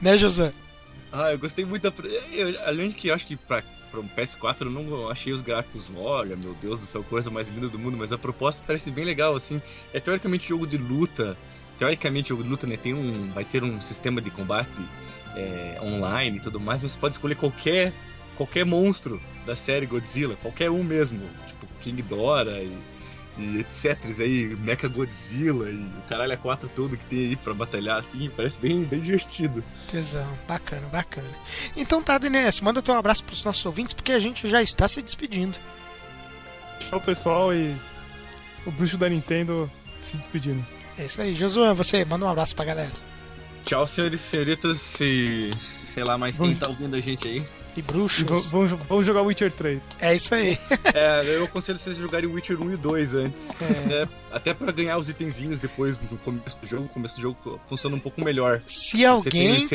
né, Josuan? Ah, eu gostei muito da. eu- além de que eu acho que pra, pra um PS4 eu não achei os gráficos, olha, meu Deus do céu, coisa mais linda do mundo, mas a proposta parece bem legal, assim. É teoricamente jogo de luta. Teoricamente, de luta, né? Tem um. Vai ter um sistema de combate é, online e tudo mais, mas você pode escolher qualquer. qualquer monstro da série Godzilla, qualquer um mesmo. Tipo King Dora e. E etc. aí, Mecha Godzilla e o caralho a 4 todo que tem aí pra batalhar assim, parece bem, bem divertido. Tesão, bacana, bacana. Então tá, DNS, manda teu abraço pros nossos ouvintes, porque a gente já está se despedindo. Tchau, pessoal, e o bruxo da Nintendo se despedindo. É isso aí, Josuan, você manda um abraço pra galera. Tchau, senhores e senhoritas, e sei lá mais quem tá ouvindo a gente aí. E bruxos. va- vamos, vamos jogar Witcher 3. É isso aí. É, eu aconselho vocês a jogarem Witcher 1 e 2 antes. É, até pra ganhar os itenzinhos depois no começo do jogo. O começo do jogo funciona um pouco melhor. Se alguém,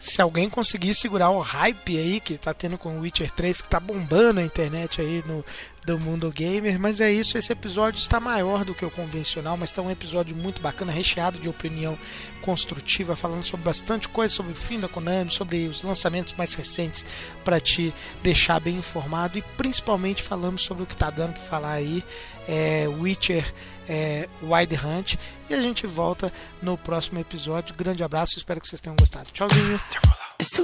se alguém conseguir segurar o hype aí que tá tendo com o Witcher 3, que tá bombando a internet aí no do mundo gamer, mas é isso, esse episódio está maior do que o convencional, mas tá um episódio muito bacana, recheado de opinião construtiva, falando sobre bastante coisa sobre o fim da Konami, sobre os lançamentos mais recentes para te deixar bem informado e principalmente falamos sobre o que tá dando para falar aí, é, Witcher é, Wild Hunt e a gente volta no próximo episódio. Grande abraço, espero que vocês tenham gostado. Tchauzinho. It's